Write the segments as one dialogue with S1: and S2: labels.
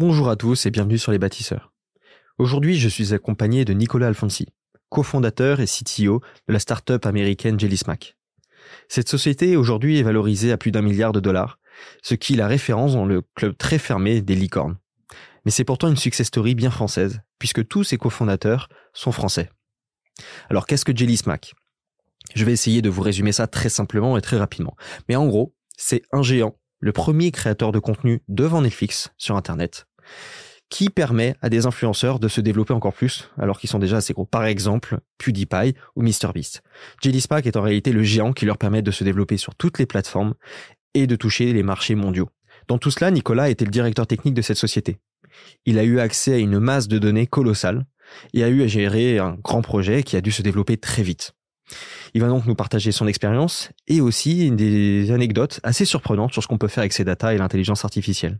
S1: Bonjour à tous et bienvenue sur Les Bâtisseurs. Aujourd'hui, je suis accompagné de Nicolas Alfonsi, cofondateur et CTO de la start-up américaine Jelly Cette société aujourd'hui est valorisée à plus d'un milliard de dollars, ce qui la référence dans le club très fermé des licornes. Mais c'est pourtant une success story bien française, puisque tous ses cofondateurs sont français. Alors qu'est-ce que Jelly Je vais essayer de vous résumer ça très simplement et très rapidement. Mais en gros, c'est un géant, le premier créateur de contenu devant Netflix sur Internet, qui permet à des influenceurs de se développer encore plus alors qu'ils sont déjà assez gros. Par exemple, PewDiePie ou MrBeast. Jelly est en réalité le géant qui leur permet de se développer sur toutes les plateformes et de toucher les marchés mondiaux. Dans tout cela, Nicolas était le directeur technique de cette société. Il a eu accès à une masse de données colossale et a eu à gérer un grand projet qui a dû se développer très vite. Il va donc nous partager son expérience et aussi des anecdotes assez surprenantes sur ce qu'on peut faire avec ces data et l'intelligence artificielle.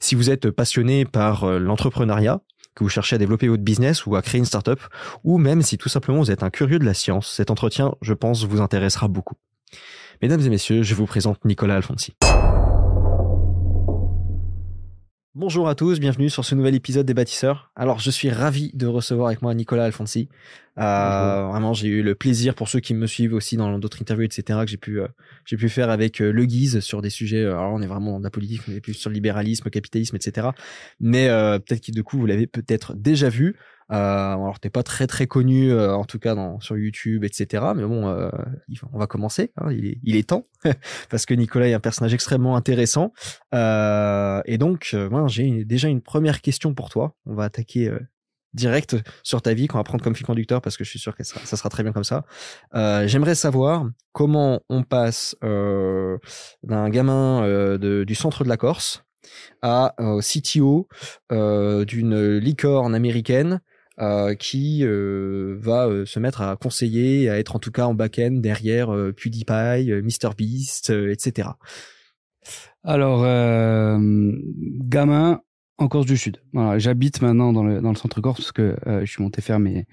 S1: Si vous êtes passionné par euh, l'entrepreneuriat, que vous cherchez à développer votre business ou à créer une startup, ou même si tout simplement vous êtes un curieux de la science, cet entretien, je pense, vous intéressera beaucoup. Mesdames et messieurs, je vous présente Nicolas Alfonsi. Bonjour à tous, bienvenue sur ce nouvel épisode des bâtisseurs. Alors je suis ravi de recevoir avec moi Nicolas Alfonsi. Euh, vraiment, j'ai eu le plaisir pour ceux qui me suivent aussi dans d'autres interviews, etc. que j'ai pu euh, j'ai pu faire avec euh, Le Guise sur des sujets. alors on est vraiment dans la politique, on est plus sur le libéralisme, capitalisme, etc. Mais peut-être que du coup vous l'avez peut-être déjà vu. Euh, alors t'es pas très très connu euh, en tout cas sur YouTube etc mais bon euh, on va commencer hein, il, est, temps parce que Nicolas est un personnage extrêmement intéressant et donc j'ai déjà une première question pour toi on va attaquer direct sur ta vie qu'on va prendre comme fil conducteur parce que je suis sûr que ça, sera très bien comme ça. J'aimerais savoir comment on passe d'un gamin du centre de la Corse à CTO d'une licorne américaine euh, qui euh, va euh, se mettre à conseiller, à être en tout cas en back-end derrière PewDiePie, MrBeast, etc.
S2: Alors, gamin, en Corse du Sud. Voilà, j'habite maintenant dans le, dans le centre Corse parce que je suis monté faire mes,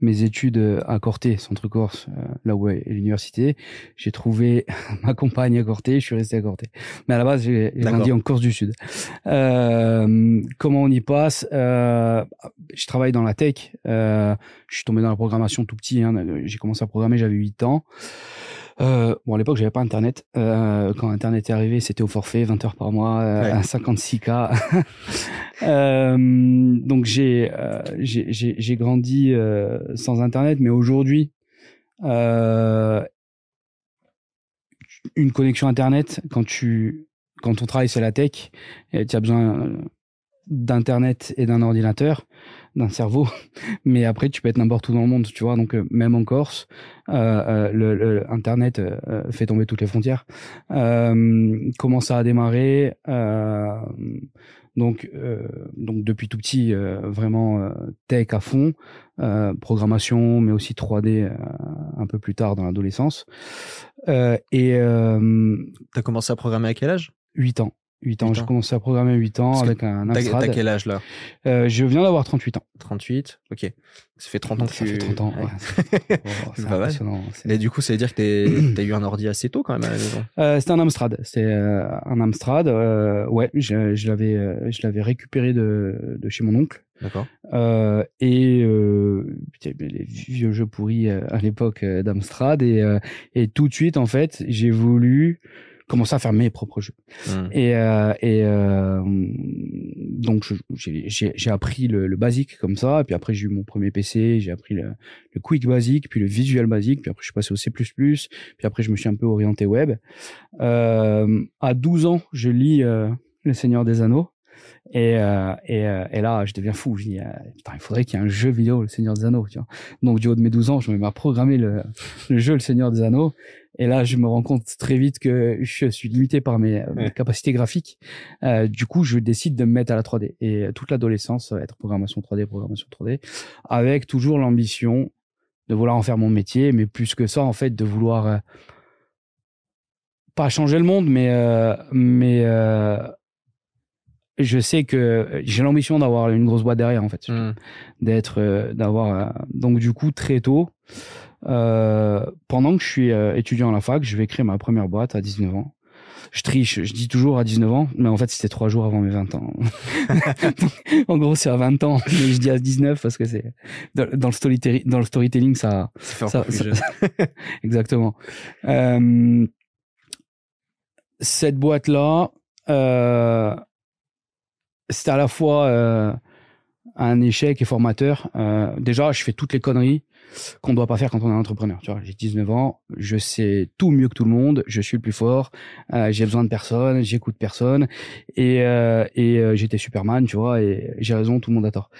S2: mes études à Corté, centre Corse, là où est l'université. J'ai trouvé ma compagne à Corté, je suis resté à Corté. Mais à la base, j'ai grandi en Corse du Sud. Euh, comment on y passe euh, Je travaille dans la tech. Euh, je suis tombé dans la programmation tout petit. Hein. J'ai commencé à programmer, j'avais 8 ans. Euh, bon, à l'époque, j'avais pas Internet. Euh, quand Internet est arrivé, c'était au forfait, 20 heures par mois, euh, à 56K. euh, donc, j'ai j'ai grandi sans Internet, mais aujourd'hui, une connexion Internet, quand tu quand on travaille sur la tech, tu as besoin d'internet et d'un ordinateur d'un cerveau mais après tu peux être n'importe où dans le monde tu vois. Donc euh, même en Corse euh, euh le, internet euh, fait tomber toutes les frontières. Comment ça a démarré donc donc depuis tout petit vraiment tech à fond programmation mais aussi 3D un peu plus tard dans l'adolescence. Et
S1: t'as commencé à programmer à quel âge?
S2: 8 ans 8 ans. J'ai commencé à programmer à 8 ans avec un Amstrad.
S1: T'as quel âge là
S2: euh, Je viens d'avoir 38 ans.
S1: 38, ok. Ça fait 30 ans que
S2: ça fait 30 ans,
S1: ouais. c'est pas mal. Et du coup, ça veut dire que t'as eu un ordi assez tôt quand même à la maison
S2: euh, C'était un Amstrad. C'était euh, un Amstrad. Euh, ouais, je, je l'avais euh, je l'avais récupéré de, de chez mon oncle.
S1: D'accord.
S2: Euh, et euh, les vieux jeux pourris à l'époque d'Amstrad. Et, et tout de suite, en fait, j'ai voulu commencer à faire mes propres jeux. Mmh. Et, euh, et euh, donc j'ai appris le, le, basique comme ça, et puis après j'ai eu mon premier PC, j'ai appris le, le, Quick basique, puis le Visual basique, puis après je suis passé au C++, puis après je me suis un peu orienté web. Euh, à 12 ans, je lis euh, Le Seigneur des Anneaux. Et, euh, et, euh, et, là, je deviens fou. Je dis, euh, il faudrait qu'il y ait un jeu vidéo, Le Seigneur des Anneaux. Tu vois. Donc, du haut de mes 12 ans, je me mets à programmer le, le jeu Le Seigneur des Anneaux. Et là, je me rends compte très vite que je suis limité par mes, capacités graphiques. Du coup, je décide de me mettre à la 3D. Et toute l'adolescence, être programmation 3D, programmation 3D, avec toujours l'ambition de vouloir en faire mon métier, mais plus que ça, en fait, de vouloir pas changer le monde, mais mais je sais que j'ai l'ambition d'avoir une grosse boîte derrière, en fait, mmh. d'être, d'avoir. donc du coup, très tôt. Euh, pendant que je suis euh, étudiant à la fac, je vais créer ma première boîte à 19 ans. je triche, je dis toujours à 19 ans, mais en fait c'était trois jours avant mes 20 ans. en gros c'est à 20 ans, mais je dis à 19 parce que c'est dans, le storytelling, dans le storytelling ça,
S1: ça, ça,
S2: exactement. Euh, cette boîte là, euh, c'était à la fois euh, un échec et formateur. Euh, déjà, je fais toutes les conneries qu'on ne doit pas faire quand on est entrepreneur. Tu vois, j'ai 19 ans, je sais tout mieux que tout le monde, je suis le plus fort, euh, j'ai besoin de personne, j'écoute personne, et, euh, et euh, j'étais Superman, tu vois, et j'ai raison, tout le monde a tort.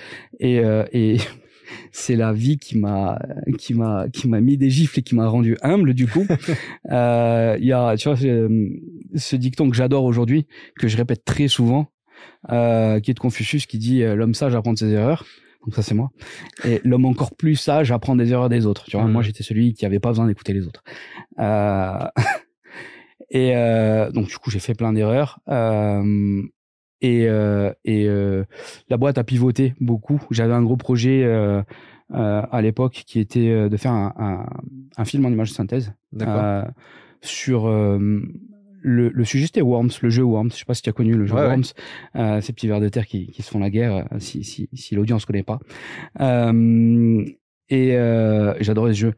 S2: Et, euh, et c'est la vie qui m'a qui m'a qui m'a mis des gifles et qui m'a rendu humble du coup. Il y a, tu vois, ce dicton que j'adore aujourd'hui, que je répète très souvent, euh, qui est de Confucius, qui dit euh, l'homme sage apprend de ses erreurs. Donc ça c'est moi. Et l'homme encore plus sage apprend des erreurs des autres. Tu vois, moi mmh. j'étais celui qui avait pas besoin d'écouter les autres. Euh... et euh, donc du coup j'ai fait plein d'erreurs. Euh, et, et la boîte a pivoté beaucoup. J'avais un gros projet à l'époque qui était de faire un, un, un film en image de synthèse sur le, le, sujet c'était Worms, le jeu Worms. Je sais pas si tu as connu le jeu Worms. Euh, ces petits vers de terre qui, qui se font la guerre, euh, si, si, si l'audience connaît pas. Euh, et j'adorais ce jeu.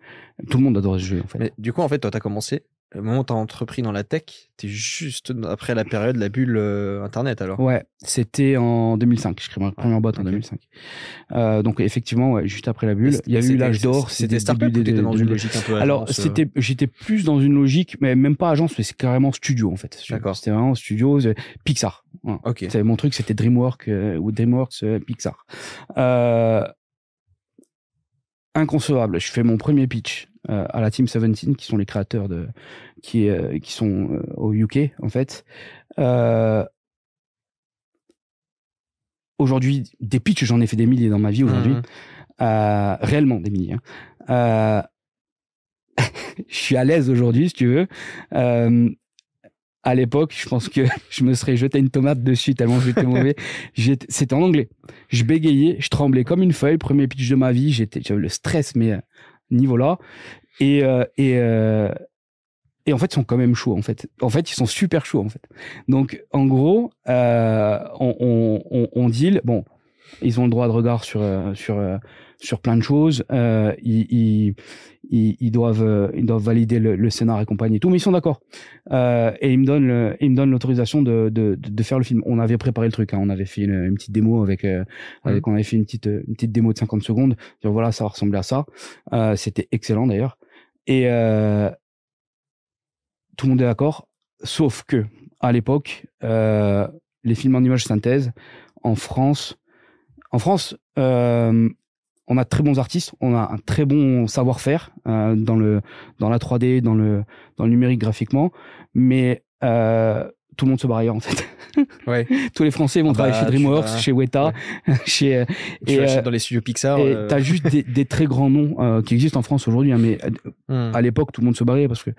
S2: Tout le monde adorait ce jeu en fait.
S1: Mais du coup en fait toi t'as commencé le moment où t'as entrepris dans la tech, t'es juste après la période la bulle euh, internet alors.
S2: Ouais, c'était en 2005. Je crée ma première boîte en 2005. Euh, donc effectivement, ouais, juste après la bulle, il y a eu l'âge d'or.
S1: C'était startup ou t'étais dans une logique un peu
S2: Alors c'était, j'étais plus dans une logique, mais même pas agence, mais c'est carrément studio en fait.
S1: D'accord.
S2: C'était vraiment studio, Pixar.
S1: Ok.
S2: Mon truc, c'était DreamWorks euh, ou DreamWorks Pixar. Inconcevable. Je fais mon premier pitch euh, à la Team 17, qui sont les créateurs de, qui, euh, qui sont euh, au UK en fait. aujourd'hui, des pitchs, j'en ai fait des milliers dans ma vie aujourd'hui, mmh réellement des milliers. Hein. je suis à l'aise aujourd'hui, si tu veux à l'époque, je pense que je me serais jeté une tomate dessus tellement j'étais mauvais. C'était en anglais. Je bégayais, je tremblais comme une feuille. Premier pitch de ma vie, j'étais, j'avais le stress, mais euh, niveau là. Et euh, et euh, et en fait, ils sont quand même chauds. En fait, en fait, ils sont super chauds. En fait. Donc, en gros, on, on, on, on deal. Bon, ils ont le droit de regard sur sur sur plein de choses. Euh, ils, ils, ils, doivent euh, ils doivent valider le, le scénar et compagnie et tout, mais ils sont d'accord. Euh, et ils me donnent le, ils me donnent l'autorisation de, de, de faire le film. On avait préparé le truc, hein, on avait fait une, petite démo avec, euh, avec on avait fait une petite une petite démo de 50 secondes. Dire voilà, ça va ressembler à ça. Euh, C'était excellent d'ailleurs. Et euh, tout le monde est d'accord, sauf que à l'époque, euh, les films en image synthèse en France, en France, euh, on a de très bons artistes, on a un très bon savoir-faire euh, dans le dans la 3D, dans le dans le numérique graphiquement, mais euh, tout le monde se barre en fait.
S1: Ouais.
S2: Tous les Français vont travailler bah, chez DreamWorks, chez Weta, chez
S1: et euh, dans les studios Pixar.
S2: Et euh... t'as juste des, des, très grands noms euh, qui existent en France aujourd'hui, hein, mais hmm. à l'époque tout le monde se barrait parce que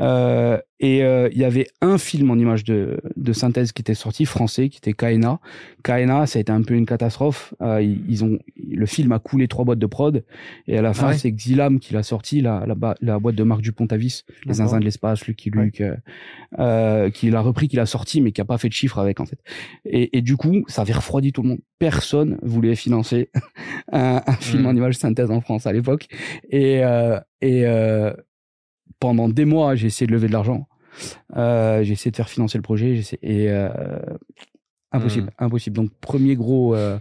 S2: euh, et il y avait un film en image de, de synthèse qui était sorti français, qui était Kaena. Kaena, ça a été un peu une catastrophe. ils ont le film a coulé trois boîtes de prod et à la fin ah c'est Xilam qui l'a sorti, la, la, la, boîte de Marc Dupont-Avis, les zinzins de l'espace, Lucky Luke, qui l'a repris, qui l'a sorti, mais qui a pas fait de chiffre avec en fait. Et, et, du coup, ça avait refroidi tout le monde. Personne voulait financer un, un film mm. en image synthèse en France à l'époque. Et, euh, et euh, pendant des mois, j'ai essayé de lever de l'argent. Euh, j'ai essayé de faire financer le projet. Et euh, impossible, mm. impossible. Donc premier gros, euh,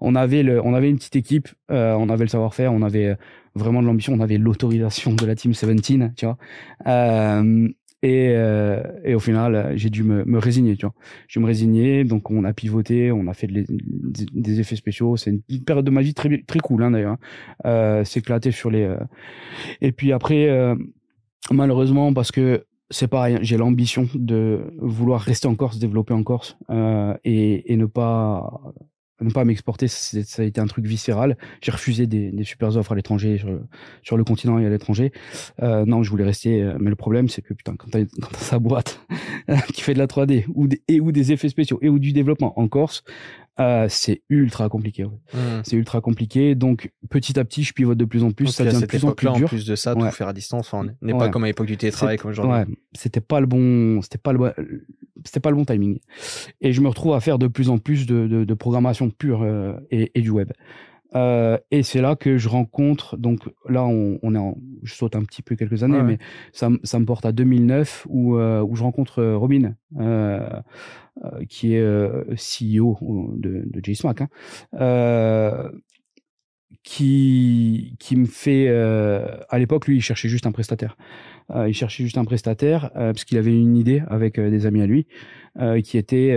S2: on avait le, on avait une petite équipe, on avait le savoir-faire, on avait vraiment de l'ambition, on avait l'autorisation de la team 17, tu vois. Et, et au final, j'ai dû me, me, résigner, tu vois. Je me résigner, donc on a pivoté, on a fait des effets spéciaux. C'est une période de ma vie très très cool, hein, d'ailleurs. Hein. S'éclater sur les. Et puis après, malheureusement, parce que c'est pareil, j'ai l'ambition de vouloir rester en Corse, développer en Corse euh, et, et ne pas ne pas m'exporter, ça a été un truc viscéral. J'ai refusé des, des super offres à l'étranger, sur, le continent et à l'étranger. Euh, non, je voulais rester. Euh, mais le problème, c'est que putain, quand t'as quand sa boîte qui fait de la 3D ou des, et ou des effets spéciaux et ou du développement en Corse, Euh, c'est ultra compliqué. Mmh. C'est ultra compliqué. Donc petit à petit, je pivote de plus en plus. ça devient de plus en plus dur.
S1: En plus de ça, tout faire à distance. on n'est pas comme à l'époque du télétravail comme aujourd'hui. Ouais,
S2: c'était pas le bon, c'était pas le bon, c'était pas le bon timing. Et je me retrouve à faire de plus en plus de, de, de programmation pure euh, et, et, du web. Euh, et c'est là que je rencontre, donc là, on, on est en, je saute un petit peu quelques années, mais ça, ça, me porte à 2009 où, euh, où je rencontre euh, Robin, euh, qui est CEO de, de JSMAC, hein, qui, qui me fait, à l'époque, lui, il cherchait juste un prestataire. il cherchait juste un prestataire parce qu'il avait une idée avec des amis à lui, qui était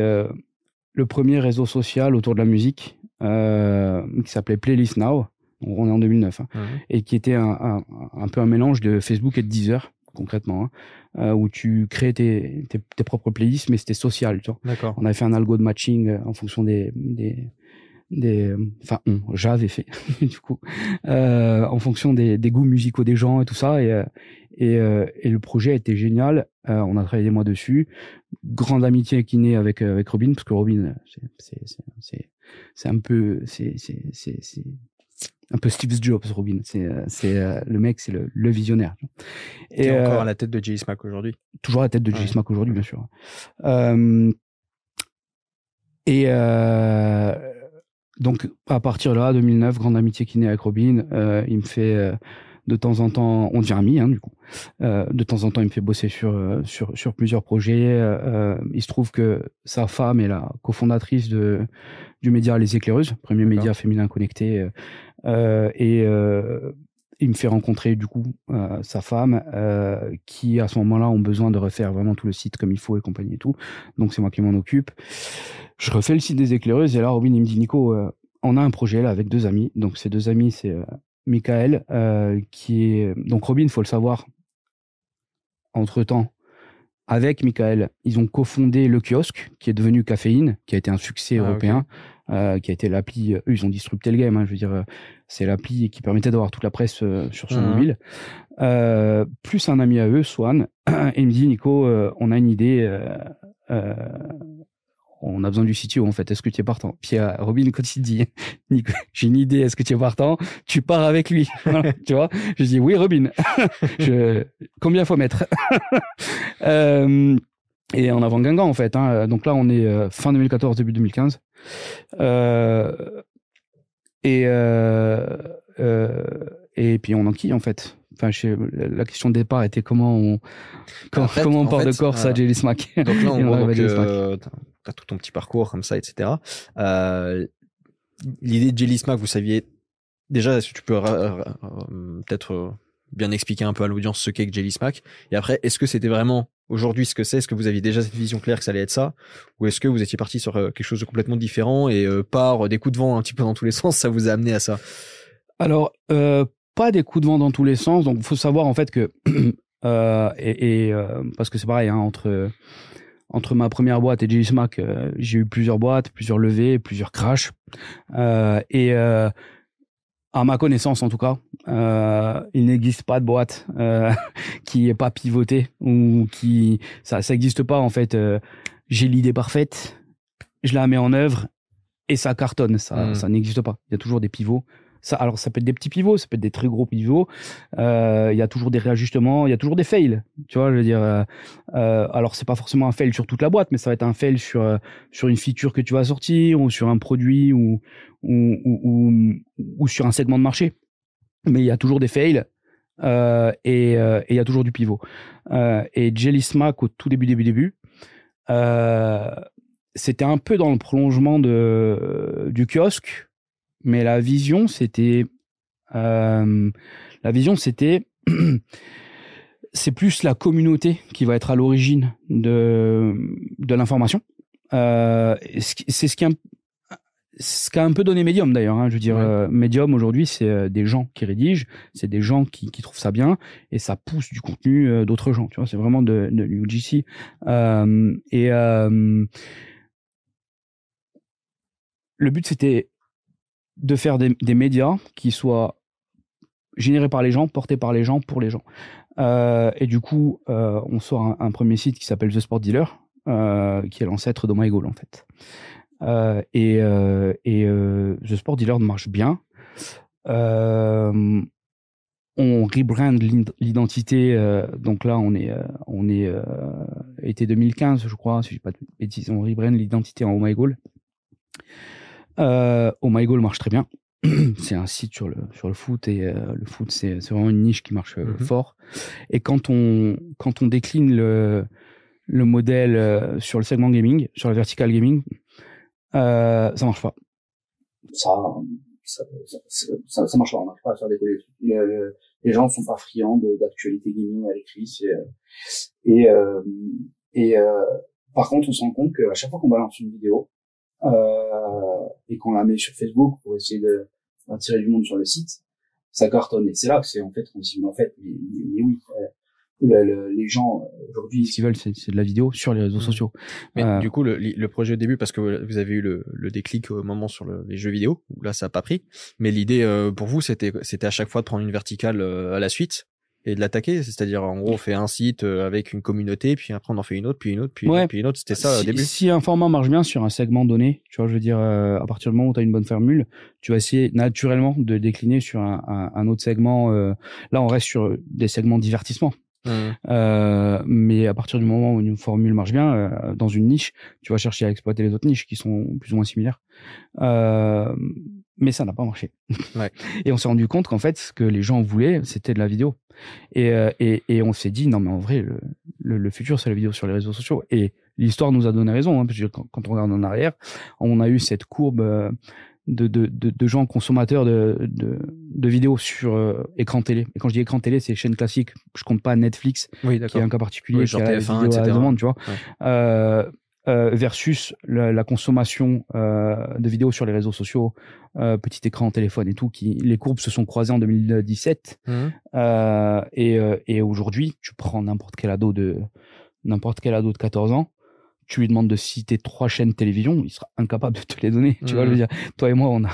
S2: le premier réseau social autour de la musique qui s'appelait Playlist Now. On est en 2009 hein, et qui était un, un, un, peu un mélange de Facebook et de Deezer concrètement, hein, euh, où tu crées tes, tes, tes, propres playlists, mais c'était social. Tu vois. On avait fait un algo de matching euh, en fonction des, des, des enfin on j'avais fait du coup. Euh, en fonction des, des, goûts musicaux des gens et tout ça. Et et, euh, et le projet était génial. Euh, on a travaillé des mois dessus. Grande amitié qui naît avec avec Robin parce que Robin c'est c'est c'est un peu c'est c'est c'est un peu Steve Jobs Robin. C'est c'est le mec c'est le, le visionnaire
S1: et encore à la tête de J Smack aujourd'hui.
S2: toujours à la tête de J Smack aujourd'hui bien sûr. Euh, et euh, donc à partir de là, 2009, grande amitié qui naît avec Robin. Euh, il me fait euh, de temps en temps, on devient amis hein, du coup. Euh, de temps en temps, il me fait bosser sur euh, sur sur plusieurs projets. Euh, il se trouve que sa femme est la cofondatrice de du média Les Éclaireuses, premier média féminin connecté. et il me fait rencontrer du coup euh, sa femme euh, qui à ce moment-là ont besoin de refaire vraiment tout le site comme il faut et compagnie et tout. Donc c'est moi qui m'en occupe. Je refais le site des éclaireuses et là Robin il me dit Nico, euh, on a un projet là avec deux amis. Donc ces deux amis c'est euh, Michael qui est donc Robin il faut le savoir. Entre temps avec Michael, ils ont cofondé le kiosque qui est devenu Caféine, qui a été un succès ah, européen. Euh, qui a été l'appli. Eux, ils ont disrupté le game. Hein, je veux dire, euh, c'est l'appli qui permettait d'avoir toute la presse euh, sur son mmh. mobile. Euh, plus un ami à eux, Swan, et il me dit Nico, on a une idée. On a besoin du CTO en fait. Est-ce que tu es partant? Puis Robin quand il dit j'ai une idée. Est-ce que tu es partant? Tu pars avec lui. tu vois? Je dis oui, Robin. je... Combien faut mettre? Et en avant Guingamp en fait. Hein. Donc là, on est euh, fin 2014, début 2015. Euh, et euh, euh, et puis on enquille en fait. Enfin, la question de départ était comment on comment, comment on part de Corse à Jelly Smack.
S1: Donc là, on voit que euh, t'as tout ton petit parcours comme ça, etc. L'idée de Jelly Smack, vous saviez déjà, est-ce que tu peux peut-être bien expliquer un peu à l'audience ce qu'est Jelly Smack Et après, est-ce que c'était vraiment aujourd'hui ce que c'est? Est-ce que vous aviez déjà cette vision claire que ça allait être ça? Ou est-ce que vous étiez parti sur euh, quelque chose de complètement différent et euh, par des coups de vent un petit peu dans tous les sens, ça vous a amené à ça?
S2: Alors, euh, pas des coups de vent dans tous les sens. Donc, il faut savoir en fait que, euh, et, et parce que c'est pareil, hein, entre entre ma première boîte et Jelly Smack, j'ai eu plusieurs boîtes, plusieurs levées, plusieurs crashs. et à ma connaissance en tout cas, euh, il n'existe pas de boîte euh, qui est pas pivotée ou qui ça ça existe pas en fait. Euh, j'ai l'idée parfaite, je la mets en œuvre et ça cartonne. Ça hmm. ça n'existe pas. Il y a toujours des pivots. Alors ça peut être des petits pivots, ça peut être des très gros pivots. Euh, il y a toujours des réajustements, il y a toujours des fails. Tu vois, je veux dire. Euh, euh, alors c'est pas forcément un fail sur toute la boîte, mais ça va être un fail sur sur une feature que tu vas sortir ou sur un produit ou ou, ou, sur un segment de marché. Mais il y a toujours des fails. Et il y a toujours du pivot. et Jelly Smack au tout début, début, début, c'était un peu dans le prolongement de du kiosque mais la vision, c'était. Euh, la vision, c'était. c'est plus la communauté qui va être à l'origine de, de l'information. Euh, c'est ce qui a, ce qui a un peu donné Medium d'ailleurs. Hein, je veux dire, euh, Medium aujourd'hui, c'est euh, des gens qui rédigent, c'est des gens qui, qui trouvent ça bien et ça pousse du contenu euh, d'autres gens. Tu vois, c'est vraiment de, de l'UGC. et le but, c'était de faire des, médias qui soient générés par les gens, portés par les gens, pour les gens. Euh, et du coup, euh, on sort un, premier site qui s'appelle The Sport Dealer, euh, qui est l'ancêtre d'OmyGoal en fait. et The Sport Dealer marche bien. on rebrand l'identité. donc là, on est on été 2015, je crois, si je pas de. On rebrand l'identité en Oh My Goal. Oh My Goal marche très bien. c'est un site sur le sur le foot et euh, le foot c'est c'est vraiment une niche qui marche euh, mmh fort. Et quand on quand on décline le le modèle euh, sur le segment gaming sur le vertical gaming euh, ça marche pas.
S3: Ça ça, ça, ça, marche pas on n'arrive pas à faire décoller les, les gens sont pas friands d'actualité gaming à l'écrit et et par contre on se rend compte qu'à chaque fois qu'on balance une vidéo euh, et qu'on la met sur Facebook pour essayer de d'attirer du monde sur le site, ça cartonne. Et c'est là que c'est en fait on se dit mais en fait mais, oui. Euh, les gens euh, aujourd'hui
S2: ce qu'ils veulent c'est, de la vidéo sur les réseaux mmh. sociaux
S1: mais euh, du coup le, le, projet au début parce que vous avez eu le, le déclic au moment sur le, les jeux vidéo où là ça a pas pris mais l'idée pour vous c'était c'était à chaque fois de prendre une verticale à la suite et de l'attaquer. C'est-à-dire, en gros, on fait un site euh, avec une communauté, puis après on en fait une autre, puis une autre, puis, une autre. C'était ça
S2: au
S1: début.
S2: Si un format marche bien sur un segment donné, tu vois, je veux dire, euh, à partir du moment où tu as une bonne formule, tu vas essayer naturellement de décliner sur un, un, autre segment. Euh, là, on reste sur des segments divertissement. Mmh. Euh, mais à partir du moment où une formule marche bien euh, dans une niche, tu vas chercher à exploiter les autres niches qui sont plus ou moins similaires. Euh, mais ça n'a pas marché. Ouais. et on s'est rendu compte qu'en fait, ce que les gens voulaient, c'était de la vidéo. Et, euh, et, et on s'est dit, non, mais en vrai, le, le, le futur, c'est la vidéo sur les réseaux sociaux. Et l'histoire nous a donné raison. Hein, parce que quand, quand, on regarde en arrière, on a eu cette courbe euh, de, de, de, de gens consommateurs de, de, de vidéos sur euh, écran télé. Et quand je dis écran télé, c'est chaîne classique. Je compte pas Netflix, oui, qui est un cas particulier,
S1: oui, genre qui a TF1, etc. À la demande,
S2: tu vois. Ouais. Euh, euh, versus la, la consommation euh, de vidéos sur les réseaux sociaux, euh, petit écran, téléphone et tout, qui les courbes se sont croisées en 2017. Mmh. Euh, et, et aujourd'hui, tu prends n'importe quel ado de n'importe quel ado de 14 ans, tu lui demandes de citer trois chaînes télévision, il sera incapable de te les donner. Tu vois, je veux mmh. dire, toi et moi, on a,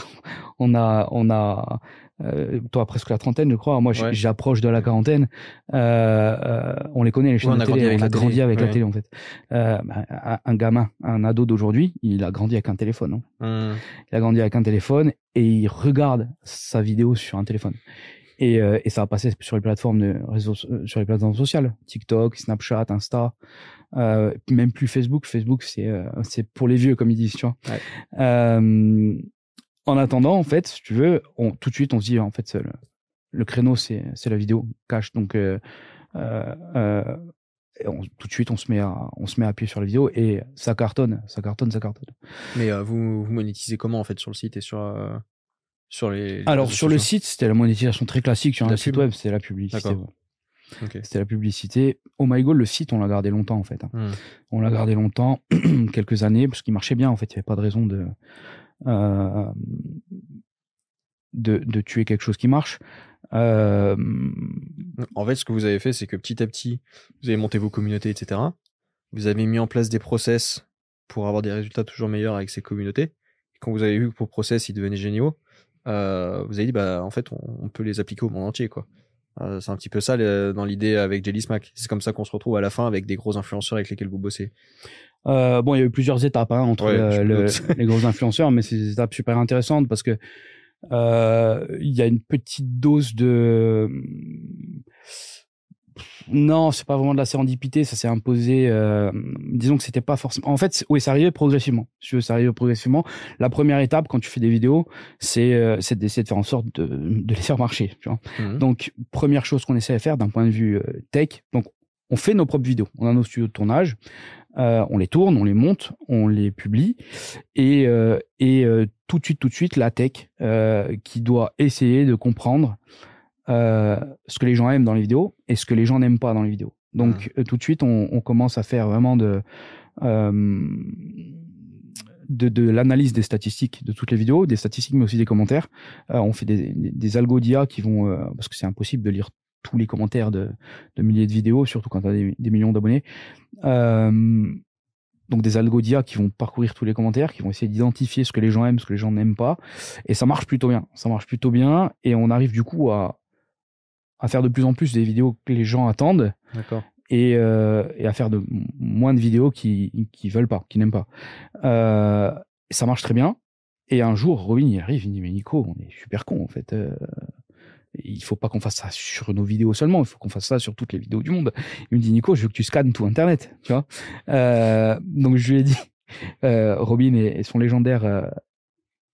S2: on a, on a, euh, toi presque la trentaine, je crois. Moi, j'approche de la quarantaine. Euh, euh, on les connaît les chaînes ouais, on a télé. On a grandi avec la télé en fait. Euh, bah, un gamin, un ado d'aujourd'hui, il a grandi avec un téléphone. Hein. Mmh. Il a grandi avec un téléphone et il regarde sa vidéo sur un téléphone. Et, et, ça va passer sur les plateformes de réseaux, sur les plateformes sociales, TikTok, Snapchat, Insta, même plus Facebook. Facebook, c'est c'est pour les vieux, comme ils disent, tu vois. En attendant, en fait, si tu veux, on, tout de suite, on se dit, en fait, le, le créneau, c'est la vidéo cache. Donc, euh, euh, on, tout de suite, on se met à, on se met à pied sur la vidéo et ça cartonne, ça cartonne, ça cartonne.
S1: Mais euh, vous, vous monétisez comment en fait sur le site et sur euh, sur les.
S2: Alors sur le site, c'était la monétisation très classique sur un site web, c'était la publicité. Okay. C'était la publicité. Oh my god, le site, on l'a gardé longtemps en fait. Hein. Hmm. On l'a gardé longtemps, quelques années, parce qu'il marchait bien en fait. Il n'y avait pas de raison de euh, de, tuer quelque chose qui marche. Euh...
S1: En fait, ce que vous avez fait, c'est que petit à petit, vous avez monté vos communautés, etc. Vous avez mis en place des process pour avoir des résultats toujours meilleurs avec ces communautés. Et quand vous avez vu que vos process ils devenaient géniaux, euh, vous avez dit bah en fait on, on, peut les appliquer au monde entier quoi. Euh, c'est un petit peu ça dans l'idée avec Jelly Smack. C'est comme ça qu'on se retrouve à la fin avec des gros influenceurs avec lesquels vous bossez.
S2: Euh, bon, il y a eu plusieurs étapes hein, entre le, les gros influenceurs, mais c'est des étapes super intéressantes parce que euh, il y a une petite dose de non, c'est pas vraiment de la sérendipité, ça s'est imposé. Euh, disons que c'était pas forcément. En fait, oui, ça arrivait progressivement. Si ça arrivait progressivement. La première étape, quand tu fais des vidéos, c'est euh, d'essayer de faire en sorte de, de les faire marcher. Tu vois mmh. Donc, première chose qu'on essaie de faire d'un point de vue euh, tech. Donc, on fait nos propres vidéos. On a nos studios de tournage. Euh, on les tourne, on les monte, on les publie, et, et tout de suite, tout de suite, la tech qui doit essayer de comprendre ce que les gens aiment dans les vidéos et ce que les gens n'aiment pas dans les vidéos. Donc mmh. tout de suite, on, on, commence à faire vraiment de de, de l'analyse des statistiques de toutes les vidéos, des statistiques mais aussi des commentaires. on fait des, des, des algodia qui vont parce que c'est impossible de lire tous les commentaires de, de milliers de vidéos, surtout quand tu as des, des millions d'abonnés. Euh, donc des algodia qui vont parcourir tous les commentaires, qui vont essayer d'identifier ce que les gens aiment, ce que les gens n'aiment pas. Et ça marche plutôt bien. Ça marche plutôt bien. Et on arrive du coup à, à faire de plus en plus des vidéos que les gens attendent.
S1: D'accord.
S2: Et, euh, et, à faire de moins de vidéos qui qui veulent pas, qui n'aiment pas. Euh, ça marche très bien. Et un jour, Robin, il arrive, il me dit, mais Nico, on est super con, en fait. Euh, il faut pas qu'on fasse ça sur nos vidéos seulement, il faut qu'on fasse ça sur toutes les vidéos du monde. Il me dit, Nico, je veux que tu scannes tout Internet, tu vois. Euh, donc, je lui ai dit, Robin et, son légendaire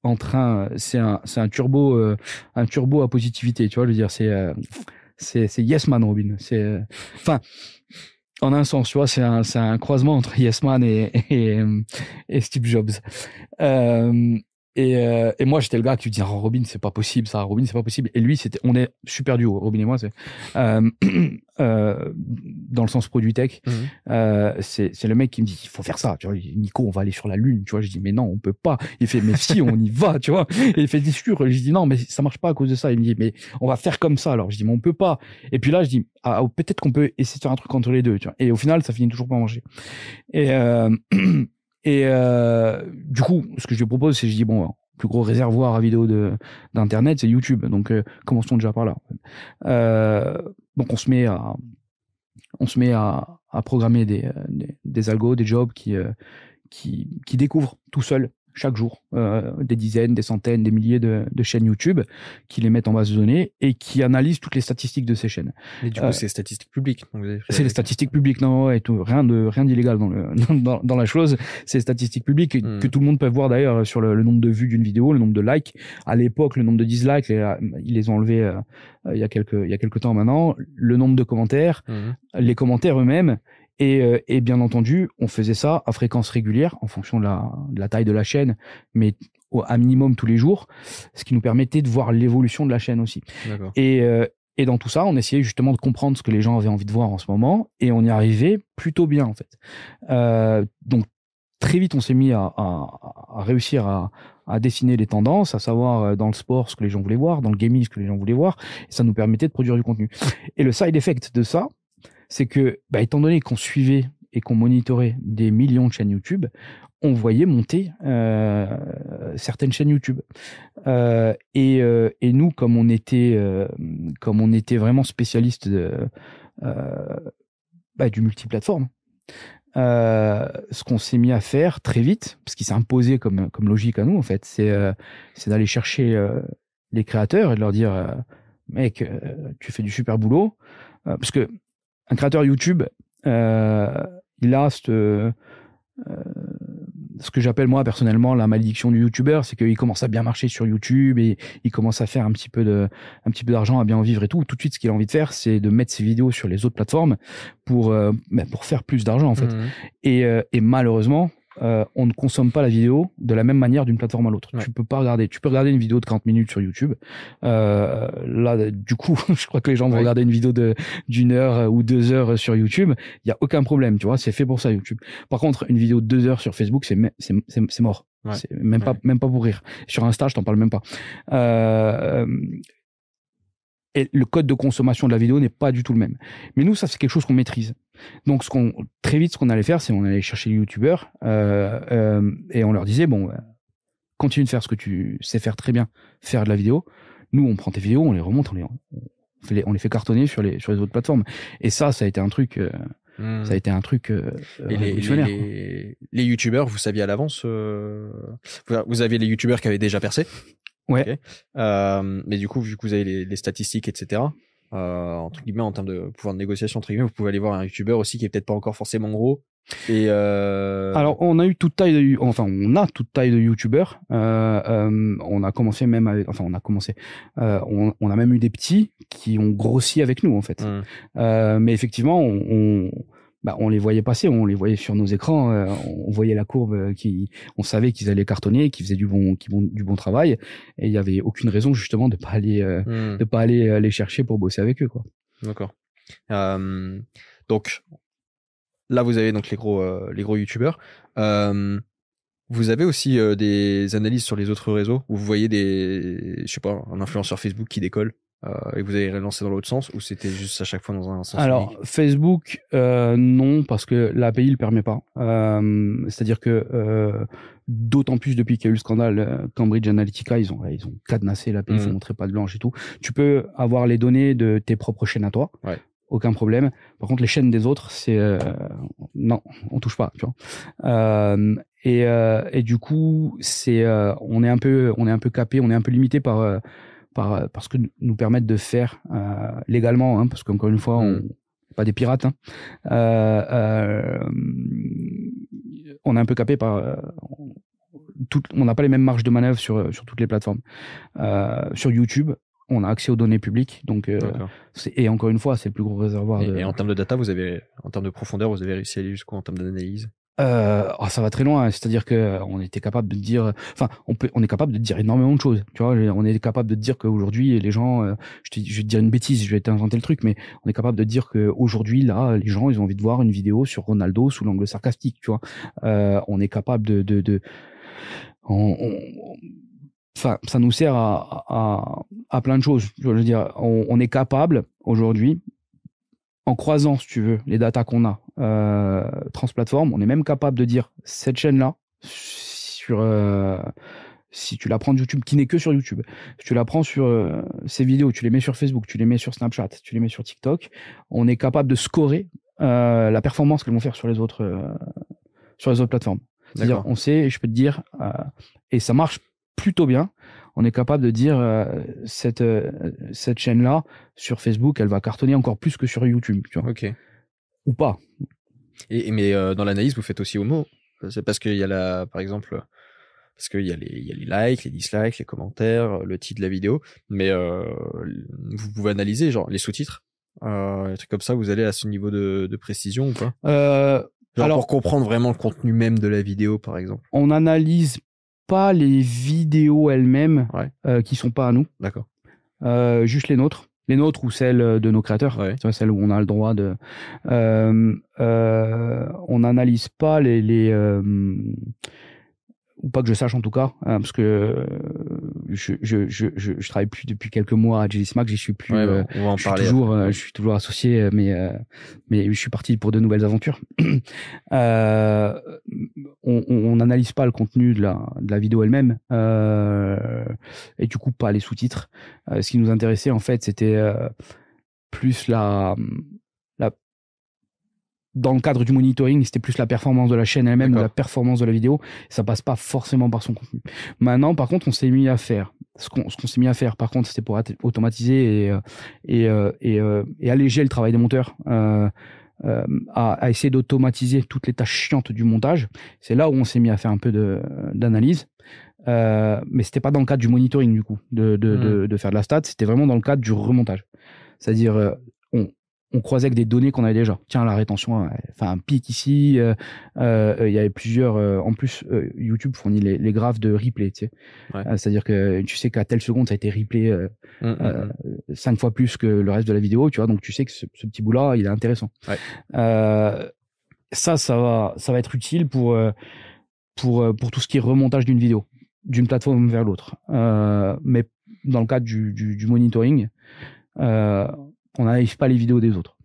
S2: en train, c'est un, c'est un turbo, un turbo à positivité, tu vois, je veux dire, c'est, c'est, yes man, Robin. C'est, enfin, en un sens, tu vois, c'est un, un croisement entre yes man et, et, et Steve Jobs. Euh, et, euh, et moi, j'étais le gars qui dit oh, Robin, c'est pas possible, ça, Robin, c'est pas possible. Et lui, c'était, on est super duo, Robin et moi, c'est euh, euh, dans le sens produit tech. Mhm. C'est, c'est le mec qui me dit il faut faire ça. Tu vois, Nico, on va aller sur la lune. Tu vois, je dis mais non, on peut pas. Il fait mais si, on y va. Tu vois. Et il fait dis sûr. Je dis non, mais ça marche pas à cause de ça. Il me dit mais on va faire comme ça. Alors je dis mais on peut pas. Et puis là, je dis ah, peut-être qu'on peut essayer de faire un truc entre les deux. Tu vois. Et au final, ça finit toujours pas manger. Et Et euh, du coup, ce que je lui propose, c'est je dis bon, plus gros réservoir à vidéo d'internet, c'est YouTube. Donc euh, commençons déjà par là. Euh, donc on se met à on se met à, à programmer des, des, des algos, des jobs qui qui qui découvrent tout seul chaque jour euh, des dizaines, des centaines, des milliers de, de, chaînes YouTube qui les mettent en base de données et qui analysent toutes les statistiques de ces chaînes.
S1: Mais du coup, euh, c'est statistiques publiques.
S2: C'est les statistiques publiques, non, et tout, rien de rien d'illégal dans le dans, dans, la chose. C'est statistiques publiques hmm. que tout le monde peut voir d'ailleurs sur le, nombre de vues d'une vidéo, le nombre de likes. À l'époque, le nombre de dislikes, ils les ont enlevés euh, il y a quelques il y a quelques temps maintenant. Le nombre de commentaires, hmm. les commentaires eux-mêmes et, euh, et, bien entendu, on faisait ça à fréquence régulière en fonction de la, de la taille de la chaîne, mais au, à minimum tous les jours, ce qui nous permettait de voir l'évolution de la chaîne aussi. Et, euh, et dans tout ça, on essayait justement de comprendre ce que les gens avaient envie de voir en ce moment, et on y arrivait plutôt bien en fait. Euh, donc très vite, on s'est mis à, à, à réussir à, à, dessiner les tendances, à savoir dans le sport ce que les gens voulaient voir, dans le gaming ce que les gens voulaient voir, et ça nous permettait de produire du contenu. Et le side effect de ça, c'est que, bah, étant donné qu'on suivait et qu'on monitorait des millions de chaînes YouTube, on voyait monter euh, certaines chaînes YouTube. Euh, et, euh, et, nous, comme on était, comme on était vraiment spécialiste bah, du multiplateforme, ce qu'on s'est mis à faire très vite, parce qu'il s'est imposé comme, comme logique à nous en fait, c'est d'aller chercher les créateurs et de leur dire, mec, tu fais du super boulot, parce que un créateur YouTube, euh, il a ce, euh, ce que j'appelle moi personnellement la malédiction du YouTuber, c'est qu'il commence à bien marcher sur YouTube et il commence à faire un petit peu de, un petit peu d'argent, à bien vivre et tout. Tout de suite, ce qu'il a envie de faire, c'est de mettre ses vidéos sur les autres plateformes pour, euh, ben, pour faire plus d'argent en fait. Mmh. Et, et malheureusement, euh, on ne consomme pas la vidéo de la même manière d'une plateforme à l'autre. Tu peux pas regarder. Tu peux regarder une vidéo de 40 minutes sur YouTube. Euh, là, du coup, je crois que les gens vont regarder une vidéo de d'une heure ou deux heures sur YouTube. Il y a aucun problème, tu vois. C'est fait pour ça YouTube. Par contre, une vidéo de deux heures sur Facebook, c'est c'est c'est mort. C'est même pas même pas pour rire. Sur Insta, je t'en parle même pas. Euh, et le code de consommation de la vidéo n'est pas du tout le même. Mais nous, ça c'est quelque chose qu'on maîtrise. Donc, ce qu'on très vite, ce qu'on allait faire, c'est on allait chercher les youtubeurs euh, euh, et on leur disait bon, euh, continue de faire ce que tu sais faire très bien, faire de la vidéo. Nous, on prend tes vidéos, on les remonte, on les, on fait, les, on les fait cartonner sur les sur les autres plateformes. Et ça, ça a été un truc. Euh, hmm. Ça a été un truc et les,
S1: les, les, youtubeurs, vous saviez à l'avance, euh, vous aviez les youtubeurs qui avaient déjà percé,
S2: Ouais.
S1: Euh, mais du coup, vu que vous avez les, les statistiques, etc., euh, entre guillemets, en termes de pouvoir de négociation, entre guillemets, vous pouvez aller voir un YouTuber aussi qui est peut-être pas encore forcément gros. Et euh...
S2: alors, on a eu toute taille de, enfin, on a toute taille de YouTubers. Euh, on a commencé même avec, enfin, on a commencé, on, on, a même eu des petits qui ont grossi avec nous en fait. Mmh. Mais effectivement, on, on bah, on les voyait passer, on les voyait sur nos écrans, euh, on voyait la courbe euh, qui, on savait qu'ils allaient cartonner, qu'ils faisaient du bon, du bon travail, et il y avait aucune raison justement de pas aller, euh, hmm. de pas aller les chercher pour bosser avec eux, quoi.
S1: D'accord. donc là, vous avez donc les gros, les gros youtubeurs. vous avez aussi des analyses sur les autres réseaux où vous voyez des, je sais pas, un influenceur Facebook qui décolle? Euh, et vous avez relancé dans l'autre sens ou c'était juste à chaque fois dans un sens
S2: Alors Facebook euh, non parce que l'API le permet pas. Euh, C'est-à-dire que d'autant plus depuis qu'il y a eu le scandale Cambridge Analytica, ils ont ils ont cadenassé l'API, ils mmh. montrer pas de blanche et tout. Tu peux avoir les données de tes propres chaînes à toi.
S1: Ouais
S2: aucun problème. Par contre, les chaînes des autres, c'est non, on touche pas. Tu vois. Et, et du coup, c'est on est un peu on est un peu capé, on est un peu limité par par, par ce que nous permettent de faire légalement, hein, parce qu'encore une fois, on mm. pas des pirates. Hein. on est un peu capé par tout, on n'a pas les mêmes marges de manœuvre sur, sur toutes les plateformes. sur YouTube, on a accès aux données publiques. Donc, euh, et encore une fois, c'est le plus gros réservoir.
S1: Et, en termes de data, vous avez, en termes de profondeur, vous avez réussi à aller jusqu'où en termes d'analyse?
S2: Euh, oh, ça va très loin, c'est-à-dire que euh, on était capable de dire, enfin, on est capable de dire énormément de choses. Tu vois, on est capable de dire qu'aujourd'hui les gens, je, te, je vais te dire une bêtise, je vais t'inventer le truc, mais on est capable de dire qu'aujourd'hui là, les gens, ils ont envie de voir une vidéo sur Ronaldo sous l'angle sarcastique. Tu vois, on est capable de, de, de on, enfin, ça nous sert à, à, à, plein de choses. Je veux dire, on est capable aujourd'hui, en croisant, si tu veux, les datas qu'on a euh, transplateforme, on est même capable de dire cette chaîne-là, sur euh, si tu la prends de YouTube, qui n'est que sur YouTube, si tu la prends sur euh, ces vidéos, tu les mets sur Facebook, tu les mets sur Snapchat, tu les mets sur TikTok, on est capable de scorer euh, la performance qu'elles vont faire sur les autres sur les autres plateformes. C'est-à-dire, on sait, je peux te dire, et ça marche plutôt bien. On est capable de dire euh, cette euh, cette chaîne là sur Facebook, elle va cartonner encore plus que sur YouTube, tu vois.
S1: Ok.
S2: Ou pas.
S1: Et, mais euh, dans l'analyse, vous faites aussi au mot. C'est parce qu'il y a la, par exemple, parce qu'il y a les il y a les likes, les dislikes, les commentaires, le titre de la vidéo, mais vous pouvez analyser genre les sous-titres, euh, des trucs comme ça. Vous allez à ce niveau de, de précision ou pas? Alors, pour comprendre vraiment le contenu même de la vidéo, par exemple.
S2: On analyse pas les vidéos elles-mêmes euh, qui sont pas à nous.
S1: D'accord.
S2: Euh, juste les nôtres. Les nôtres ou celles de nos créateurs. Ouais. celles où on a le droit de. Euh, on n'analyse pas les, les ou pas que je sache en tout cas, hein, parce que euh, je, je, je, je, travaille plus depuis quelques mois à Smack, j'y suis plus.
S1: on va en
S2: je
S1: parler.
S2: Suis toujours, euh, je suis toujours associé, mais euh, mais je suis parti pour de nouvelles aventures. euh, on n'analyse pas le contenu de la de la vidéo elle-même et du coup pas les sous-titres. ce qui nous intéressait en fait, c'était plus la dans le cadre du monitoring, c'était plus la performance de la chaîne elle-même ou la performance de la vidéo. Ça passe pas forcément par son contenu. Maintenant, par contre, on s'est mis à faire. Ce qu'on s'est mis à faire, par contre, c'était pour automatiser et, euh, et, euh, et, euh, et, alléger le travail des monteurs. Euh, à, à, essayer d'automatiser toutes les tâches chiantes du montage. C'est là où on s'est mis à faire un peu d'analyse. Euh, mais c'était pas dans le cadre du monitoring du coup, de, de, de, de faire de la stat, c'était vraiment dans le cadre du remontage. C'est-à-dire, on croisait avec des données qu'on avait déjà. Tiens, la rétention, enfin un pic ici. Euh, euh, il y avait plusieurs. Euh, en plus, YouTube fournit les, les, graphes de replay. Tu sais, c'est-à-dire que tu sais qu'à telle seconde ça a été replay mmh, mmh, mmh. cinq fois plus que le reste de la vidéo. Tu vois, donc tu sais que ce, petit bout-là, il est intéressant. ça, ça va, ça va être utile pour pour pour tout ce qui est remontage d'une vidéo, d'une plateforme vers l'autre. mais dans le cadre du, du, du monitoring. Euh, on n'arrive pas les vidéos des autres.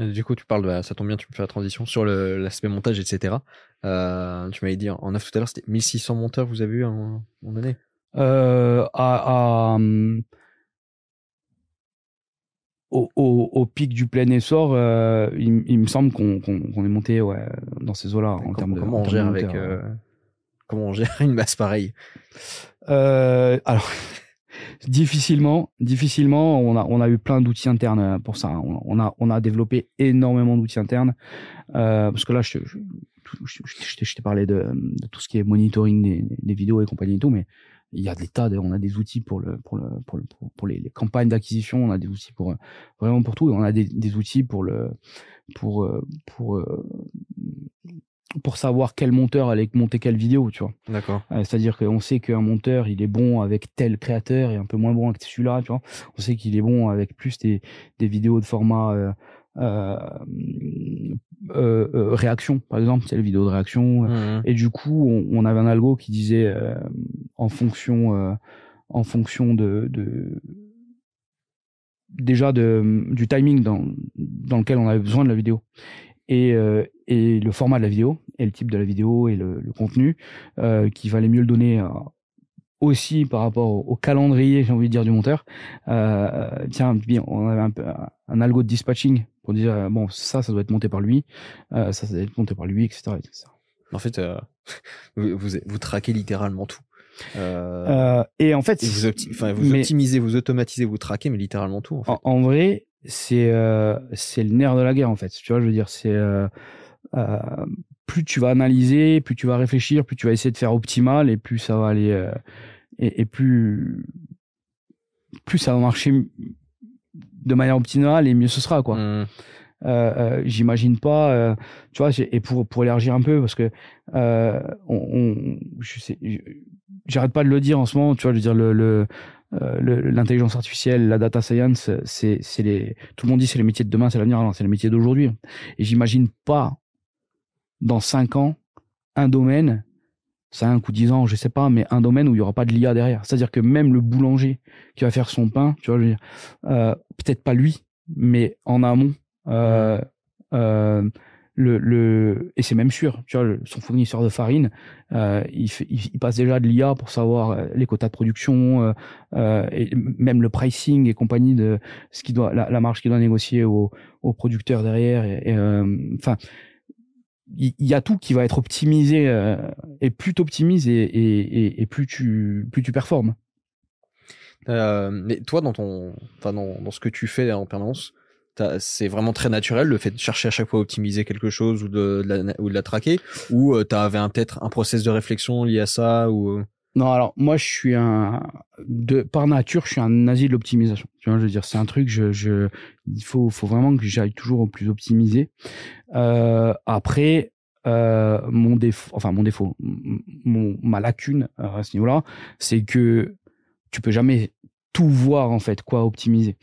S1: Euh, du coup, tu parles, bah, ça tombe bien, tu me fais la transition sur l'aspect montage, etc. Euh, tu m'avais dit en off tout à l'heure, c'était 1600 monteurs, vous avez eu en, en année
S2: euh, à, hum, au, pic du plein essor, il, me semble qu'on est monté ouais, dans ces eaux-là en termes de.
S1: Comment on gère avec comment on gère une masse pareille?
S2: Alors. Difficilement, difficilement. On a, on a eu plein d'outils internes euh, pour ça. On, a, on a développé énormément d'outils internes euh, parce que là, je, je, je, t'ai parlé de, tout ce qui est monitoring des, vidéos et compagnie et tout, mais il y a des tas, on a des outils pour le, pour le, pour le, pour, les, campagnes d'acquisition, on a des outils pour vraiment pour tout, on a des, outils pour le, pour, euh, pour pour savoir quel monteur allait monter quelle vidéo, tu vois.
S1: D'accord.
S2: Euh, C'est-à-dire qu'on sait qu'un monteur, il est bon avec tel créateur et un peu moins bon avec celui-là, tu vois. On sait qu'il est bon avec plus des, des vidéos de format euh, euh, réaction, par exemple, c'est les vidéos de réaction. Mmh. Et du coup, on, on, avait un algo qui disait en fonction, en fonction de, de déjà de, du timing dans, dans lequel on avait besoin de la vidéo et, euh, et le format de la vidéo et le type de la vidéo et le, le contenu euh, qui valait mieux le donner euh, aussi par rapport au, calendrier j'ai envie de dire du monteur tiens bien on avait un, un, algo de dispatching pour dire bon ça ça doit être monté par lui ça ça doit être monté par lui etc, etc.
S1: En fait, vous, vous, traquez littéralement tout.
S2: et en fait,
S1: vous, vous optimisez, vous automatisez, vous traquez, mais littéralement tout.
S2: En, en, vrai, c'est c'est le nerf de la guerre en fait. Tu vois, je veux dire, c'est plus tu vas analyser, plus tu vas réfléchir, plus tu vas essayer de faire optimal, et plus ça va aller, euh, et, plus plus ça va marcher de manière optimale, et mieux ce sera quoi. Mmh. Euh, euh, j'imagine pas, tu vois, et pour pour élargir un peu parce que on, je sais, j'arrête pas de le dire en ce moment, tu vois, je veux dire le, l'intelligence artificielle, la data science, c'est, les, tout le monde dit c'est les métiers de demain, c'est l'avenir, c'est les métiers d'aujourd'hui. Et j'imagine pas dans 5 ans un domaine, 5 ou 10 ans, je sais pas, mais un domaine où il y aura pas de l'IA derrière. C'est-à-dire que même le boulanger qui va faire son pain, tu vois, euh, peut-être pas lui, mais en amont, euh, euh, le, le et c'est même sûr, tu vois, son fournisseur de farine, euh, il, fait, il, passe déjà de l'IA pour savoir euh, les quotas de production euh, et même le pricing et compagnie de ce qui doit la, marge qu'il doit négocier aux, aux producteurs derrière. Et, enfin, il y, a tout qui va être optimisé euh, et plus t'optimises et, et, et, plus tu plus tu performes.
S1: Euh, mais toi dans ton enfin dans, dans ce que tu fais en permanence, c'est vraiment très naturel le fait de chercher à chaque fois à optimiser quelque chose ou de, la, ou de la traquer ou euh, tu avais peut-être un process de réflexion lié à ça ou euh?
S2: non alors moi je suis un de par nature je suis un nazi de l'optimisation tu vois je veux dire c'est un truc je, je il faut faut vraiment que j'aille toujours au plus optimisé euh, après, euh, mon défaut, enfin mon défaut, mon, ma lacune à ce niveau-là, c'est que tu peux jamais tout voir en fait, quoi optimiser.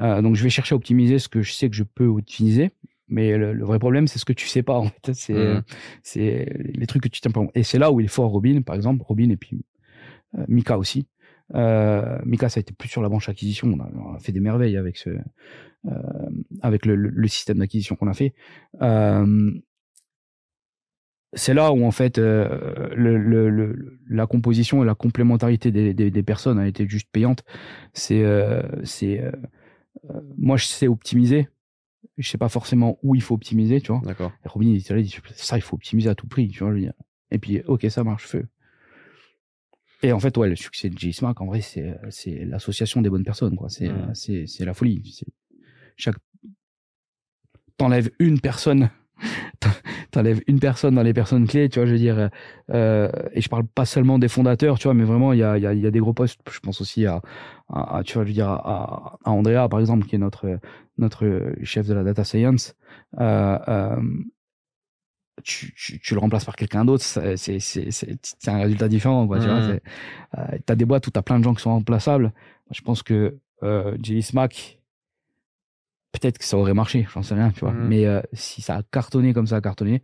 S2: Euh, donc je vais chercher à optimiser ce que je sais que je peux optimiser. Mais le, vrai problème, c'est ce que tu sais pas. En fait, c'est mmh. c'est les trucs que tu tiens pas. Et c'est là où il est fort Robin, par exemple, Robin et puis euh, Mika aussi. Euh, Mika, ça a été plus sur la branche acquisition. On a, fait des merveilles avec ce, euh, avec le, le système d'acquisition qu'on a fait. Euh, c'est là où en fait euh, le, le, la composition et la complémentarité des, des, des personnes a été juste payante. C'est euh, c'est moi je sais optimiser, je sais pas forcément où il faut optimiser, tu vois.
S1: D'accord.
S2: Robin il dit ça il faut optimiser à tout prix, tu vois. Et puis ok ça marche feu. Et en fait ouais le succès de J-Smack en vrai c'est c'est l'association des bonnes personnes quoi. C'est mmh. c'est c'est la folie chaque t'enlèves une personne t'enlèves une personne dans les personnes clés tu vois je veux dire euh, et je parle pas seulement des fondateurs tu vois mais vraiment il y a, y, a, y a des gros postes je pense aussi à, à, tu vois je veux dire à, à, Andrea par exemple qui est notre notre chef de la data science euh, euh, tu, tu, tu, le remplaces par quelqu'un d'autre, c'est c'est c'est un résultat différent quoi. Tu vois, mmh. euh, t'as des boîtes où t'as plein de gens qui sont remplaçables. Je pense que euh, Smack, peut-être que ça aurait marché, j'en sais rien, tu vois. Mmh. Mais euh, si ça a cartonné comme ça a cartonné,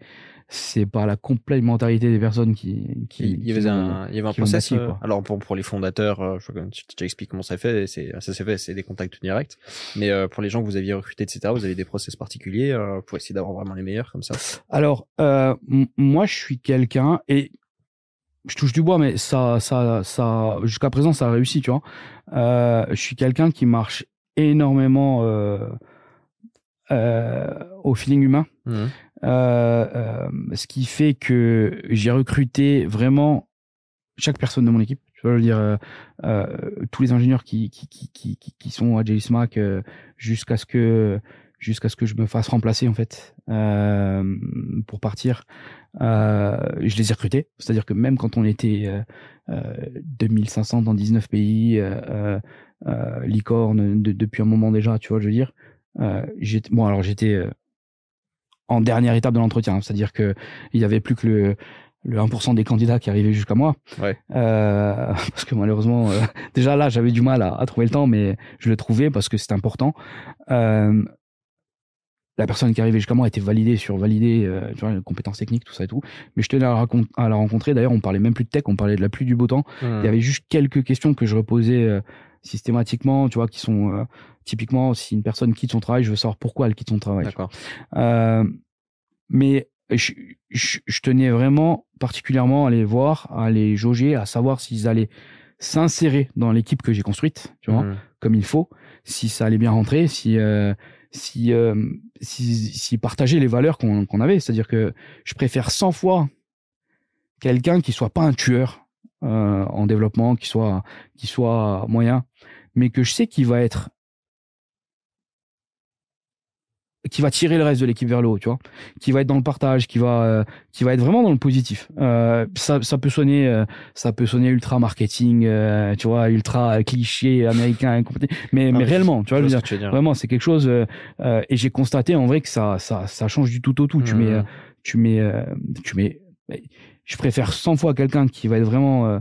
S2: c'est par la complémentarité des personnes qui. qui
S1: il y avait un, il y avait un process. Euh, alors pour pour les fondateurs, euh, je t'explique comment ça fait. C'est ça s'est fait, c'est des contacts directs. Mais euh, pour les gens que vous aviez recrutés, etc., vous avez des process particuliers pour essayer d'avoir vraiment les meilleurs comme ça.
S2: Alors moi, je suis quelqu'un et je touche du bois, mais ça, ça, ça, jusqu'à présent, ça a réussi, tu vois. je suis quelqu'un qui marche énormément euh, au feeling humain. Mmh. Euh, euh, ce qui fait que j'ai recruté vraiment chaque personne de mon équipe. Je veux dire, tous les ingénieurs qui, qui, qui, qui, qui sont à JSMAC jusqu'à ce que jusqu'à ce que je me fasse remplacer en fait pour partir. je les ai recrutés, c'est-à-dire que même quand on était 2500 dans 19 pays, licorne depuis un moment déjà, tu vois, je veux dire, euh, j'étais bon alors j'étais euh, en dernière étape de l'entretien, hein, c'est-à-dire que il y avait plus que le le 1% des candidats qui arrivaient jusqu'à moi.
S1: Ouais.
S2: Euh, parce que malheureusement, euh, déjà là, j'avais du mal à, à, trouver le temps, mais je le trouvais parce que c'est important. Euh, la personne qui arrivait jusqu'à moi était validée sur validée, tu vois, les compétences techniques, tout ça et tout. Mais je tenais à la, à la rencontrer. D'ailleurs, on parlait même plus de tech, on parlait de la pluie du beau temps. Mmh. Il y avait juste quelques questions que je reposais systématiquement, tu vois, qui sont euh, typiquement si une personne quitte son travail, je veux savoir pourquoi elle quitte son travail.
S1: D'accord.
S2: Euh, mais je, je, tenais vraiment particulièrement à les voir, à les jauger, à savoir s'ils allaient s'insérer dans l'équipe que j'ai construite, tu vois, mmh. comme il faut, si ça allait bien rentrer, si euh, si, euh, si, si partager les valeurs qu'on qu'on avait, c'est-à-dire que je préfère 100 fois quelqu'un qui soit pas un tueur euh, en développement, qui soit qui soit moyen, mais que je sais qu'il va être qui va tirer le reste de l'équipe vers le haut, tu vois, qui va être dans le partage, qui va, euh, qui va être vraiment dans le positif. Euh, ça, ça peut sonner, euh, ça peut sonner ultra marketing, tu vois, ultra cliché américain, mais, mais réellement, tu vois, je veux dire, vraiment, c'est quelque chose. et j'ai constaté en vrai que ça, ça, ça change du tout au tout. Tu mets, mmh. tu mets, tu mets. Je préfère 100 fois quelqu'un qui va être vraiment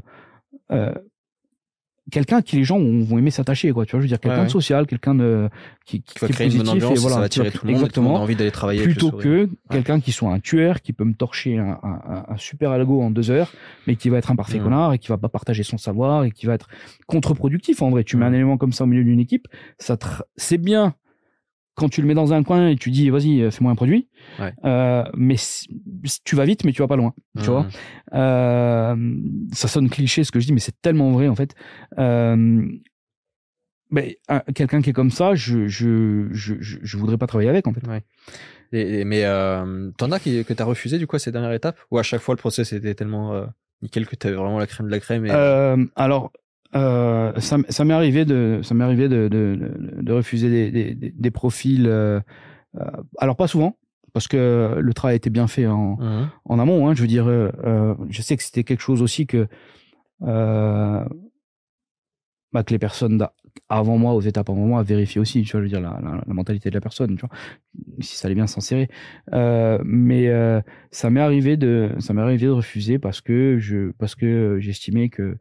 S2: quelqu'un qui les gens vont aimer s'attacher quoi tu vois je veux dire quelqu'un de social quelqu'un de
S1: qui, qui, va créer une bonne ambiance, et voilà ça va attirer tout le monde exactement tout le monde a envie d'aller travailler
S2: plutôt que quelqu'un qui soit un tueur qui peut me torcher un, un, un, super algo en deux heures mais qui va être un parfait mmh. connard et qui va pas partager son savoir et qui va être contre-productif en vrai. Tu mets un mmh. élément comme ça au milieu d'une équipe ça c'est bien quand tu le mets dans un coin et tu dis vas-y euh, fais-moi un produit euh, mais tu vas vite mais tu vas pas loin tu vois. Mmh. euh, ça sonne cliché ce que je dis mais c'est tellement vrai en fait. Euh, mais quelqu'un qui est comme ça je je, je je voudrais pas travailler avec en fait.
S1: Ouais. et, mais euh, t'en as qui, que t'as refusé du coup à ces dernières étapes? Ou à chaque fois le process était tellement nickel que t'avais vraiment la crème de la crème et...
S2: alors euh, ça, ça m'est arrivé de ça m'est arrivé de, de, de, refuser des, des, des profils euh, euh, alors pas souvent parce que le travail était bien fait en, mmh. en amont hein, je veux dire euh, je sais que c'était quelque chose aussi que bah, que les personnes avant moi aux étapes avant moi vérifier aussi tu vois je veux dire la, la, la, mentalité de la personne tu vois si ça allait bien s'insérer mais ça m'est arrivé de ça m'est arrivé de refuser parce que je parce que j'estimais que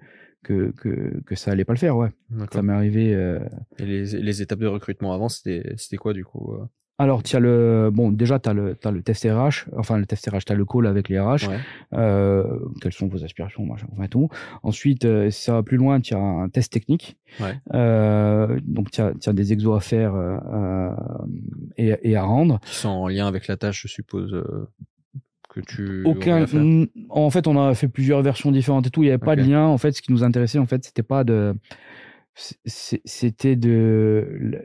S2: que, que, que ça allait pas le faire, ouais. Ça m'est arrivé. Euh...
S1: Et les, les étapes de recrutement avant, c'était c'était quoi du coup euh?
S2: alors, tu as le bon déjà tu as le as le test RH, enfin le test RH, tu as le call avec les RH. Ouais. Euh, quelles sont vos aspirations, machin, enfin tout. Ensuite, euh, ça va plus loin, tu as un test technique. Ouais. Euh, donc tu as des exos à faire et, et à rendre.
S1: Qui sont en lien avec la tâche, je suppose tu
S2: aucun en fait on a fait plusieurs versions différentes et tout. Il y avait pas de lien en fait. Ce qui nous intéressait en fait c'était pas de c'était de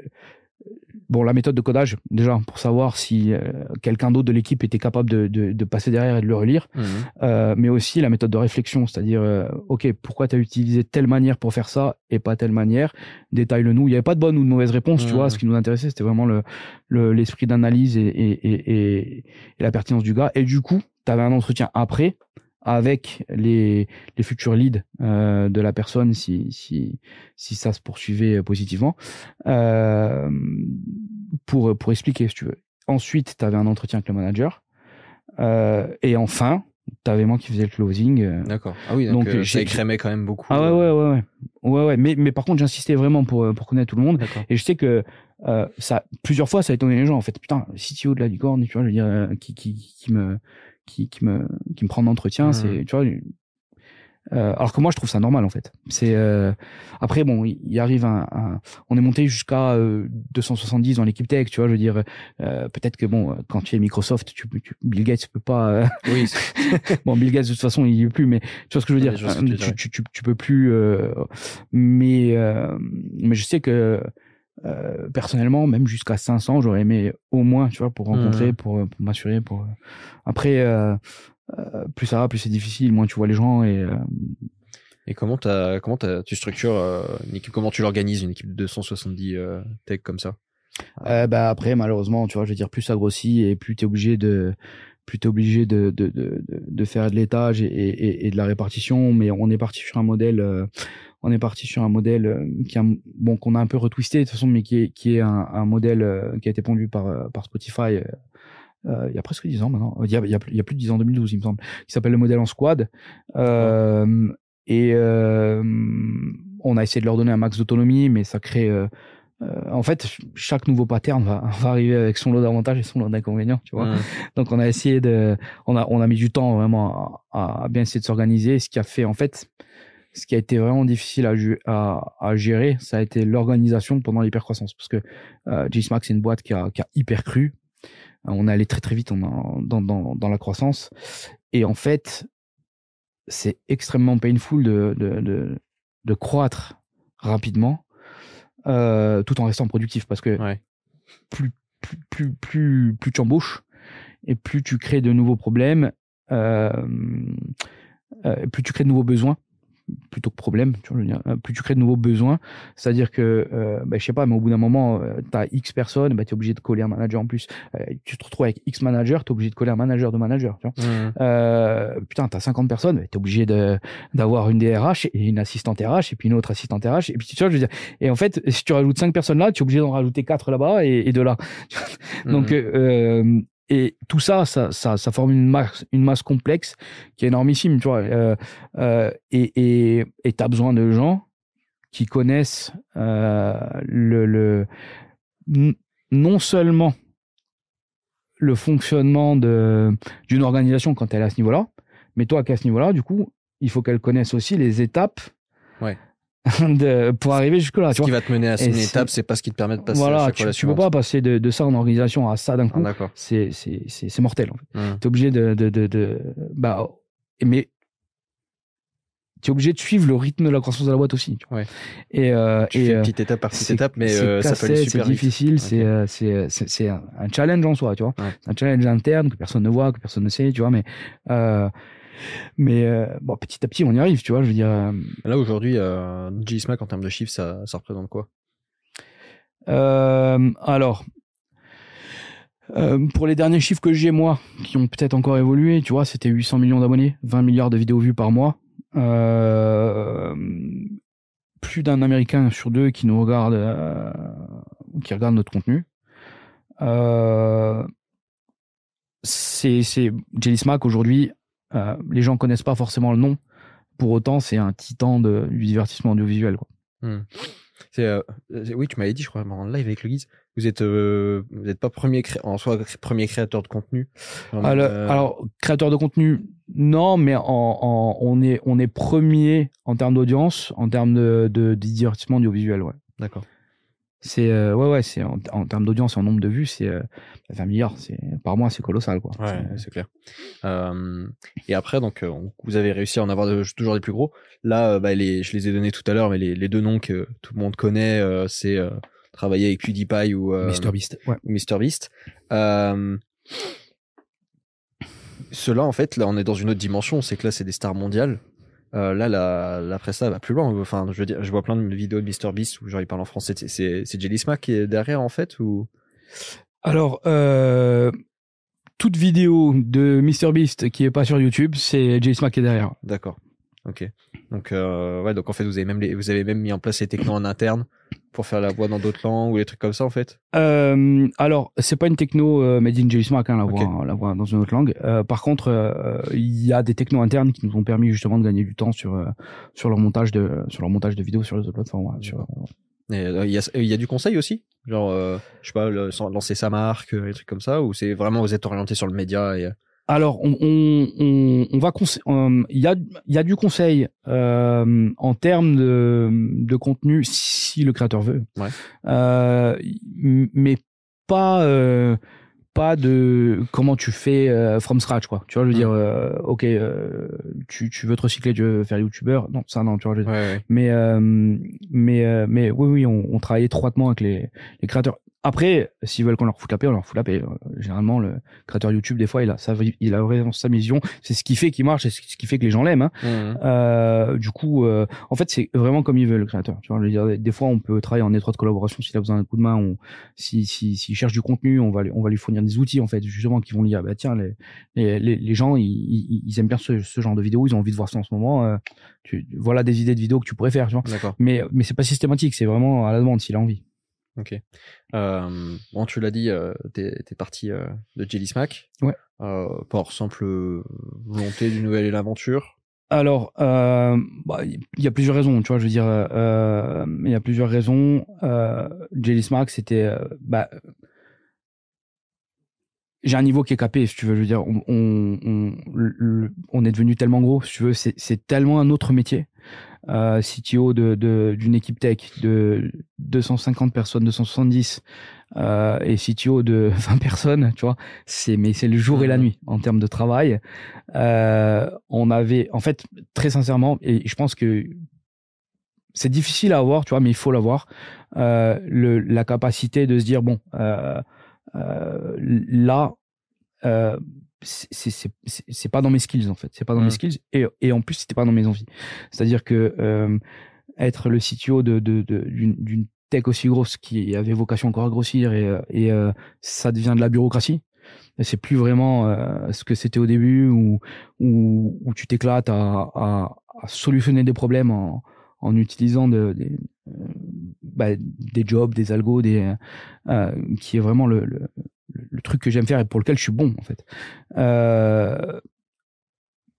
S2: bon la méthode de codage déjà pour savoir si euh, quelqu'un d'autre de l'équipe était capable de, de, de, passer derrière et de le relire. Mmh. euh, mais aussi la méthode de réflexion c'est-à-dire euh, ok pourquoi tu as utilisé telle manière pour faire ça et pas telle manière? Détaille-le nous. Il n'y avait pas de bonne ou de mauvaise réponse tu vois. Mmh. ce qui nous intéressait c'était vraiment le l'esprit d'analyse et, et, et, et, la pertinence du gars. Et du coup tu avais un entretien après avec les, les futurs leads euh, de la personne si, si, si ça se poursuivait positivement euh, pour, pour expliquer si tu veux. Ensuite, tu avais un entretien avec le manager. Euh, et enfin, tu avais moi qui faisais le closing. Euh.
S1: D'accord. Ah oui, donc, donc euh, ça écrémait quand même beaucoup.
S2: Ah ouais, ouais, ouais. Ouais, ouais, ouais. Mais, mais par contre, j'insistais vraiment pour, pour connaître tout le monde. Et je sais que ça, plusieurs fois, ça a étonné les gens. En fait, putain, CTO de la licorne, tu vois, je veux dire, qui, qui, qui me qui, qui me qui me prend d'entretien mmh. c'est tu vois euh, alors que moi je trouve ça normal en fait c'est euh, après bon il arrive un, un on est monté jusqu'à euh, 270 dans l'équipe tech tu vois je veux dire euh, peut-être que bon quand tu es Microsoft tu, tu Bill Gates peut pas euh,
S1: oui
S2: bon Bill Gates de toute façon il y est plus mais tu vois ce que je veux dire tu, tu, tu, tu, peux plus mais mais je sais que euh, personnellement, même jusqu'à 500, j'aurais aimé au moins, tu vois, pour rencontrer, mmh. pour, pour m'assurer. Pour après, euh, euh, plus ça va, plus c'est difficile, moins tu vois les gens et. Euh,
S1: et comment comment tu structures une équipe, comment tu l'organises une équipe de 270 tech comme ça?
S2: Bah après, malheureusement, tu vois, je veux dire, plus ça grossit et plus t'es obligé de plus t'es obligé de, de, de, de, faire de l'étage et, et, et, de la répartition, mais on est parti sur un modèle on est parti sur un modèle euh, qui a, bon qu'on a un peu retwisté de toute façon mais qui est qui est un, un modèle euh, qui a été pondu par euh, par Spotify euh, il y a presque 10 ans maintenant. Il y a, il y a, plus de 10 ans 2012 il me semble qui s'appelle le modèle en squad. Euh, et euh, on a essayé de leur donner un max d'autonomie mais ça crée en fait, chaque nouveau pattern va, va arriver avec son lot d'avantages et son lot d'inconvénients, tu vois. Donc, on a essayé de, on a, on a mis du temps vraiment à, à bien essayer de s'organiser, ce qui a fait, en fait, ce qui a été vraiment difficile à, à, à gérer, ça a été l'organisation pendant l'hypercroissance. Parce que euh, JSMAC, c'est une boîte qui a, qui a hyper cru. On est allé très très vite dans, dans, dans, dans la croissance. Et en fait, c'est extrêmement painful de, de, de, de croître rapidement euh, tout en restant productif. Parce que plus, plus, plus, plus, plus tu embauches et plus tu crées de nouveaux problèmes, euh, plus tu crées de nouveaux besoins plutôt que problème, tu vois, euh, plus tu crées de nouveaux besoins, c'est-à-dire que, euh, bah, je sais pas, mais au bout d'un moment, euh, tu as X personnes, bah, tu es obligé de coller un manager en plus. Euh, tu te retrouves avec X manager, tu es obligé de coller un manager de manager. Tu vois. Mmh. Euh, putain, tu as 50 personnes, bah, tu es obligé d'avoir une DRH et une assistante RH et puis une autre assistante RH. Et puis tu vois, je veux dire, et en fait, si tu rajoutes 5 personnes là, tu es obligé d'en rajouter 4 là-bas et, et de là. Donc, mmh. Et tout ça, ça, ça, forme une masse, une masse complexe qui est énormissime, tu vois. Euh, euh, et tu as besoin de gens qui connaissent euh, le, non seulement le fonctionnement d'une organisation quand elle est à ce niveau-là, mais toi qui à ce niveau-là, du coup, il faut qu'elle connaisse aussi les étapes. de, pour arriver jusque là.
S1: Ce qui va te mener à cette étape, c'est pas ce qui te permet de passer
S2: voilà, à tu, tu peux pas passer de, de ça en organisation à ça d'un coup.
S1: Ah,
S2: c'est c'est c'est mortel. En fait. Mmh. T'es obligé de, de, de, de bah mais tu es obligé de suivre le rythme de la croissance de la boîte aussi.
S1: Ouais.
S2: Et, euh,
S1: tu et fais euh, petite étape par petite étape, mais euh, ça peut super
S2: C'est difficile, c'est euh, c'est c'est un challenge en soi, tu vois. Ouais. Un challenge interne que personne ne voit, que personne ne sait, tu vois. Mais mais euh, bon, petit à petit, on y arrive, tu vois. Je veux dire. Euh,
S1: Là aujourd'hui, euh, en termes de chiffres, ça, ça représente quoi?
S2: Euh, Alors, euh, pour les derniers chiffres que j'ai moi, qui ont peut-être encore évolué, tu vois, c'était 800 millions d'abonnés, 20 milliards de vidéos vues par mois. plus d'un Américain sur deux qui nous regarde, qui regarde notre contenu. c'est c'est Jelly Smack aujourd'hui euh, les gens connaissent pas forcément le nom. Pour autant, c'est un titan de, du divertissement audiovisuel. Quoi.
S1: Hmm. Euh, oui, tu m'avais dit, je crois, en live avec le vous êtes, euh, vous n'êtes pas premier en soi premier créateur de contenu.
S2: Alors, créateur de contenu, non, mais en, en, on est, on est premier en termes d'audience, en termes de, de, de divertissement audiovisuel, ouais.
S1: D'accord.
S2: C'est euh, ouais ouais c'est en, en termes d'audience et en nombre de vues c'est euh, 20 milliards c'est par mois c'est colossal quoi.
S1: Ouais c'est clair. Euh, et après donc euh, vous avez réussi à en avoir toujours des plus gros. Là euh, bah, les, je les ai donnés tout à l'heure mais les, les, deux noms que tout le monde connaît c'est travailler avec PewDiePie ou
S2: MrBeast. Ouais.
S1: MrBeast. Ceux-là en fait là on est dans une autre dimension c'est que là c'est des stars mondiales. Euh, là, la, la presta va plus loin. Enfin, je veux dire, je vois plein de vidéos de MrBeast où genre il parle en français. C'est c'est Jelly Smack qui est derrière en fait ou?
S2: Alors, euh, toute vidéo de MrBeast qui est pas sur YouTube, c'est Jelly Smack qui est derrière.
S1: D'accord. Ok. Donc euh, ouais, donc en fait vous avez même les, vous avez même mis en place les technos en interne pour faire la voix dans d'autres langues ou les trucs comme ça en fait?
S2: Euh, Alors c'est pas une techno euh, made in JSMAC hein, la voix la voix dans une autre langue. Euh, par contre euh, il y a des technos internes qui nous ont permis justement de gagner du temps sur euh, sur leur montage de sur leur montage de vidéos sur les autres plateformes. sur,
S1: il y, a, il y a du conseil aussi? Genre je sais pas lancer sa marque les trucs comme ça ou c'est vraiment vous êtes orienté sur le média et
S2: alors, on, on, on va euh, il y a il y a du conseil euh, en termes de, de contenu si le créateur veut,
S1: ouais.
S2: euh, mais pas pas de comment tu fais euh, from scratch quoi. Tu vois, je veux dire, euh, ok, tu, tu veux te recycler, tu veux faire youtubeur, non ça non, tu vois. Je
S1: ouais, ouais.
S2: Mais mais mais oui oui, on, on travaille étroitement avec les, les créateurs. Après, s'ils veulent qu'on leur foute la paix, on leur fout la paix. Euh, généralement, le créateur YouTube, des fois, il a sa, il a vraiment sa vision. C'est ce qui fait qu'il marche, c'est ce qui fait que les gens l'aiment. Hein.
S1: Mmh.
S2: Euh, du coup, euh, en fait, c'est vraiment comme il veut le créateur. Tu vois, je veux dire, des fois, on peut travailler en étroite collaboration s'il a besoin d'un coup de main. On, si, si, s'il cherche du contenu, on va, on va lui fournir des outils en fait, justement, qui vont dire, bah tiens, les, les, les gens, ils, ils, aiment bien ce, ce, genre de vidéo, ils ont envie de voir ça en ce moment. Euh, tu, voilà des idées de vidéos que tu pourrais faire. Tu vois. Mais, mais c'est pas systématique. C'est vraiment à la demande s'il a envie.
S1: Ok. Euh, bon, tu l'as dit, euh, t'es es parti euh, de Jelly Smack.
S2: Ouais.
S1: Par simple volonté d'une nouvelle et l'aventure.
S2: Alors, euh, bah, il y a plusieurs raisons, tu vois. Je veux dire, euh, il y a plusieurs raisons. Euh, Jelly Smack, c'était, bah, j'ai un niveau qui est capé, si tu veux. Je veux dire, on, on, on, on est devenu tellement gros, si tu veux. C'est tellement un autre métier euh, CTO de d'une équipe tech de 250 personnes, 270 euh, et CTO de 20 personnes, tu vois. C'est mais c'est le jour et la nuit en termes de travail. Euh, on avait, en fait, très sincèrement, et je pense que c'est difficile à avoir, tu vois, mais il faut l'avoir. Euh, la capacité de se dire bon, euh, là, c'est pas dans mes skills en fait. C'est pas dans mes mmh. skills et, et en plus c'était pas dans mes envies. C'est à dire que euh, être le CTO de d'une tech aussi grosse qui avait vocation encore à grossir et, et euh, ça devient de la bureaucratie. C'est plus vraiment euh, ce que c'était au début où où, où tu t'éclates à, à, à, solutionner des problèmes en, en utilisant de, des, bah, des jobs des algos des qui est vraiment le, le le truc que j'aime faire et pour lequel je suis bon en fait. Euh,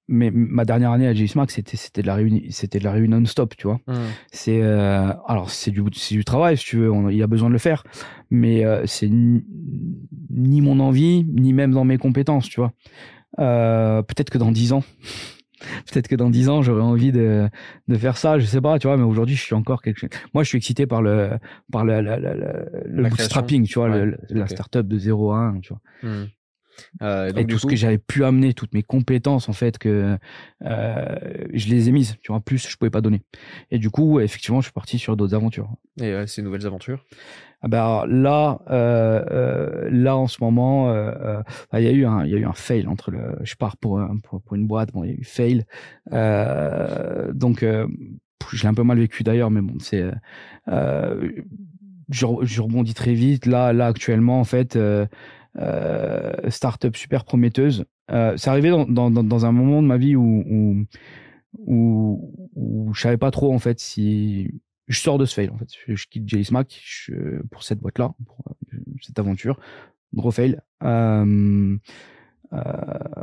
S2: mais ma dernière année à JSMAC c'était c'était de la réunion c'était de la réunion non-stop tu vois mmh. c'est euh, alors c'est du c'est du travail si tu veux il y a besoin de le faire mais euh, c'est ni, mon envie ni même dans mes compétences tu vois peut-être que dans dix ans peut-être que dans dix ans j'aurais envie de, de faire ça je sais pas tu vois mais aujourd'hui je suis encore quelque chose. Moi je suis excité par le par le, le, bootstrapping tu vois la startup de 0 à 1 tu vois. Hmm. Euh, et tout ce que j'avais pu amener toutes mes compétences en fait que euh, je les ai mises. Tu vois plus je pouvais pas donner. Et du coup effectivement je suis parti sur d'autres aventures.
S1: Et ces nouvelles aventures?
S2: Ah ben là, euh, euh, là en ce moment, euh, euh bah, il y a eu un, il y a eu un fail entre le, je pars pour pour, pour une boîte, bon, il y a eu fail, euh, donc je l'ai un peu mal vécu d'ailleurs, mais bon, c'est, je, je, rebondis très vite. Là, là actuellement, en fait, startup super prometteuse. c'est arrivé dans, un moment de ma vie où, où où, je savais pas trop en fait si je sors de ce fail en fait. Je, quitte Jelly Smack pour cette boîte là, pour euh, cette aventure. Gros fail. Euh, euh,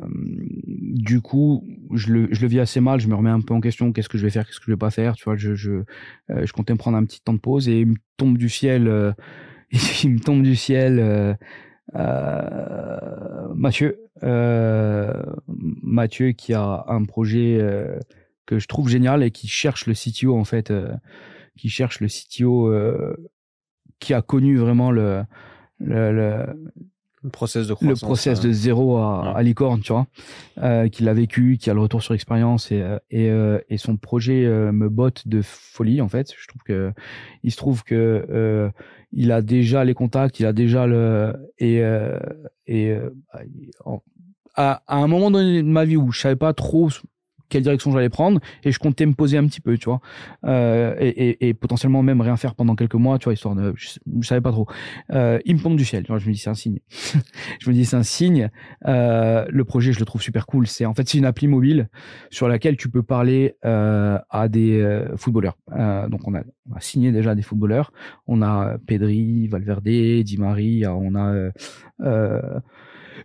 S2: du coup, je le, vis assez mal. Je me remets un peu en question. Qu'est-ce que je vais faire Qu'est-ce que je vais pas faire Tu vois, je, comptais me prendre un petit temps de pause et me tombe du ciel. il me tombe du ciel. Mathieu, Mathieu qui a un projet que je trouve génial et qui cherche le CTO en fait qui cherche le CTO euh, qui a connu vraiment le, le,
S1: le process de croissance,
S2: le process de zéro à, à licorne tu vois euh, qui l'a vécu qui a le retour sur expérience et et, euh, et son projet euh, me botte de folie en fait. Je trouve que il se trouve que euh, il a déjà les contacts il a déjà le et et à, à un moment donné de ma vie où je savais pas trop quelle direction j'allais prendre et je comptais me poser un petit peu tu vois. Euh, et, et, et, potentiellement même rien faire pendant quelques mois tu vois histoire de je, savais pas trop. Euh, il me tombe du ciel tu vois, je me dis c'est un signe. Je me dis c'est un signe. Euh, le projet je le trouve super cool. C'est en fait c'est une appli mobile sur laquelle tu peux parler euh, à des euh, footballeurs. Euh, donc on a, on a signé déjà des footballeurs. On a Pedri Valverde Di Maria on a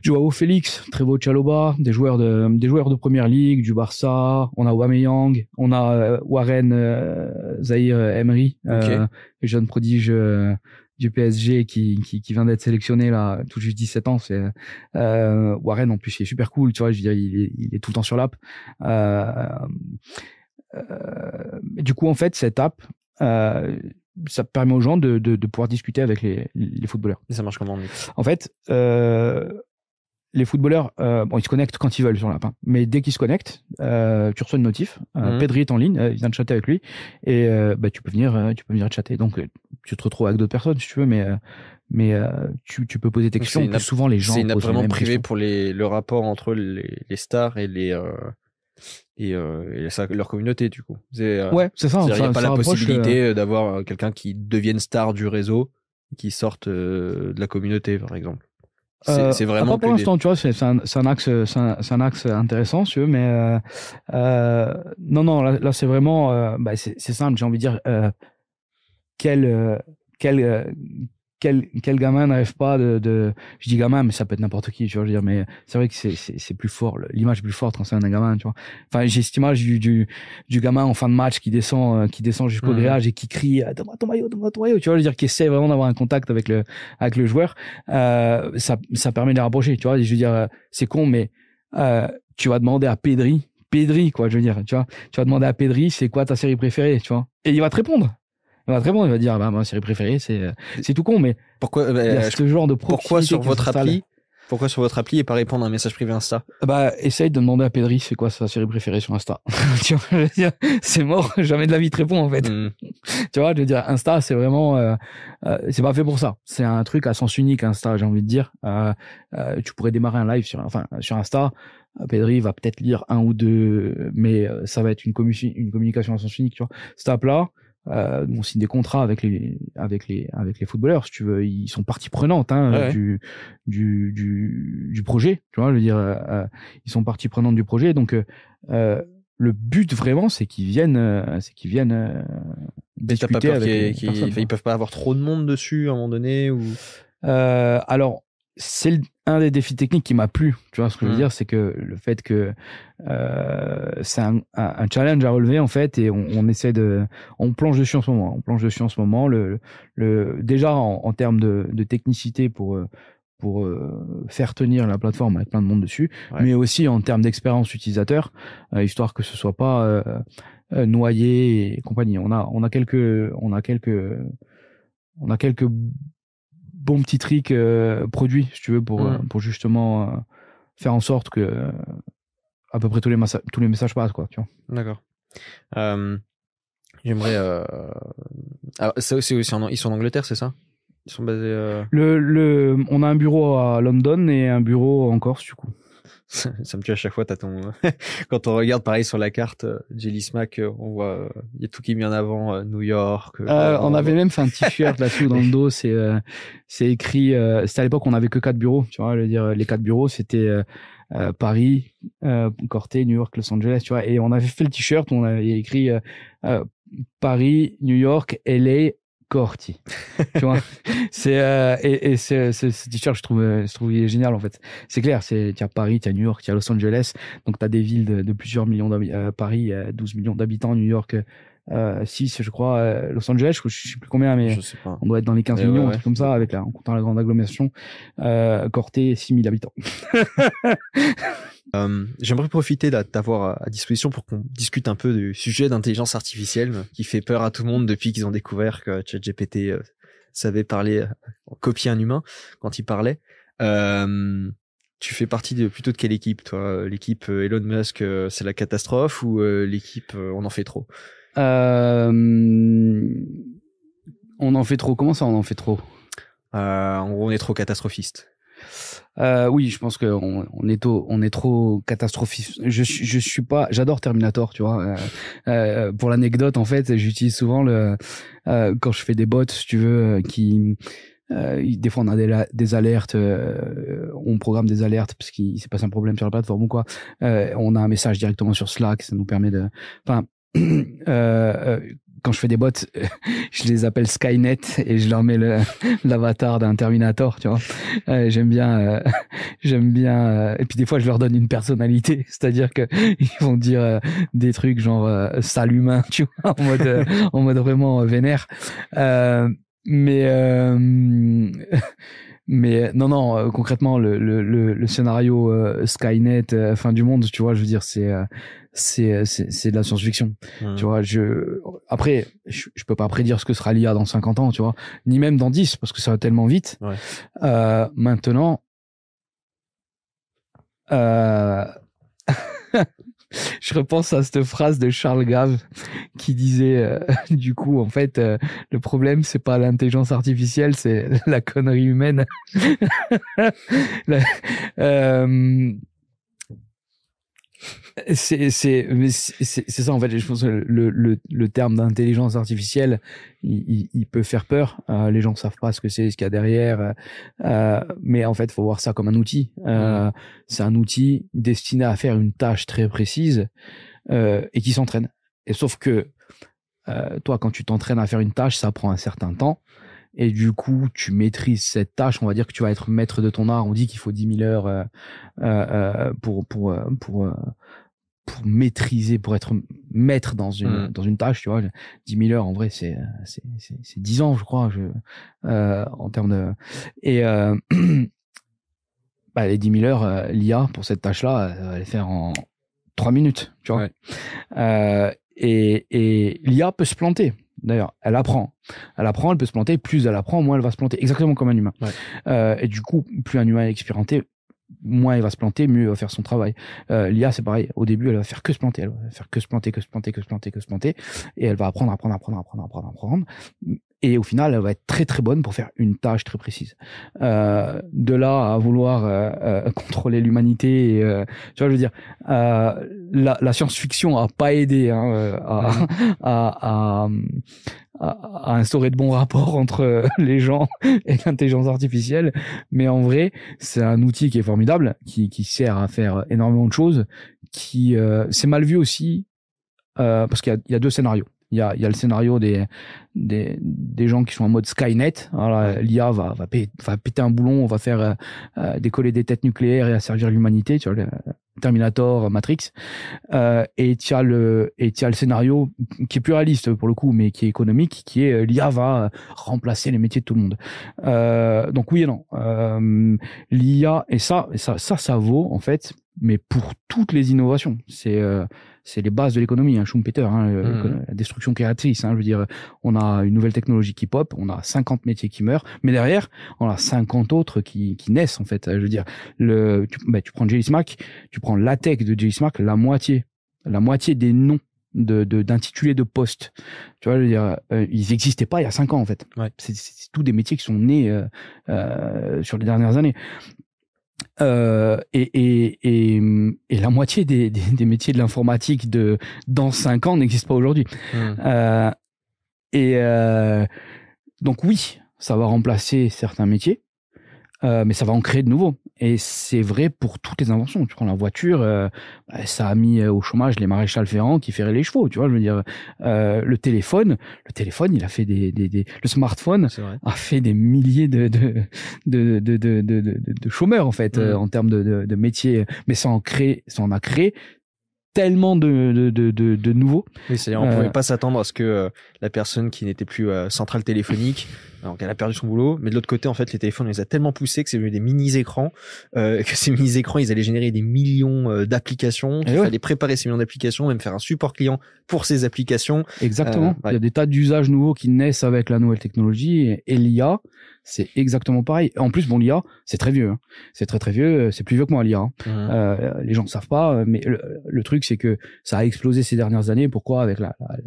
S2: Joao Félix, Trevo Chaloba, des joueurs de des joueurs de première ligue, du Barça, on a Wameyang, on a euh, Warren euh, Zahir Emery, euh, jeune prodige euh, du PSG qui, qui, qui vient d'être sélectionné là tout juste 17 ans c'est euh, Warren en plus il est super cool tu vois je veux dire il est, il est tout le temps sur l'app. Euh, du coup en fait cette app ça permet aux gens de, de, de pouvoir discuter avec les, les footballeurs.
S1: Et ça marche comment
S2: En fait, euh, les footballeurs, euh, bon, ils se connectent quand ils veulent sur l'app, hein. mais dès qu'ils se connectent, euh, tu reçois une notif. Euh, mhm. Pedri est en ligne, il vient de chatter avec lui, et bah, tu peux venir, tu peux venir chatter. Donc, tu te retrouves avec d'autres personnes si tu veux, mais mais tu, tu peux poser tes questions. Plus souvent, les gens.
S1: C'est une app vraiment privée pour les, le rapport entre les, les stars et les et, et ça, leur communauté du coup.
S2: ouais, c'est ça.
S1: Il n'y a pas la possibilité d'avoir quelqu'un qui devienne star du réseau, qui sorte de la communauté, par exemple. C'est euh, vraiment.
S2: pour l'instant, tu vois, c'est un, un, axe, c'est un, un, axe intéressant, tu veux, mais euh, euh, non, non, là, là c'est vraiment, bah, c'est simple. J'ai envie de dire, quel, quel, quel, quel gamin n'arrive pas de, de, je dis gamin, mais ça peut être n'importe qui, tu vois, je veux dire, mais c'est vrai que c'est, c'est, plus fort, l'image est plus forte quand c'est un gamin, tu vois. Enfin, j'ai cette image du, du, du, gamin en fin de match qui descend, euh, qui descend jusqu'au mmh. grillage et qui crie, euh, donne-moi ton maillot, donne-moi ton maillot, tu vois, je veux dire, qui essaie vraiment d'avoir un contact avec le, avec le joueur, euh, ça, ça permet de les rapprocher, tu vois, je veux dire, c'est con, mais, euh, tu vas demander à Pedri, Pedri, quoi, je veux dire, tu vois, tu vas demander à Pedri, c'est quoi ta série préférée, tu vois, et il va te répondre. Va très bon, il va dire bah ma série préférée c'est c'est tout con mais
S1: pourquoi bah, ce genre de
S2: pourquoi
S1: sur votre appli Pourquoi sur votre appli et pas répondre à un message privé Insta?
S2: Bah, essaye de demander à Pedri c'est quoi sa série préférée sur Insta. tu vois, c'est mort, jamais de la vie te répond en fait. Hmm. tu vois, je veux dire, Insta, c'est vraiment, euh, euh, c'est pas fait pour ça. C'est un truc à sens unique Insta, j'ai envie de dire. Euh, euh tu pourrais démarrer un live sur, enfin, sur Insta. Pedri va peut-être lire un ou deux, mais ça va être une, une communication à sens unique. Tu vois, cette app là euh, on signe des contrats avec les avec les avec les footballeurs si tu veux. Ils sont partie prenante hein, du, du, du du projet tu vois je veux dire euh, euh, ils sont partie prenante du projet. Donc euh, le but vraiment c'est qu'ils viennent c'est qu'ils viennent discuter avec
S1: ils peuvent pas avoir trop de monde dessus à un moment donné ou?
S2: Alors c'est un des défis techniques qui m'a plu. Tu vois ce que je veux mm. dire, c'est que le fait que euh, c'est un, un, challenge à relever en fait, et on, on, essaie de, on plonge dessus en ce moment. On plonge dessus en ce moment. Le, le déjà en, en termes de, de, technicité pour pour euh, faire tenir la plateforme avec plein de monde dessus, mais aussi en termes d'expérience utilisateur, euh, histoire que ce soit pas euh, noyé et compagnie. On a on a quelques on a quelques on a quelques bon petit trick euh, produit, si tu veux, pour, euh, pour justement euh, faire en sorte que à peu près tous les, tous les messages passent, quoi, tu vois.
S1: D'accord. J'aimerais. Alors, ça aussi, ils sont en Angleterre, c'est ça? Ils sont basés.
S2: Le, le, on a un bureau à London et un bureau en Corse, du coup.
S1: ça me tue à chaque fois. Ton quand on regarde pareil sur la carte euh, Jelly Smack, euh, on voit il euh, y a tout qui est mis en avant New York.
S2: on avait même fait un t-shirt là-dessous dans le dos. C'est c'est écrit. c'était à l'époque on avait que quatre bureaux. Tu vois, veux dire les quatre bureaux c'était Paris, Corté, New York, Los Angeles. Tu vois, et on avait fait le t-shirt. On avait écrit Paris, New York, LA, Corti. tu vois, c'est euh, et, et ce, ce, ce t-shirt, je trouve, euh, je trouve il est génial en fait. C'est clair, c'est tu as Paris, tu as New York, tu as Los Angeles, donc tu as des villes de, de plusieurs millions d'habitants. Euh, Paris, 12 millions d'habitants, New York. Euh, 6 je crois euh, Los Angeles je, je sais plus combien mais on doit être dans les 15 millions un comme ça avec la en comptant la grande agglomération. Euh, Corté 6000 habitants.
S1: Euh, j'aimerais profiter d'avoir à disposition pour qu'on discute un peu du sujet d'intelligence artificielle qui fait peur à tout le monde depuis qu'ils ont découvert que ChatGPT euh, savait parler, euh, copier un humain quand il parlait. tu fais partie de plutôt de quelle équipe, toi? L'équipe Elon Musk, c'est la catastrophe ou l'équipe on en fait trop?
S2: On en fait trop. Comment ça, on en fait trop?
S1: En gros, on est trop catastrophiste.
S2: Euh, oui, je pense qu'on on est trop, on est trop catastrophiste. Je je suis pas, j'adore Terminator, tu vois. Euh, euh, pour l'anecdote, en fait, j'utilise souvent le euh, quand je fais des bots, si tu veux, qui des fois on a des, des alertes, on programme des alertes parce qu'il s'est passé un problème sur la plateforme ou quoi. on a un message directement sur Slack, ça nous permet de, enfin. Euh, quand je fais des bots, je les appelle Skynet et je leur mets l'avatar d'un Terminator, tu vois. Euh, j'aime bien, euh, j'aime bien. Euh, et puis des fois, je leur donne une personnalité, c'est-à-dire que ils vont dire des trucs genre salut humain, tu vois, en mode, en mode vraiment vénère. mais mais non, non, concrètement, le, le, le, scénario Skynet, fin du monde, tu vois, je veux dire, c'est c'est c'est de la science-fiction. Mmh. Tu vois, je après je, je, peux pas prédire ce que sera l'IA dans 50 ans, tu vois, ni même dans 10 parce que ça va tellement vite. Ouais. Euh, maintenant euh... je repense à cette phrase de Charles Gave qui disait euh, du coup en fait euh, le problème c'est pas l'intelligence artificielle c'est la connerie humaine. euh, c'est ça en fait. Je pense que le le, le terme d'intelligence artificielle il, il, peut faire peur. Euh, les gens savent pas ce que c'est ce qu'il y a derrière. Euh, mais en fait faut voir ça comme un outil. Euh, c'est un outil destiné à faire une tâche très précise et qui s'entraîne. Et sauf que toi quand tu t'entraînes à faire une tâche ça prend un certain temps. Et du coup tu maîtrises cette tâche. On va dire que tu vas être maître de ton art. On dit qu'il faut 10 000 heures euh, euh, pour pour pour pour maîtriser, pour être maître dans une, mm. dans une tâche, tu vois. 10 000 heures, en vrai, c'est, c'est, c'est, 10 ans, je crois, je, euh, en termes de, et, euh, bah, les 10 000 heures, euh, l'IA, pour cette tâche-là, elle va les faire en 3 minutes, tu vois. Euh, et, et l'IA peut se planter. D'ailleurs, elle apprend. Elle apprend, elle peut se planter. Plus elle apprend, moins elle va se planter. Exactement comme un humain. Et du coup, plus un humain est expérimenté, moins il va se planter, mieux il va faire son travail. Euh, L'IA, c'est pareil. Au début, elle va faire que se planter, elle va faire que se planter, que se planter, que se planter, que se planter, et elle va apprendre, apprendre, apprendre, apprendre, apprendre, apprendre. Et au final, elle va être très très bonne pour faire une tâche très précise. Euh, de là à vouloir euh, euh contrôler l'humanité, euh, tu vois, je veux dire, euh, la, la science-fiction a pas aidé hein, à, à, à, à, instaurer de bons rapports entre les gens et l'intelligence artificielle. Mais en vrai, c'est un outil qui est formidable, qui, qui sert à faire énormément de choses, qui c'est mal vu aussi parce qu'il y, y a deux scénarios. Il y a, y a le scénario des, des, des gens qui sont en mode Skynet. L'IA va, va, va, péter un boulon, on va faire euh, euh, décoller des têtes nucléaires et asservir l'humanité. Tu vois, Terminator, Matrix. Euh, et tu as le et tu as le scénario qui est plus réaliste pour le coup, mais qui est économique, qui est euh, l'IA va remplacer les métiers de tout le monde. Euh, donc oui et non. L'IA et ça, ça, ça, ça vaut en fait, mais pour toutes les innovations. C'est euh, c'est les bases de l'économie, hein, Schumpeter, hein, mmh. la destruction créatrice. Hein, je veux dire, on a une nouvelle technologie qui pop, on a 50 métiers qui meurent, mais derrière, on a 50 autres qui, qui naissent en fait. Je veux dire, le, tu, bah, tu prends Jelly Smack, tu prends la tech de Jelly Smack, la moitié, la moitié des noms de d'intitulés de, de poste. Tu vois, je veux dire, euh, ils n'existaient pas il y a cinq ans en fait.
S1: Ouais.
S2: C'est tous des métiers qui sont nés euh, euh, sur les dernières années. Euh, et, et, et, et, la moitié des, des, des métiers de l'informatique de dans cinq ans n'existent pas aujourd'hui.
S1: Mmh.
S2: Euh, et euh, donc oui, ça va remplacer certains métiers, mais ça va en créer de nouveaux. Et c'est vrai pour toutes les inventions. Tu prends la voiture, euh, bah, ça a mis au chômage les maréchals ferrants qui ferraient les chevaux. Tu vois, je veux dire, euh, le téléphone, le téléphone, il a fait des, des, des le smartphone a fait des milliers de de de de de, de, chômeurs en fait mmh. en termes de, de, de métiers. Mais ça en crée, ça en a créé tellement de, de, de, de, de nouveaux.
S1: Oui, c'est-à-dire on euh... pouvait pas s'attendre à ce que euh, la personne qui n'était plus euh, centrale téléphonique, donc elle a perdu son boulot, mais de l'autre côté, en fait, les téléphones, on les a tellement poussés que c'est devenu des mini-écrans, euh, que ces mini-écrans, ils allaient générer des millions euh, d'applications, il ouais. fallait préparer ces millions d'applications, même faire un support client pour ces applications.
S2: Exactement. Ouais. Il y a des tas d'usages nouveaux qui naissent avec la nouvelle technologie et, et l'IA c'est exactement pareil. En plus, bon, l'IA, c'est très vieux. Hein. C'est très très vieux. C'est plus vieux que moi l'IA. Hein.
S1: Mmh.
S2: Euh, les gens ne savent pas, mais le, le truc c'est que ça a explosé ces dernières années. Pourquoi? Avec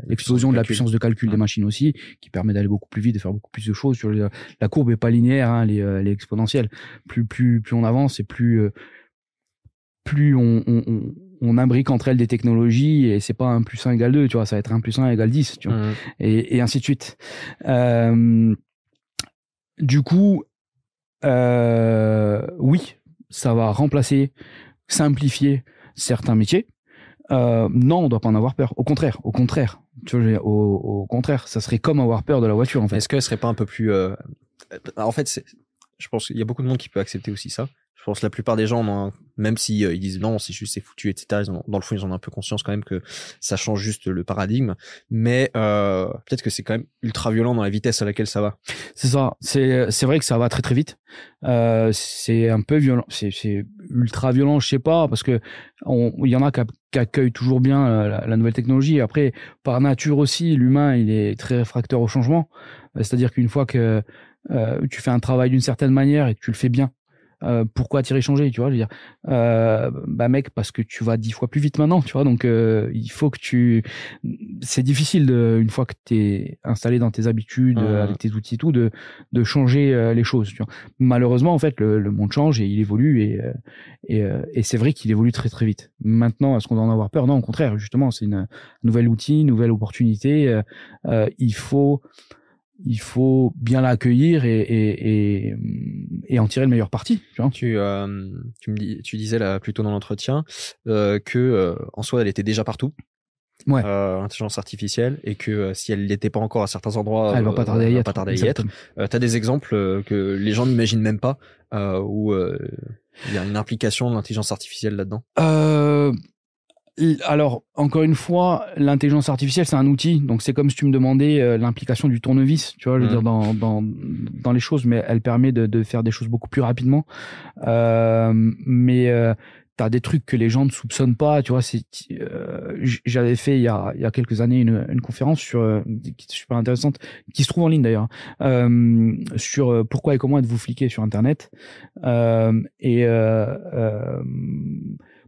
S2: l'explosion de la puissance de calcul mmh. des machines aussi, qui permet d'aller beaucoup plus vite, de faire beaucoup plus de choses. Sur le, la courbe est pas linéaire, hein, elle, est, elle est exponentielle. Plus plus plus on avance, et plus euh, plus on, on, on imbrique entre elles des technologies et c'est pas un plus 1 égale 2, tu vois, ça va être un plus 1 égale 10, tu vois,
S1: mmh.
S2: et, et ainsi de suite. Euh, du coup, euh, oui, ça va remplacer, simplifier certains métiers. Euh, non, on doit pas en avoir peur. Au contraire, au contraire, tu vois, au, au contraire, ça serait comme avoir peur de la voiture en fait.
S1: Est-ce qu'elle serait pas un peu plus euh... En fait, je pense qu'il y a beaucoup de monde qui peut accepter aussi ça. Je pense que la plupart des gens, même si euh, ils disent non, c'est juste c'est foutu, etc. Ils ont, dans le fond, ils ont un peu conscience quand même que ça change juste le paradigme. Mais peut-être que c'est quand même ultra violent dans la vitesse à laquelle ça va.
S2: C'est ça. C'est c'est vrai que ça va très très vite. C'est un peu violent. C'est c'est ultra violent, je sais pas, parce que il y en a qui, qui accueillent toujours bien euh, la, nouvelle technologie. Après, par nature aussi, l'humain il est très réfractaire au changement. C'est-à-dire qu'une fois que euh, tu fais un travail d'une certaine manière et que tu le fais bien, euh, pourquoi tirer changer tu vois je veux dire. Euh, bah mec parce que tu vas dix fois plus vite maintenant tu vois donc euh, il faut que tu c'est difficile de, une fois que tu es installé dans tes habitudes mmh. avec tes outils et tout de de changer les choses tu vois. Malheureusement en fait le, le, monde change et il évolue et et, et c'est vrai qu'il évolue très très vite. Maintenant est-ce qu'on doit en avoir peur? Non au contraire justement c'est une, un nouvel outil une nouvelle opportunité il faut il faut bien l'accueillir et, et, et, et, en tirer le meilleur parti. Tu, vois
S1: tu, euh, tu, me dis, tu disais là plutôt dans l'entretien euh, que euh, en soi elle était déjà partout.
S2: Ouais.
S1: L'intelligence artificielle et que si elle n'était pas encore à certains endroits,
S2: elle va pas tarder à y être.
S1: Pas tarder à y être. T'as des exemples que les gens n'imaginent même pas où il y a une implication de l'intelligence artificielle là-dedans?
S2: Alors, encore une fois, l'intelligence artificielle, c'est un outil. Donc, c'est comme si tu me demandais euh, l'implication du tournevis, tu vois, je veux mmh. dire, dans, dans, dans les choses, mais elle permet de, de faire des choses beaucoup plus rapidement. Euh, mais euh, t'as des trucs que les gens ne soupçonnent pas. Tu vois, c'est euh, j'avais fait il y a il y a quelques années une, une conférence sur euh, qui est super intéressante, qui se trouve en ligne d'ailleurs, euh, sur pourquoi et comment êtes-vous fliqué sur Internet. et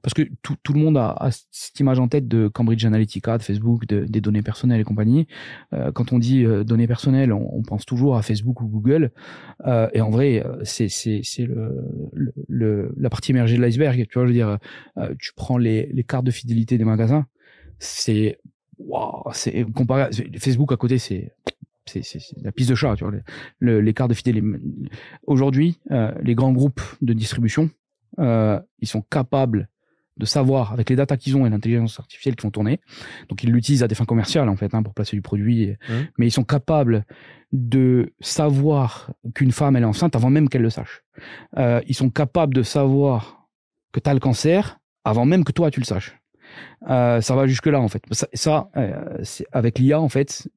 S2: parce que tout, le monde a, cette image en tête de Cambridge Analytica, de Facebook, de, des données personnelles et compagnie. Euh, quand on dit euh, données personnelles, on, pense toujours à Facebook ou Google. Euh, et en vrai, c'est le, le, le, la partie émergée de l'iceberg. Tu vois, je veux dire, tu prends les cartes de fidélité des magasins, c'est waouh, c'est Facebook à côté, c'est la piste de chat, tu vois, cartes de fidélité. Aujourd'hui, les grands groupes de distribution, ils sont capables de savoir avec les datas qu'ils ont et l'intelligence artificielle qu'ils font tourner. Donc ils l'utilisent à des fins commerciales en fait hein, pour placer du produit, mmh. mais ils sont capables de savoir qu'une femme elle est enceinte avant même qu'elle le sache. Euh, ils sont capables de savoir que tu as le cancer avant même que toi tu le saches. Euh, ça va jusque là en fait. Ça, ça euh, c'est avec l'IA en fait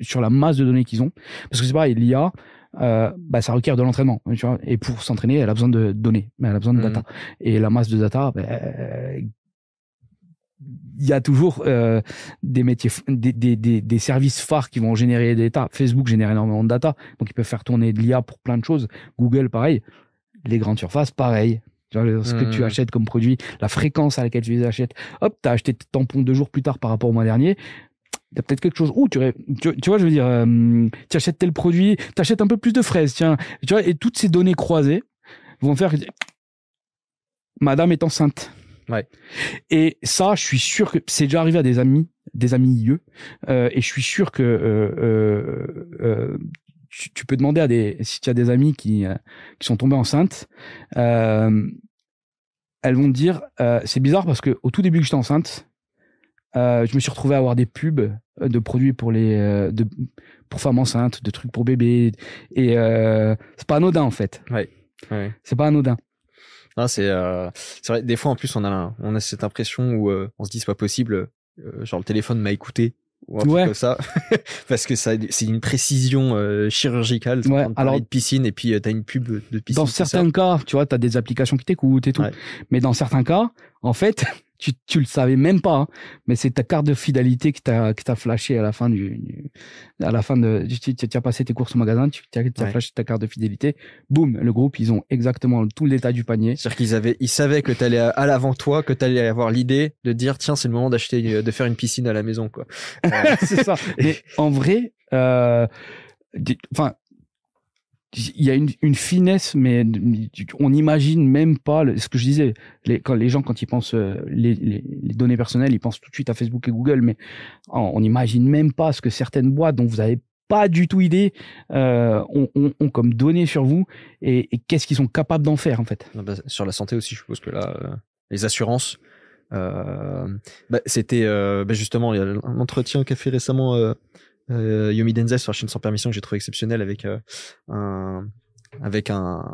S2: sur la masse de données qu'ils ont, parce que c'est pareil, l'IA euh, bah, ça requiert de l'entraînement. Tu vois et pour s'entraîner, elle a besoin de données, elle a besoin de mmh. data. Et la masse de data, bah, il y a toujours euh, des métiers, des, des, des, des, services phares qui vont générer des data. Facebook génère énormément de data, donc ils peuvent faire tourner de l'IA pour plein de choses. Google, pareil. Les grandes surfaces, pareil. ce que tu mmh. achètes comme produit, la fréquence à laquelle tu les achètes. Hop, t'as acheté tes tampons deux jours plus tard par rapport au mois dernier il y a peut-être quelque chose. Où tu, tu, tu, vois je veux dire euh, tu achètes tel produit tu achètes un peu plus de fraises tiens. Tu vois et toutes ces données croisées vont faire que madame est enceinte.
S1: Ouais.
S2: Et ça je suis sûr que c'est déjà arrivé à des amis des amis eux euh, et je suis sûr que euh, euh, euh tu, tu, peux demander à des si tu as des amis qui euh, qui sont tombés enceintes elles vont te dire c'est bizarre parce que au tout début que j'étais enceinte euh, je me suis retrouvé à avoir des pubs euh, de produits pour les euh, de, pour femmes enceintes, de trucs pour bébés et euh, c'est pas anodin en fait.
S1: Ouais. ouais.
S2: C'est pas anodin.
S1: Ah, c'est euh, vrai des fois en plus on a on a cette impression où on se dit c'est pas possible genre le téléphone m'a écouté ou un ouais. truc comme ça parce que ça c'est une précision chirurgicale
S2: ouais. alors
S1: de piscine et puis t'as une pub de piscine
S2: dans certains cas tu vois t'as des applications qui t'écoutent et tout ouais. mais dans certains cas en fait tu, tu le savais même pas, hein, mais c'est ta carte de fidélité qui t'a qui t'a flashé à la fin du, du à la fin de tu, tu, as passé tes courses au magasin, tu as, as ouais. flashé ta carte de fidélité, boum, le groupe ils ont exactement tout le détail du panier.
S1: C'est-à-dire qu'ils avaient ils savaient que tu allais à l'avant toi, que tu allais avoir l'idée de dire tiens, c'est le moment d'acheter de faire une piscine à la maison quoi.
S2: c'est ça. Mais en vrai euh enfin il y a une, une, finesse, mais on n'imagine même pas ce que je disais. Les, quand les gens, quand ils pensent euh, les, les, les, données personnelles, ils pensent tout de suite à Facebook et Google, mais on n'imagine même pas ce que certaines boîtes dont vous avez pas du tout idée euh, ont, ont, ont, comme données sur vous et, et qu'est-ce qu'ils sont capables d'en faire en fait.
S1: bah, sur la santé aussi, je suppose que là, euh, les assurances. Euh, bah, c'était euh, bah, justement il y a un entretien qu'a fait récemment euh, Yomi Denzel sur la chaîne sans permission que j'ai trouvé exceptionnel avec euh, un avec un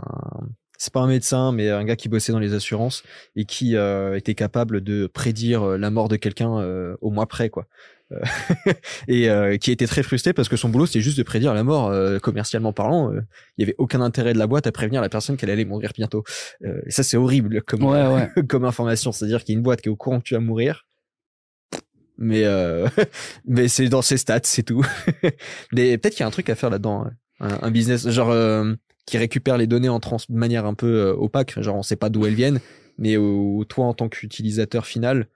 S1: c'est pas un médecin mais un gars qui bossait dans les assurances et qui euh, était capable de prédire euh, la mort de quelqu'un euh, au mois près quoi. Et euh, qui était très frustré parce que son boulot c'était juste de prédire la mort commercialement parlant il y avait aucun intérêt de la boîte à prévenir la personne qu'elle allait mourir bientôt. Et ça c'est horrible comme
S2: ouais, ouais.
S1: comme information. C'est à dire qu'il y a une boîte qui est au courant que tu vas mourir mais euh, mais c'est dans ses stats, c'est tout. mais peut-être qu'il y a un truc à faire là-dedans, un, un business genre euh, qui récupère les données en trans de manière un peu euh, opaque, genre on sait pas d'où elles viennent, mais toi en tant qu'utilisateur final,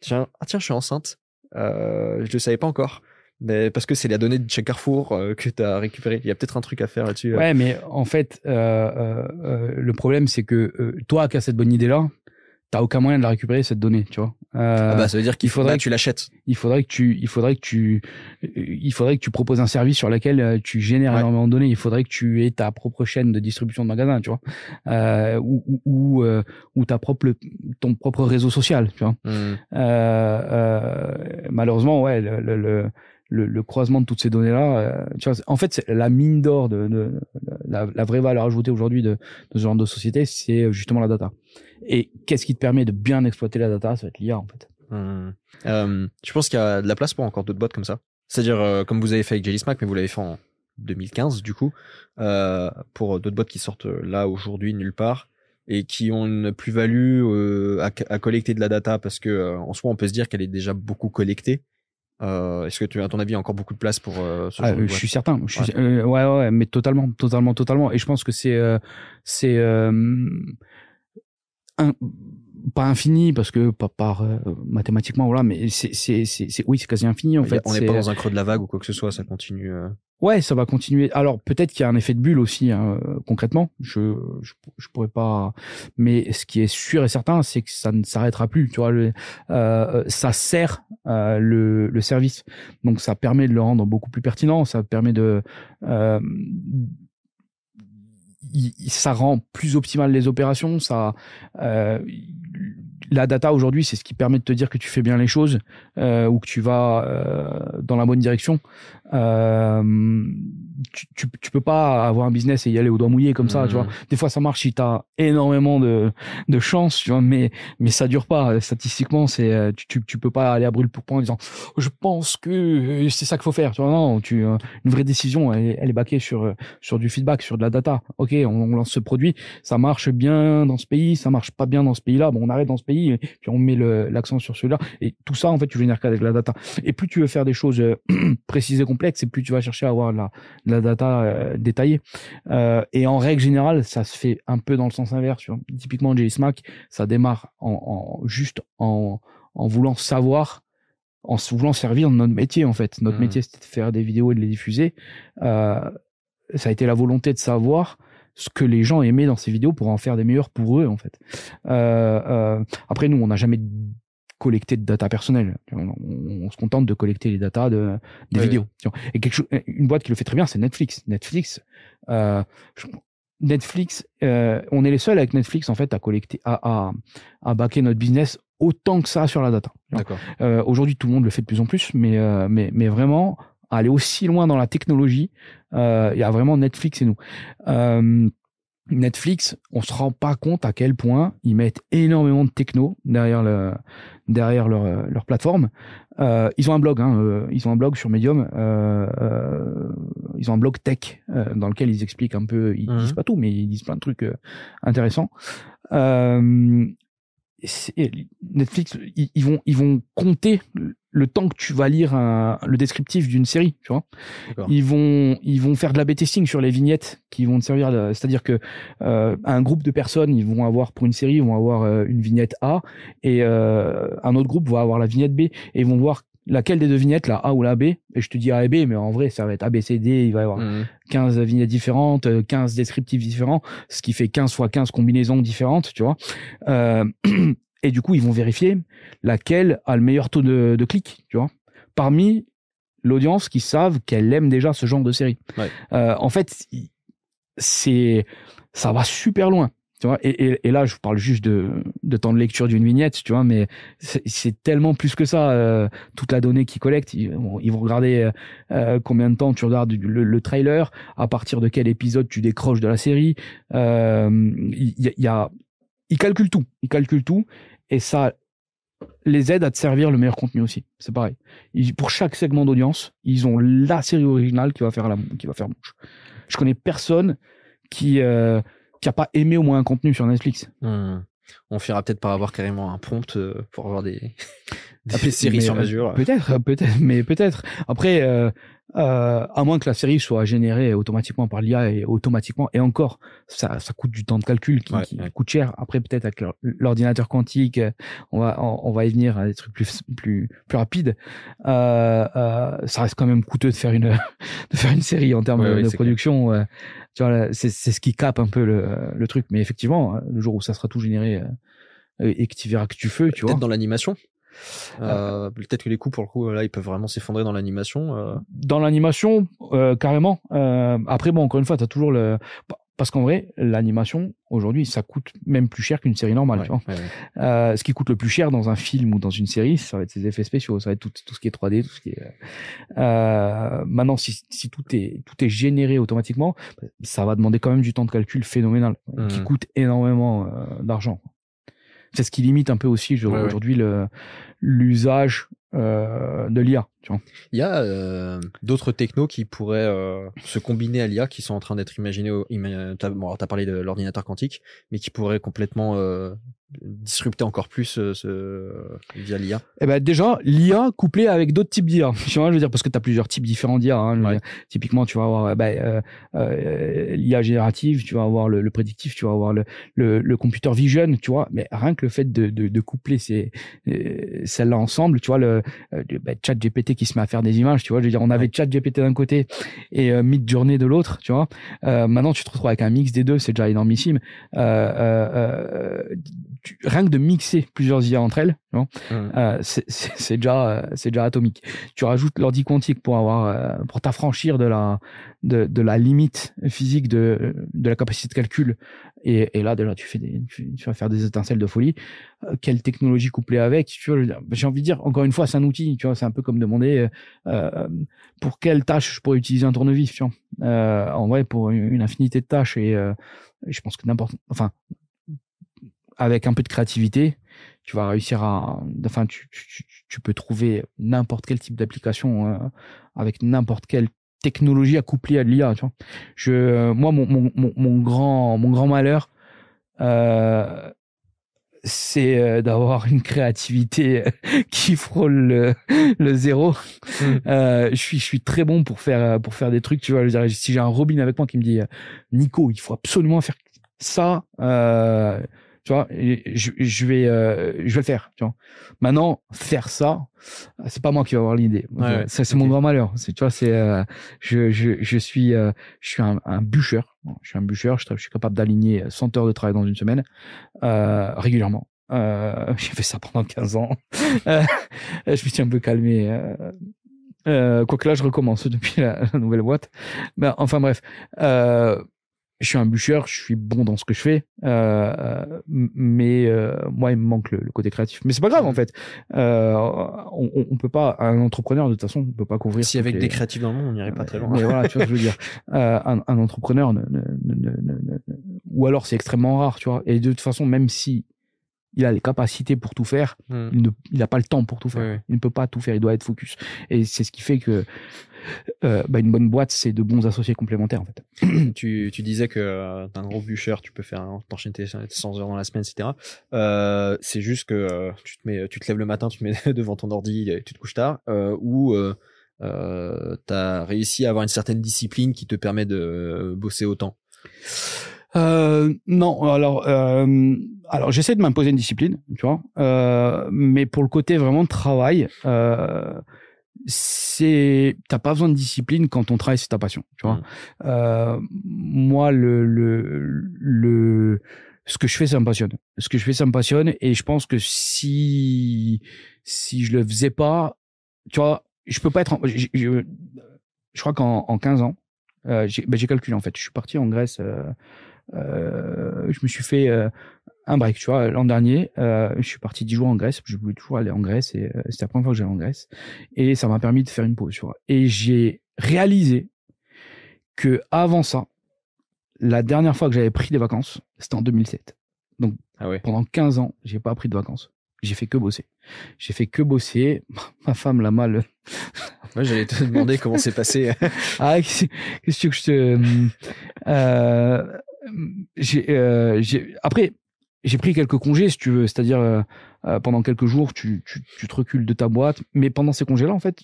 S1: tiens, ah tiens, je suis enceinte, euh, je le savais pas encore. Mais parce que c'est la donnée de chez Carrefour que tu as récupéré. Il y a peut-être un truc à faire là-dessus.
S2: Ouais, mais en fait, le problème, c'est que toi qui as cette bonne idée-là, t'as aucun moyen de la récupérer cette donnée, tu vois.
S1: Euh, ah bah ça veut dire qu'il faudrait que tu l'achètes.
S2: Il faudrait que tu, il faudrait que tu, il faudrait que tu proposes un service sur lequel euh, tu génères ouais. énormément de données. Il faudrait que tu aies ta propre chaîne de distribution de magasins, tu vois, euh, ou ou euh, ou ta propre ton propre réseau social, tu vois. Mmh. Euh, euh, malheureusement, ouais, le, le, le, le, croisement de toutes ces données-là, tu vois, en fait, c'est la mine d'or de, de, de la, la, vraie valeur ajoutée aujourd'hui de, de ce genre de société, c'est justement la data. Et qu'est-ce qui te permet de bien exploiter la data? Ça va être l'IA en fait.
S1: Mmh. Euh, je pense qu'il y a de la place pour encore d'autres boîtes comme ça. C'est-à-dire euh, comme vous avez fait avec Jelly Smack, mais vous l'avez fait en 2015 du coup, euh, pour d'autres boîtes qui sortent là aujourd'hui nulle part et qui ont une plus-value à, à, collecter de la data parce que en soi on peut se dire qu'elle est déjà beaucoup collectée euh, Est-ce que tu, à ton avis, il y a encore beaucoup de place pour
S2: euh, ce ah, Je suis certain. Je suis, ouais. ouais. ouais, mais totalement, totalement, totalement. Et je pense que c'est, euh, c'est un, pas infini parce que pas par euh, mathématiquement voilà mais c'est c'est c'est oui c'est quasi infini en fait
S1: on n'est pas dans un creux de la vague ou quoi que ce soit ça continue euh.
S2: ouais ça va continuer alors peut-être qu'il y a un effet de bulle aussi hein, concrètement je, je, je pourrais pas mais ce qui est sûr et certain c'est que ça ne s'arrêtera plus tu vois le, euh, ça sert le le service donc ça permet de le rendre beaucoup plus pertinent ça permet de ça rend plus optimal les opérations. Ça, euh, la data aujourd'hui, c'est ce qui permet de te dire que tu fais bien les choses euh, ou que tu vas euh, dans la bonne direction. Tu, tu, tu, peux pas avoir un business et y aller au doigt mouillé comme ça, tu vois. Mmh. Des fois, ça marche si tu as énormément de, de chance, tu vois, mais, mais ça dure pas. Statistiquement, c'est, tu, tu, tu, peux pas aller à brûle pour point en disant, je pense que c'est ça qu'il faut faire, tu vois. Non, tu, une vraie décision, elle, elle est baquée sur, sur du feedback, sur de la data. Ok, on, lance ce produit, ça marche bien dans ce pays, ça marche pas bien dans ce pays-là, bon, on arrête dans ce pays, puis on met l'accent sur celui-là. Et tout ça, en fait, tu génères qu'avec la data. Et plus tu veux faire des choses précises et complexes, et plus tu vas chercher à avoir la, la data euh, détaillée. Euh, et en règle générale, ça se fait un peu dans le sens inverse. Tu vois. Typiquement, JSMAC, ça démarre en, juste en, en voulant savoir en voulant servir notre métier en fait. Notre mmh. métier c'était de faire des vidéos et de les diffuser. Euh, ça a été la volonté de savoir ce que les gens aimaient dans ces vidéos pour en faire des meilleurs pour eux en fait. Euh, euh, après nous on n'a jamais collecté de data personnelle. On, se contente de collecter les data de, des vidéos. Et quelque chose, une boîte qui le fait très bien, c'est Netflix. Netflix, euh, Netflix, euh, on est les seuls avec Netflix en fait à collecter, à, à, à backer notre business autant que ça sur la data. Euh, Aujourd'hui, tout le monde le fait de plus en plus, mais mais mais vraiment aller aussi loin dans la technologie, euh, il y a vraiment Netflix et nous. Euh, Netflix, on se rend pas compte à quel point ils mettent énormément de techno derrière le, derrière leur, leur plateforme. Euh, ils ont un blog, hein, euh, ils ont un blog sur Medium. Euh, ils ont un blog tech dans lequel ils expliquent un peu. Ils disent mhm. pas tout, mais ils disent plein de trucs intéressants. Netflix, ils, vont ils vont compter le temps que tu vas lire un, le descriptif d'une série, tu vois. Ils vont ils vont faire de la testing sur les vignettes qui vont te servir. C'est-à-dire que euh, un groupe de personnes, ils vont avoir pour une série, ils vont avoir euh, une vignette A et euh, un autre groupe va avoir la vignette B et ils vont voir laquelle des deux vignettes, la A ou la B? Et je te dis A et B, mais en vrai, ça va être A, B, C, D. Il va y avoir 15 mmh. vignettes différentes, 15 descriptifs différents, ce qui fait 15 fois 15 combinaisons différentes, tu vois. Euh, et du coup, ils vont vérifier laquelle a le meilleur taux de, de clic, tu vois, parmi l'audience qui savent qu'elle aime déjà ce genre de série. Euh, en fait, c'est ça va super loin. Et, là, je vous parle juste de, temps de lecture d'une vignette, tu vois, mais c'est tellement plus que ça. Euh, toute la donnée qu'ils collectent, ils, vont regarder euh, combien de temps tu regardes le, trailer, à partir de quel épisode tu décroches de la série. Euh, il y, a, ils calculent tout, ils calculent tout, et ça les aide à te servir le meilleur contenu aussi. C'est pareil. pour chaque segment d'audience, ils ont la série originale qui va faire qui va faire mouche. Je connais personne qui euh, qui a pas aimé au moins un contenu sur Netflix.
S1: Hmm. On finira peut-être par avoir carrément un prompt euh, pour avoir des, des séries sur mesure.
S2: Peut-être, peut-être, mais peut-être. Après, euh, euh, à moins que la série soit générée automatiquement par l'IA et automatiquement et encore ça, ça coûte du temps de calcul qui, qui coûte cher. Après peut-être avec l'ordinateur quantique on va on, va y venir à des trucs plus plus plus rapides. Euh, euh, ça reste quand même coûteux de faire une de faire une série en termes de, production euh, tu vois c'est c'est ce qui cape un peu le, le truc. Mais effectivement le jour où ça sera tout généré euh, et que tu verras que tu fais tu vois.
S1: dans l'animation euh, peut-être que les coûts pour le coup là ils peuvent vraiment s'effondrer dans l'animation. Euh.
S2: Dans l'animation euh, carrément. après bon encore une fois tu as toujours le parce qu'en vrai l'animation aujourd'hui ça coûte même plus cher qu'une série normale. ce qui coûte le plus cher dans un film ou dans une série ça va être ses effets spéciaux, ça va être tout, tout ce qui est 3D, tout ce qui est. maintenant si, si tout est tout est généré automatiquement ça va demander quand même du temps de calcul phénoménal qui mmh. coûte énormément d'argent c'est ce qui limite un peu aussi aujourd'hui l'usage euh, de l'IA.
S1: Il y a euh, d'autres technos qui pourraient euh, se combiner à l'IA, qui sont en train d'être imaginés. Au, tu as, parlé de l'ordinateur quantique, mais qui pourraient complètement euh, disrupter encore plus euh, ce, via l'IA
S2: Eh ben déjà, l'IA couplée avec d'autres types d'IA. je veux dire parce que tu as plusieurs types différents d'IA. Hein, typiquement, tu vas avoir euh, l'IA générative, tu vas avoir le, le, prédictif, tu vas avoir le, le, le, computer vision, tu vois. Mais rien que le fait de, de, de coupler ces euh, celles-là ensemble, tu vois le bah, Chat GPT qui se met à faire des images, tu vois. Je veux dire, on avait Chat GPT d'un côté et euh, Midjourney de l'autre, tu vois. maintenant, tu te retrouves avec un mix des deux, c'est déjà énormissime. Euh, rien que de mixer plusieurs IA entre elles, mmh. euh, c'est déjà euh, c'est déjà atomique. Tu rajoutes l'ordi quantique pour avoir euh, pour t'affranchir de la de, de, la limite physique de de la capacité de calcul et, là déjà tu vas faire des étincelles de folie. Euh, quelle technologie couplée avec j'ai envie de dire encore une fois c'est un outil. C'est un peu comme demander pour quelle tâche je pourrais utiliser un tournevis. En vrai pour une infinité de tâches et je pense que n'importe enfin avec un peu de créativité, tu vas réussir à, enfin, tu, peux trouver n'importe quel type d'application euh, avec n'importe quelle technologie accouplée à l'IA. Tu vois. Je, moi, mon, mon, mon, grand, mon grand malheur, euh, c'est euh, d'avoir une créativité qui frôle le, le zéro. Mmh. Euh, je suis je suis très bon pour faire pour faire des trucs. Tu vois, je dire, si j'ai un Robin avec moi qui me dit Nico, il faut absolument faire ça. Euh, tu vois, je, je vais, euh, je vais le faire, tu vois. Maintenant, faire ça, c'est pas moi qui vais avoir l'idée. ça, c'est mon grand malheur. C'est, tu vois, c'est, euh, je, je, je suis, euh, je suis un, un bûcheur. Je suis un bûcheur. Je, je suis capable d'aligner 100 heures de travail dans une semaine, régulièrement. j'ai fait ça pendant 15 ans. je me suis un peu calmé. Quoique là, je recommence depuis la, la nouvelle boîte. Mais enfin bref, euh, je suis un bûcheur, je suis bon dans ce que je fais, euh, mais euh, moi il me manque le, côté créatif. Mais c'est pas grave en fait. Euh, on, on peut pas un entrepreneur de toute façon, on peut pas couvrir.
S1: Si avec des créatifs dans le monde, on n'irait pas très loin.
S2: Mais voilà, tu vois ce que je veux dire. Euh, un, un, entrepreneur, ne, ne, ne, ou alors c'est extrêmement rare, tu vois. Et de toute façon, même si il a les capacités pour tout faire, hmm. il n'a il pas le temps pour tout faire. Il ne peut pas tout faire, il doit être focus. Et c'est ce qui fait que euh, bah, une bonne boîte, c'est de bons associés complémentaires en fait.
S1: tu, tu disais que euh, un gros bûcheur, tu peux faire t'enchaîner tes 100 heures dans la semaine, etc. Euh, c'est juste que euh, tu te mets, tu te lèves le matin, tu te mets devant ton ordi, et tu te couches tard, ou t'as réussi à avoir une certaine discipline qui te permet de bosser autant.
S2: Euh, non, alors, euh, alors j'essaie de m'imposer une discipline, tu vois, euh, mais pour le côté vraiment de travail, euh, c'est t'as pas besoin de discipline quand ton travail c'est ta passion tu vois. Mmh. euh, moi le, le le ce que je fais ça me passionne. Ce que je fais ça me passionne et je pense que si si je le faisais pas tu vois je peux pas être en, je, je, crois qu'en en 15 ans euh, j'ai ben, calculé en fait. Je suis parti en Grèce euh, je me suis fait euh, un break, tu vois. L'an dernier, euh, je suis parti 10 jours en Grèce. Je voulais toujours aller en Grèce et euh, c'était la première fois que j'allais en Grèce. Et ça m'a permis de faire une pause, tu vois. Et j'ai réalisé que avant ça, la dernière fois que j'avais pris des vacances, c'était en 2007. Donc ah ouais. pendant 15 ans, j'ai pas pris de vacances. J'ai fait que bosser. J'ai fait que bosser. Ma femme l'a mal.
S1: Moi, j'allais te demander comment c'est passé.
S2: ah, qu'est-ce que je te. Euh, euh, après, j'ai pris quelques congés, si tu veux, c'est-à-dire euh, euh, pendant quelques jours, tu, tu, tu, te recules de ta boîte, mais pendant ces congés-là, en fait,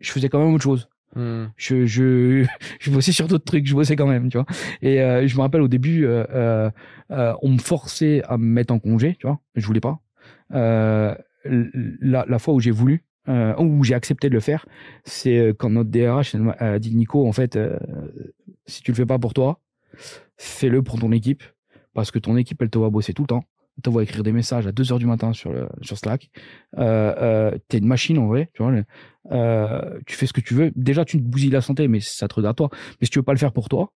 S2: je faisais quand même autre chose. Hmm. Je, je, je bossais sur d'autres trucs, je bossais quand même, tu vois. Et euh, je me rappelle au début, euh, on me forçait à me mettre en congé, tu vois, je voulais pas. la, la fois où j'ai voulu, où j'ai accepté de le faire, c'est quand notre DRH a dit Nico, en fait, si tu le fais pas pour toi, fais-le pour ton équipe parce que ton équipe, elle te voit bosser tout le temps. Elle te voit écrire des messages à 2 heures du matin sur, le, sur Slack. Euh, euh, t'es une machine en vrai, tu vois. Euh, tu fais ce que tu veux. Déjà, tu te bousilles la santé, mais ça te regarde toi. Mais si tu veux pas le faire pour toi,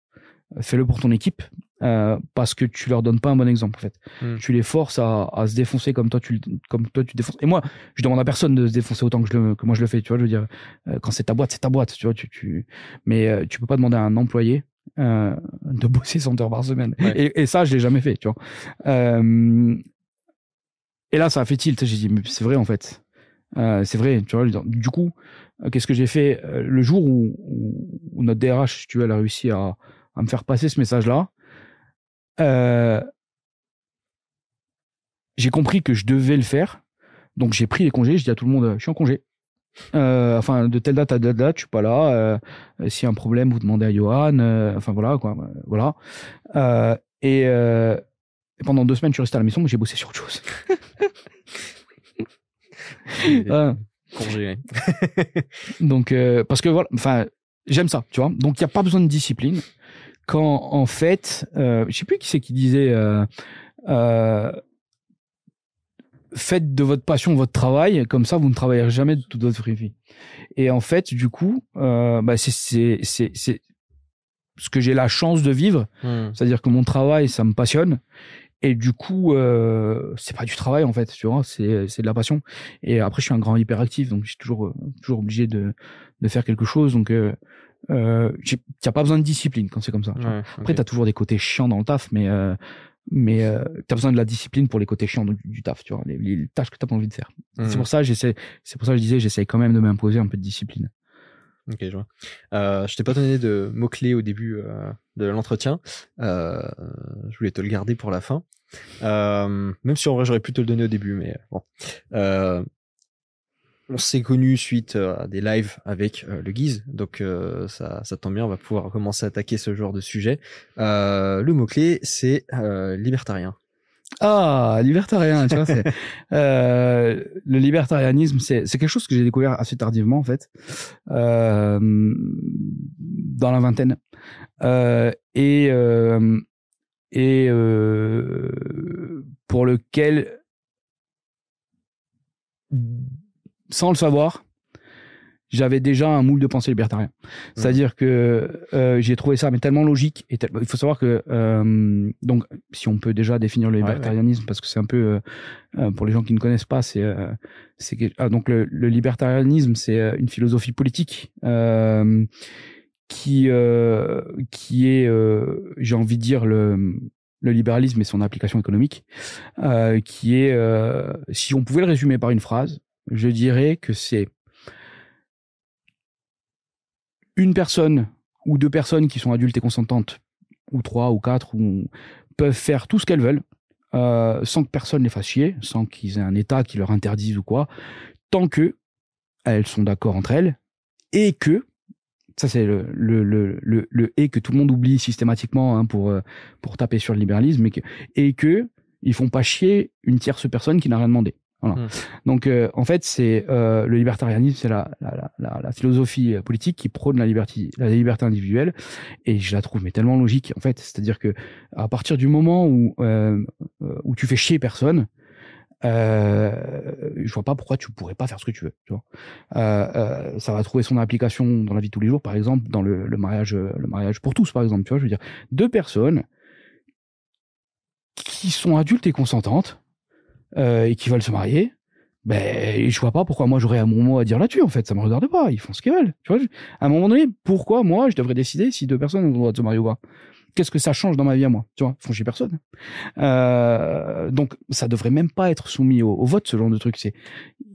S2: fais-le pour ton équipe euh, parce que tu leur donnes pas un bon exemple en fait. Hmm. Tu les forces à, à, se défoncer comme toi tu comme toi tu défonces. Et moi, je demande à personne de se défoncer autant que je le que moi je le fais. Tu vois, je veux dire, euh, quand c'est ta boîte, c'est ta boîte. Tu vois, tu, tu... mais euh, tu peux pas demander à un employé euh, de bosser 100 heures par semaine. Et, et, ça, je l'ai jamais fait, tu vois. Euh, et là, ça a fait tilt. J'ai dit, mais c'est vrai en fait. Euh, c'est vrai, tu vois. Du coup, qu'est-ce que j'ai fait le jour où, où, notre DRH, si tu veux, elle a réussi à, à me faire passer ce message-là. j'ai compris que je devais le faire. Donc j'ai pris les congés, je dis à tout le monde, je suis en congé. Euh, enfin, de telle date à telle date, je suis pas là. Euh, S'il y a un problème, vous demandez à Johan. Euh, enfin voilà quoi, voilà. Euh, et, et, pendant deux semaines, je suis resté à la maison, mais j'ai bossé sur autre chose.
S1: Congé.
S2: donc parce que voilà, enfin j'aime ça, tu vois. Donc il y a pas besoin de discipline. Quand en fait, je sais plus qui c'est qui disait. Faites de votre passion votre travail, comme ça vous ne travaillerez jamais de toute votre vie. Et en fait, du coup, euh, bah c'est c'est c'est c'est ce que j'ai la chance de vivre, hmm. c'est-à-dire que mon travail ça me passionne et du coup euh, c'est pas du travail en fait, tu vois, c'est c'est de la passion. Et après je suis un grand hyperactif donc je suis toujours toujours obligé de de faire quelque chose donc euh, euh, a pas besoin de discipline quand c'est comme ça. Après, tu as toujours des côtés chiants dans le taf, mais euh, mais euh, tu as besoin de la discipline pour les côtés chiants du, taf, tu vois, les, tâches que tu pas envie de faire. C'est mmh. pour ça j'essaie c'est pour ça que je disais j'essaie quand même de m'imposer un peu de discipline.
S1: Ok, je vois. Euh, je t'ai pas donné de mots-clés au début euh, de l'entretien. Euh, je voulais te le garder pour la fin. Euh, même si en vrai j'aurais pu te le donner au début, mais bon. Euh, on s'est connu suite euh, à des lives avec euh, le Guise, donc euh, ça, ça tombe bien, on va pouvoir commencer à attaquer ce genre de sujet. le mot-clé, c'est libertarien.
S2: Ah, libertarien, tu vois, c'est le libertarianisme, c'est c'est quelque chose que j'ai découvert assez tardivement en fait, dans la vingtaine, et et pour lequel sans le savoir, j'avais déjà un moule de pensée libertarien. Mmh. C'est-à-dire que euh, j'ai trouvé ça mais tellement logique. Et il faut savoir que euh, donc si on peut déjà définir le libertarianisme parce que c'est un peu euh, pour les gens qui ne connaissent pas, c'est ah, donc le, libertarianisme c'est une philosophie politique qui qui est j'ai envie de dire le le libéralisme et son application économique, qui est, si on pouvait le résumer par une phrase, je dirais que c'est une personne ou deux personnes qui sont adultes et consentantes, ou trois ou quatre, ou peuvent faire tout ce qu'elles veulent, euh, sans que personne les fasse chier, sans qu'ils aient un État qui leur interdise ou quoi, tant que elles sont d'accord entre elles, et que, ça c'est le, et que tout le monde oublie systématiquement hein, pour, euh, pour taper sur le libéralisme, et que, et que ils font pas chier une tierce personne qui n'a rien demandé. Voilà. Hmm. Donc, euh, en fait, c'est euh, le libertarianisme, c'est la, la, la, la, philosophie euh, politique qui prône la liberté, la liberté individuelle, et je la trouve mais tellement logique. En fait, c'est-à-dire que à partir du moment où euh, où tu fais chier personne, euh, je vois pas pourquoi tu pourrais pas faire ce que tu veux. Tu vois euh, ça va trouver son application dans la vie de tous les jours, par exemple, dans le, le mariage, le mariage pour tous, par exemple. Tu vois, je veux dire, deux personnes qui sont adultes et consentantes euh, et qui veulent se marier, ben je vois pas pourquoi moi j'aurais mon mot à dire là-dessus en fait. Ça me regarde pas. Ils font ce qu'ils veulent. Tu vois à un moment donné pourquoi moi je devrais décider si deux personnes ont le droit de se marier ou pas? Qu'est-ce que ça change dans ma vie à moi? Tu vois font chier personne. Euh, donc ça devrait même pas être soumis au, vote ce genre de truc. C'est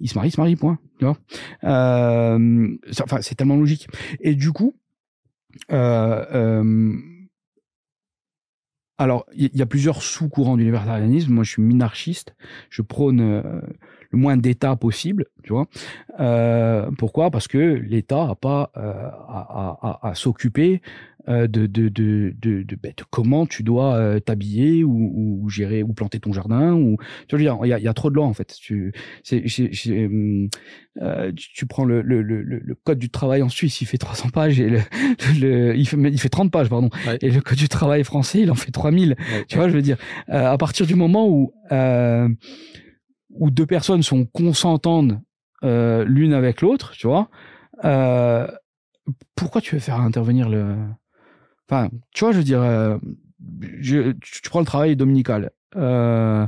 S2: ils se marient ils se marient point. Tu vois? Euh, enfin c'est tellement logique. Et du coup euh, euh alors, il y, a plusieurs sous-courants du libertarianisme. Moi, je suis minarchiste. Je prône euh, le moins d'État possible, tu vois. Euh, pourquoi? Parce que l'État a pas euh, à, à, à s'occuper euh, de, de, de, de, de, ben, comment tu dois euh, t'habiller ou, ou, gérer ou planter ton jardin ou tu dire il y a, y a trop de lois en fait. Tu c'est, euh, tu, prends le, le, le, le, code du travail en Suisse il fait 300 pages et le, le il fait il fait 30 pages pardon. Et le code du travail français il en fait 3000 tu vois je veux dire. À partir du moment où où deux personnes sont consentantes l'une avec l'autre tu vois pourquoi tu veux faire intervenir le Enfin, tu vois, je veux dire, euh, je, tu, prends le travail dominical. Euh,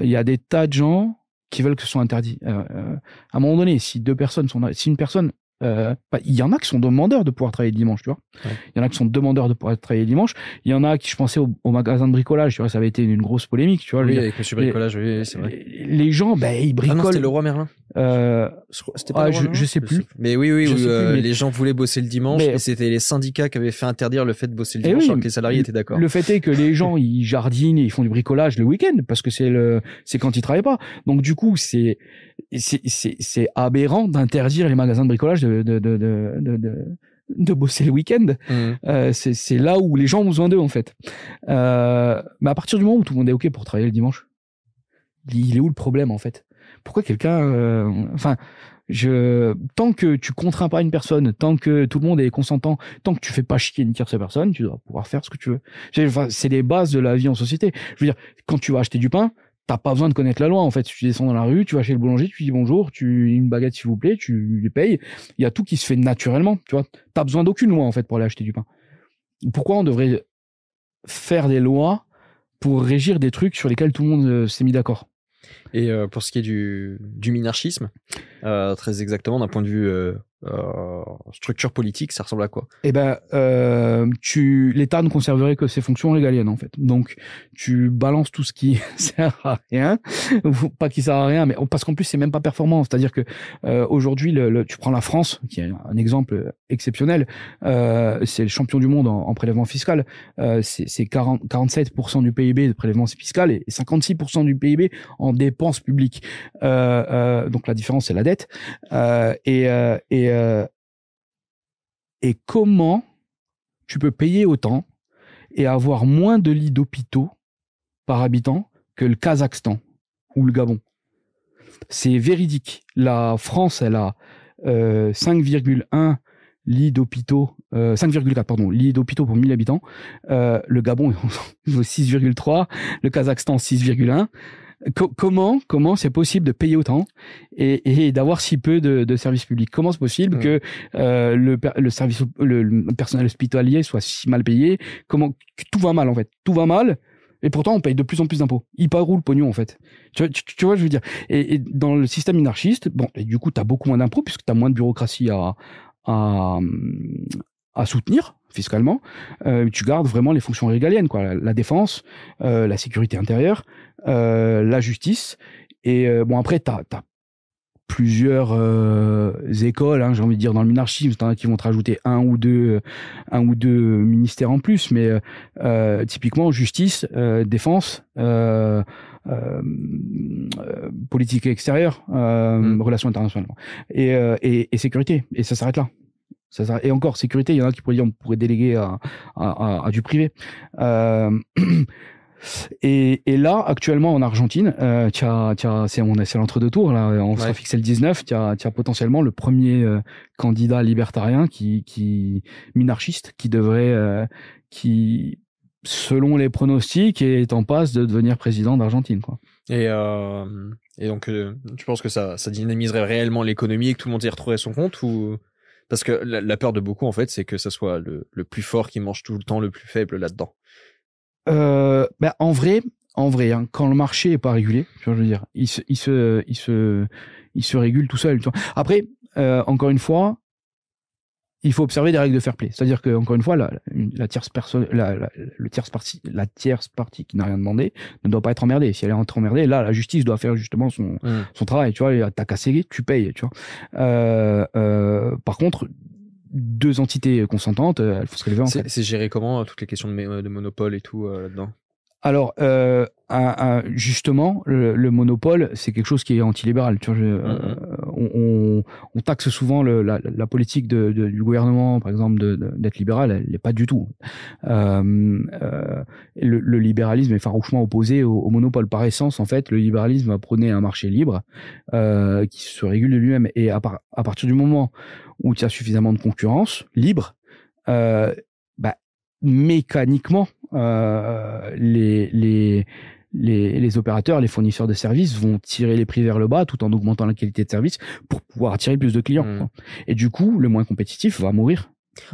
S2: il y a des tas de gens qui veulent que ce soit interdit. Euh, à un moment donné, si deux personnes sont, si une personne euh, bah, il y en a qui sont demandeurs de pouvoir travailler le dimanche, tu vois. Il y en a qui sont demandeurs de pouvoir travailler le dimanche. Il y en a qui, je pensais au, magasin de bricolage, tu vois, ça avait été une, grosse polémique, tu vois.
S1: Oui, avec Monsieur Bricolage, oui, c'est vrai.
S2: Les gens, ben, ils bricolent. Ah non,
S1: c'était le roi Merlin.
S2: Euh, c'était pas ah, je, je, sais plus.
S1: Mais oui, oui, euh, les gens voulaient bosser le dimanche et c'était les syndicats qui avaient fait interdire le fait de bosser le eh dimanche alors que les salariés étaient d'accord.
S2: Le fait est que les gens ils jardinent et ils font du bricolage le week-end parce que c'est le c'est quand ils travaillent pas. Donc du coup c'est c'est c'est aberrant d'interdire les magasins de bricolage de de de de, de, de bosser le week-end. Mmh. Euh, c'est là où les gens ont besoin d'eux en fait. Euh, mais à partir du moment où tout le monde est ok pour travailler le dimanche, il est où le problème en fait? Pourquoi quelqu'un, euh, enfin, je tant que tu contrains pas une personne, tant que tout le monde est consentant, tant que tu fais pas chier une tierce personne, tu dois pouvoir faire ce que tu veux. c'est les bases de la vie en société. Je veux dire, quand tu vas acheter du pain, t'as pas besoin de connaître la loi en fait. Tu descends dans la rue, tu vas chez le boulanger, tu dis bonjour, tu une baguette s'il vous plaît, tu les payes. Il y a tout qui se fait naturellement, tu vois. T'as besoin d'aucune loi en fait pour aller acheter du pain. Pourquoi on devrait faire des lois pour régir des trucs sur lesquels tout le monde euh, s'est mis d'accord?
S1: Et euh, pour ce qui est du, du minarchisme, euh, très exactement d'un point de vue structure politique, ça ressemble à quoi?
S2: Eh ben, euh, tu l'État ne conserverait que ses fonctions régaliennes en fait. Donc, tu balances tout ce qui sert à rien, pas qui sert à rien, mais parce qu'en plus c'est même pas performant. C'est-à-dire que euh, aujourd'hui, le, tu prends la France, qui est un exemple exceptionnel, euh, c'est le champion du monde en, prélèvement fiscal. Euh, c'est 47% du PIB de prélèvement fiscal et 56% du PIB en dépenses publiques. Euh, donc la différence c'est la dette. et, et euh, et comment tu peux payer autant et avoir moins de lits d'hôpitaux par habitant que le Kazakhstan ou le Gabon? C'est véridique. La France, elle a 5,1 euh, lits d'hôpitaux, 5,4 euh, pardon, lits d'hôpitaux pour 1000 habitants. le Gabon 6,3, le Kazakhstan 6,1 comment comment c'est possible de payer autant et, et d'avoir si peu de, de, services publics? Comment c'est possible que euh, le, le service le, personnel hospitalier soit si mal payé? Comment tout va mal en fait Tout va mal. Et pourtant, on paye de plus en plus d'impôts. Il pas roule pognon, en fait? Tu, tu, tu, vois, je veux dire? Et, et dans le système minarchiste, bon, et du coup, tu as beaucoup moins d'impôts puisque tu as moins de bureaucratie à, à, à soutenir fiscalement, euh, tu gardes vraiment les fonctions régaliennes, quoi, la, défense, euh, la sécurité intérieure, euh, la justice. Et euh, bon, après, t'as as plusieurs euh, écoles, hein, j'ai envie de dire dans le minarchisme, t'en as qui vont te rajouter un ou deux, un ou deux ministères en plus, mais typiquement justice, défense. politique extérieure, mmh. relations internationales et, et, et sécurité et ça s'arrête là et encore, sécurité, il y en a qui pourraient dire on pourrait déléguer à, à, à, du privé. Euh, et, et, là, actuellement en Argentine, euh, c'est l'entre-deux tours. Là, on sera fixé le 19. Tu as, potentiellement le premier euh, candidat libertarien qui, qui minarchiste, qui devrait, euh, qui selon les pronostics, est en passe de devenir président d'Argentine. Quoi.
S1: Et, et donc, tu penses que ça, ça dynamiserait réellement l'économie et que tout le monde y retrouverait son compte ou parce que la, peur de beaucoup, en fait, c'est que ce soit le, le, plus fort qui mange tout le temps le plus faible là-dedans.
S2: Euh, bah, en vrai, en vrai, hein, quand le marché est pas régulé, je veux dire, il se, il se, il se, il se régule tout seul. Après, euh, encore une fois, il faut observer des règles de fair play. C'est-à-dire que encore une fois, la, la tierce personne, la, la, le tierce partie, la tierce partie qui n'a rien demandé ne doit pas être emmerdée. Si elle est emmerdée, là, la justice doit faire justement son mmh. son travail. Tu vois, t'as cassé, tu payes. Tu vois. Euh, euh, par contre, deux entités consentantes, euh, elles faut se relever.
S1: C'est géré comment toutes les questions de, de monopole et tout euh, là-dedans?
S2: Alors, euh, justement, le, monopole, c'est quelque chose qui est antilibéral. Tu vois, euh, on, on, taxe souvent le, la, la, politique de, du gouvernement, par exemple, d'être libéral. Elle n'est pas du tout. Euh, le, le, libéralisme est farouchement opposé au, monopole. Par essence, en fait, le libéralisme va prôner un marché libre qui se régule de lui-même. Et à, à partir du moment où tu as suffisamment de concurrence libre, bah, mécaniquement, les, les, les, les, opérateurs, les fournisseurs de services vont tirer les prix vers le bas tout en augmentant la qualité de service pour pouvoir attirer plus de clients. Mmh. Et du coup, le moins compétitif va mourir.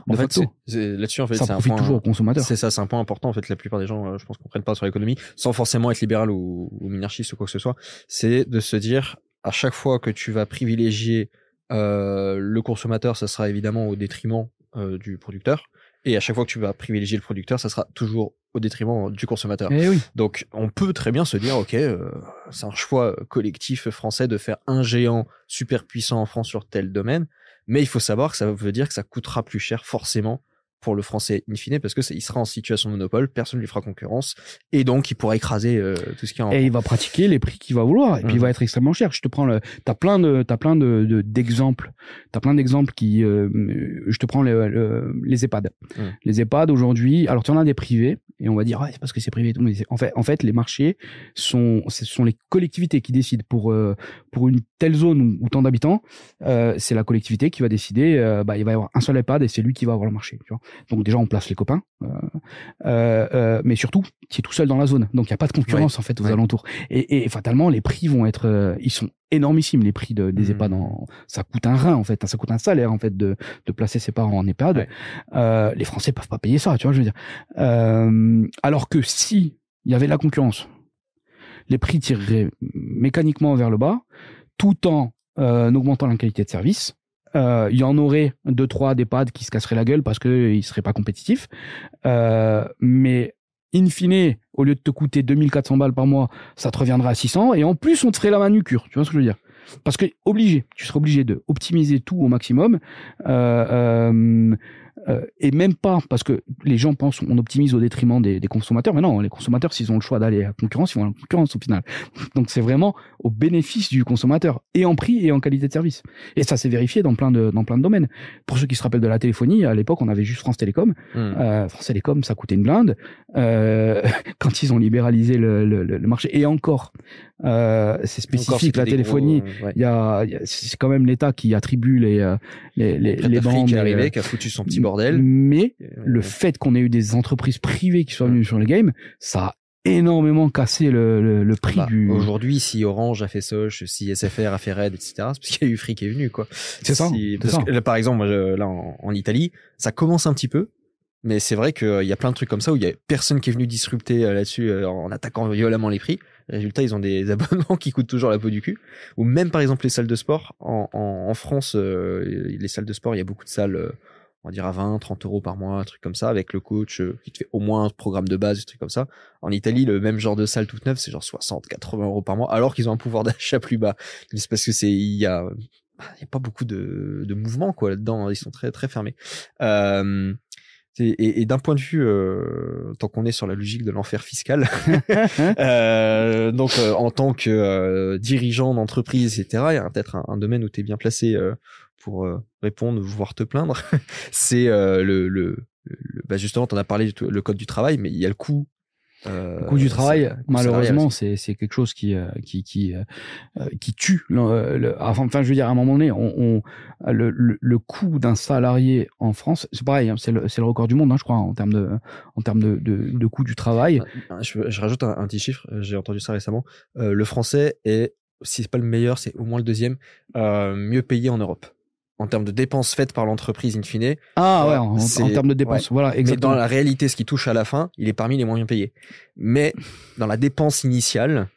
S1: En fait, là-dessus, en fait,
S2: ça profite toujours aux consommateurs.
S1: C'est ça, c'est un point important. En fait, la plupart des gens, euh, je pense, comprennent pas sur l'économie, sans forcément être libéral ou, ou minarchiste ou quoi que ce soit. C'est de se dire, à chaque fois que tu vas privilégier euh, le consommateur, ça sera évidemment au détriment euh, du producteur. Et à chaque fois que tu vas privilégier le producteur, ça sera toujours au détriment du consommateur.
S2: Eh oui.
S1: Donc on peut très bien se dire, ok, euh, c'est un choix collectif français de faire un géant super puissant en France sur tel domaine, mais il faut savoir que ça veut dire que ça coûtera plus cher forcément pour le français in fine parce que il sera en situation de monopole, personne ne lui fera concurrence et donc il pourra écraser euh, tout ce qui est en
S2: et il va pratiquer les prix qu'il va vouloir et puis il mhm. va être extrêmement cher. Je te prends le t'as plein de plein de d'exemples. t'as plein d'exemples qui euh, je te prends les EHPAD. Mhm. Les EHPAD aujourd'hui, alors tu en as des privés et on va dire ouais, c'est parce que c'est privé tout mais en fait en fait les marchés sont ce sont les collectivités qui décident pour euh, pour une telle zone ou, tant d'habitants, c'est la collectivité qui va décider bah il va y avoir un seul EHPAD et c'est lui qui va avoir le marché, tu vois. Donc déjà on place les copains, euh, euh, euh, mais surtout qui est tout seul dans la zone. Donc il y a pas de concurrence en fait aux alentours. Et, et, fatalement les prix vont être, ils sont énormissimes les prix de, des mmh. EHPAD. ça coûte un rein en fait, ça coûte un salaire en fait de, de placer ses parents en EHPAD. les Français peuvent pas payer ça, tu vois, je veux dire. alors que si il y avait la concurrence, les prix tireraient mécaniquement vers le bas, tout en augmentant la qualité de service euh, il y en aurait deux trois des pads qui se casseraient la gueule parce que ils seraient pas compétitifs. Euh, mais in fine, au lieu de te coûter 2400 balles par mois, ça te reviendra à 600 et en plus on te ferait la manucure. Tu vois ce que je veux dire? Parce que obligé, tu serais obligé de optimiser tout au maximum. Euh, euh et même pas parce que les gens pensent on optimise au détriment des, des consommateurs, mais non, les consommateurs s'ils ont le choix d'aller à la concurrence, ils vont à la concurrence au final. Donc c'est vraiment au bénéfice du consommateur et en prix et en qualité de service. Et ça s'est vérifié dans plein de dans plein de domaines. Pour ceux qui se rappellent de la téléphonie, à l'époque on avait juste France Télécom. Hmm. Euh, France Télécom ça coûtait une blinde. Euh, quand ils ont libéralisé le, le, le marché et encore, c'est spécifique la téléphonie. Il y a, c'est quand même l'État qui attribue les les les, les bandes.
S1: Qui est arrivé, qui a foutu son petit bordel.
S2: Mais le fait qu'on ait eu des entreprises privées qui soient venues sur le game, ça a énormément cassé le, le, prix bah, du.
S1: Aujourd'hui, si Orange a fait Soch, si SFR a fait Red, etc., c'est parce qu'il y a eu Free qui est venu, quoi.
S2: C'est ça.
S1: par exemple, là, en, Italie, ça commence un petit peu. Mais c'est vrai qu'il y a plein de trucs comme ça où il y a personne qui est venu disrupter euh, là-dessus euh, en attaquant violemment les prix. Résultat, ils ont des abonnements qui coûtent toujours la peau du cul. Ou même par exemple les salles de sport. En, en, France, euh, les salles de sport, il y a beaucoup de salles, euh, on va dire à 20, 30 euros par mois, un truc comme ça, avec le coach euh, qui te fait au moins un programme de base, un truc comme ça. En Italie, le même genre de salle toute neuve, c'est genre 60, 80 euros par mois, alors qu'ils ont un pouvoir d'achat plus bas. C'est parce que c'est il y a il y a pas beaucoup de, de mouvement quoi là-dedans. Ils sont très très fermés. Euh, et, et d'un point de vue, euh, tant qu'on est sur la logique de l'enfer fiscal, euh, donc euh, en tant que euh, dirigeant d'entreprise, etc., il y a peut-être un, domaine où tu es bien placé euh, pour répondre, voire te plaindre. C'est le, le, le, bah justement, tu en as parlé, le code du travail, mais il y a le coût
S2: euh, le coût du travail, malheureusement, c'est quelque chose qui euh, qui qui euh, qui tue. Le, enfin, je veux dire, à un moment donné, on, on le, le, coût d'un salarié en France, c'est pareil, hein, c'est le le record du monde, hein, je crois, en termes de en termes de de, de coût du travail.
S1: Je, je rajoute un, un, petit chiffre. J'ai entendu ça récemment. le français est, si c'est pas le meilleur, c'est au moins le deuxième mieux payé en Europe en termes de dépenses faites par l'entreprise in fine.
S2: Ah ouais, en, termes de dépenses, voilà, exactement.
S1: Mais dans la réalité, ce qui touche à la fin, il est parmi les moins payés. Mais dans la dépense initiale,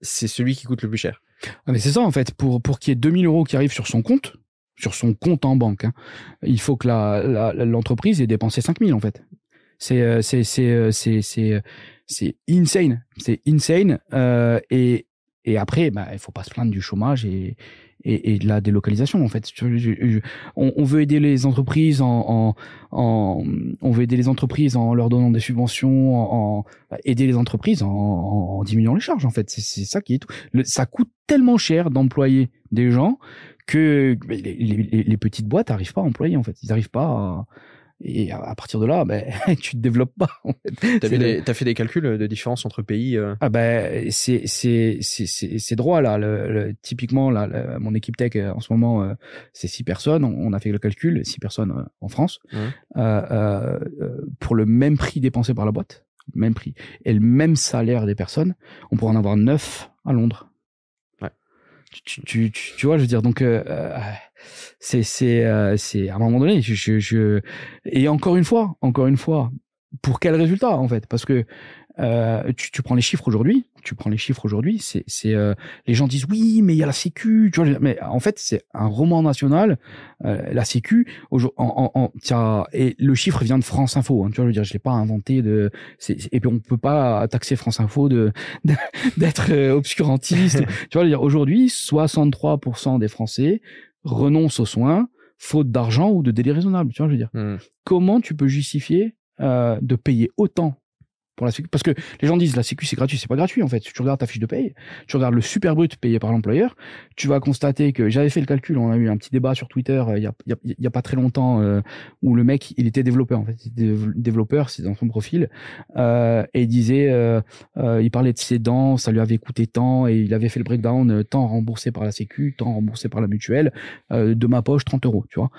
S1: c'est celui qui coûte le plus cher.
S2: Ah mais c'est ça en fait, pour pour qu'il y ait 2000 euros qui arrivent sur son compte, sur son compte en banque, hein, il faut que la l'entreprise ait dépensé 5000 en fait. C'est euh, c'est euh, c'est c'est c'est insane, c'est insane euh, et et après, bah, il faut pas se plaindre du chômage et, et, et de la délocalisation en fait. On, on veut aider les entreprises en, en, en, on veut aider les entreprises en leur donnant des subventions, en, bah, aider les entreprises en, en, diminuant les charges en fait. C'est ça qui est tout. ça coûte tellement cher d'employer des gens que les, les, les petites boîtes n'arrivent pas à employer en fait. Ils n'arrivent pas à et à partir de là, ben, tu te développes pas. En
S1: fait. T'as fait, des calculs de différence entre pays euh?
S2: Ah ben c'est c'est c'est c'est droit là. Le, typiquement là, mon équipe tech euh, en ce moment euh, c'est six personnes. On, a fait le calcul, six personnes en France mmh. euh, pour le même prix dépensé par la boîte, même prix et le même salaire des personnes, on pourrait en avoir neuf à Londres. Tu, tu, tu, vois, je veux dire donc c'est c'est euh, c'est à un moment donné je, je, et encore une fois encore une fois pour quel résultat en fait? Parce que euh, tu, tu, prends les chiffres aujourd'hui, tu prends les chiffres aujourd'hui, c'est, c'est euh, les gens disent oui, mais il y a la Sécu, tu vois, mais en fait c'est un roman national, euh, la Sécu, en, en, en et le chiffre vient de France Info, hein, tu vois, je veux dire, je l'ai pas inventé de, c'est, et puis on peut pas taxer France Info de, d'être euh, obscurantiste, tu vois, dire aujourd'hui 63% des Français renoncent aux soins faute d'argent ou de délai raisonnable, tu vois, je veux dire. Hmm. Comment tu peux justifier euh, de payer autant Parce que les gens disent la sécu c'est gratuit, c'est pas gratuit en fait. Tu regardes ta fiche de paye, tu regardes le super brut payé par l'employeur, tu vas constater que j'avais fait le calcul, on a eu un petit débat sur Twitter euh, il il y, a, pas très longtemps euh, où le mec il était développeur en fait, il était développeur, c'est dans son profil euh, et il disait, euh, euh, il parlait de ses dents, ça lui avait coûté tant et il avait fait le breakdown tant remboursé par la sécu, tant remboursé par la mutuelle, de ma poche 30 euros, tu vois.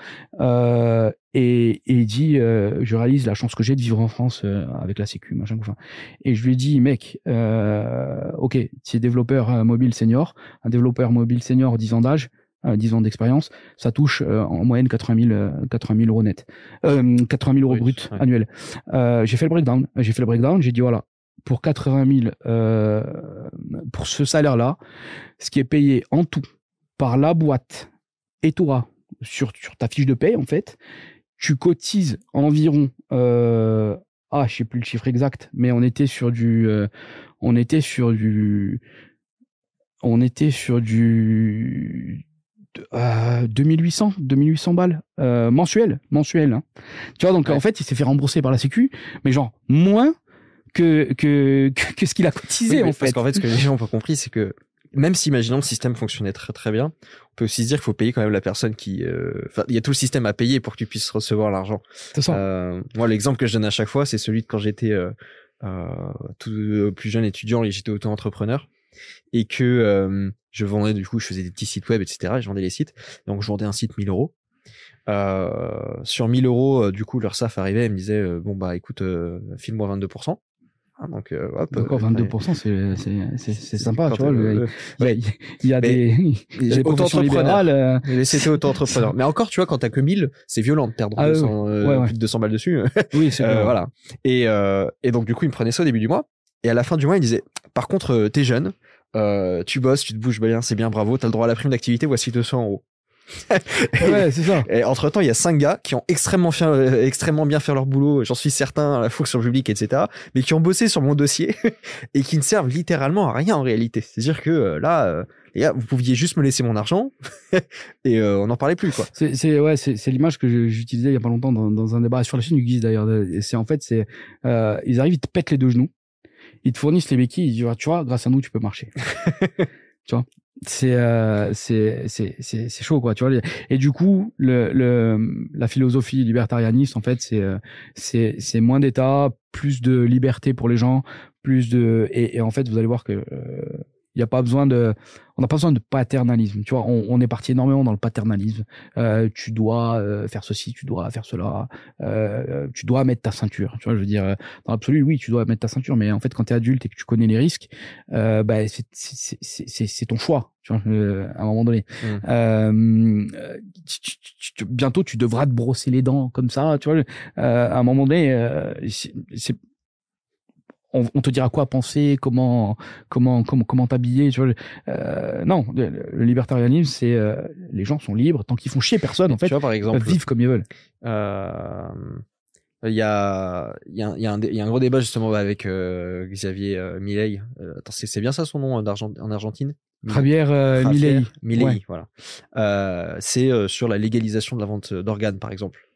S2: Et, et, il dit, euh, je réalise la chance que j'ai de vivre en France euh, avec la Sécu, machin. Enfin. Et je lui dis, mec, euh, ok, tu es développeur euh, mobile senior, un développeur mobile senior 10 ans d'âge, 10 ans d'expérience, ça touche en moyenne 80 000, 80 000 euros net, 80 000 euros brut annuels. j'ai fait le breakdown, j'ai fait le breakdown, j'ai dit voilà, pour 80 000, pour ce salaire-là, ce qui est payé en tout par la boîte et toi sur, sur ta fiche de paie en fait, tu cotises environ euh, ah je sais plus le chiffre exact mais on était sur du euh, on était sur du on était sur du euh, 2800 2800 balles euh, mensuel mensuel hein. tu vois donc en fait il s'est fait rembourser par la sécu mais genre moins que que que, ce qu'il a cotisé en fait
S1: parce qu'en fait ce que les gens ont pas compris c'est que même si imaginons le système fonctionnait très très bien, on peut aussi se dire qu'il faut payer quand même la personne qui. Euh, enfin, il y a tout le système à payer pour que tu puisses recevoir l'argent.
S2: Euh,
S1: moi, l'exemple que je donne à chaque fois, c'est celui de quand j'étais euh, euh tout plus jeune étudiant et j'étais auto-entrepreneur et que je vendais du coup, je faisais des petits sites web, etc. Et je vendais les sites. Donc, je vendais un site 1000 euros. sur 1000 euros, du coup, leur SAF arrivait et me disait bon bah écoute, file-moi 22%.
S2: Ah, donc, euh, hop, Encore 22%, c'est, c'est, c'est, sympa, tu vois. Le, il, y a, des,
S1: des auto-entrepreneurs. Euh... C'était auto-entrepreneur. mais encore, tu vois, quand t'as que 1000, c'est violent de perdre ah, euh, plus de 200 balles dessus.
S2: oui, c'est
S1: euh, Voilà. Et, euh, et donc, du coup, il me prenait ça au début du mois. Et à la fin du mois, il disait, par contre, euh, t'es jeune, tu bosses, tu te bouges bien, c'est bien, bravo, t'as le droit à la prime d'activité, voici 200 euros.
S2: ouais, c'est ça.
S1: Et entre temps, il y a cinq gars qui ont extrêmement, euh, extrêmement bien fait leur boulot, j'en suis certain, à la fonction publique, etc., mais qui ont bossé sur mon dossier et qui ne servent littéralement à rien en réalité. C'est-à-dire que euh, là, euh, les gars, vous pouviez juste me laisser mon argent et on n'en parlait plus, quoi.
S2: C'est, ouais, c'est, l'image que j'utilisais il y a pas longtemps dans, dans un débat sur la chaîne du Guise d'ailleurs. C'est en fait, c'est, ils arrivent, ils te pètent les deux genoux, ils te fournissent les béquilles, ils disent, tu vois, grâce à nous, tu peux marcher. Tu vois? C'est euh, c'est chaud quoi tu vois et du coup le, le la philosophie libertarianiste en fait c'est euh, c'est c'est moins d'état plus de liberté pour les gens plus de et, et en fait vous allez voir que euh, il y a pas besoin de, on n'a pas besoin de paternalisme. Tu vois, on, on est parti énormément dans le paternalisme. Euh, tu dois euh, faire ceci, tu dois faire cela, euh, tu dois mettre ta ceinture. Tu vois, je veux dire, dans l'absolu, oui, tu dois mettre ta ceinture, mais en fait, quand tu es adulte et que tu connais les risques, bah, c'est ton choix. Tu vois, à un moment donné. Mmh. bientôt, tu devras te brosser les dents comme ça. Tu vois, à un moment donné, c'est on, te dira quoi penser, comment comment comment comment t'habiller, tu vois. Euh, non, le, libertarianisme, c'est euh, les gens sont libres tant qu'ils font chier personne. En fait, tu vois, par exemple, vivent comme ils veulent.
S1: Euh, il y a il y a, il y, a un, il y a un gros débat justement avec Xavier Milei. attends, c'est bien ça son nom en Argentine?
S2: Javier Milei.
S1: Milei, voilà. c'est sur la légalisation de la vente d'organes, par exemple.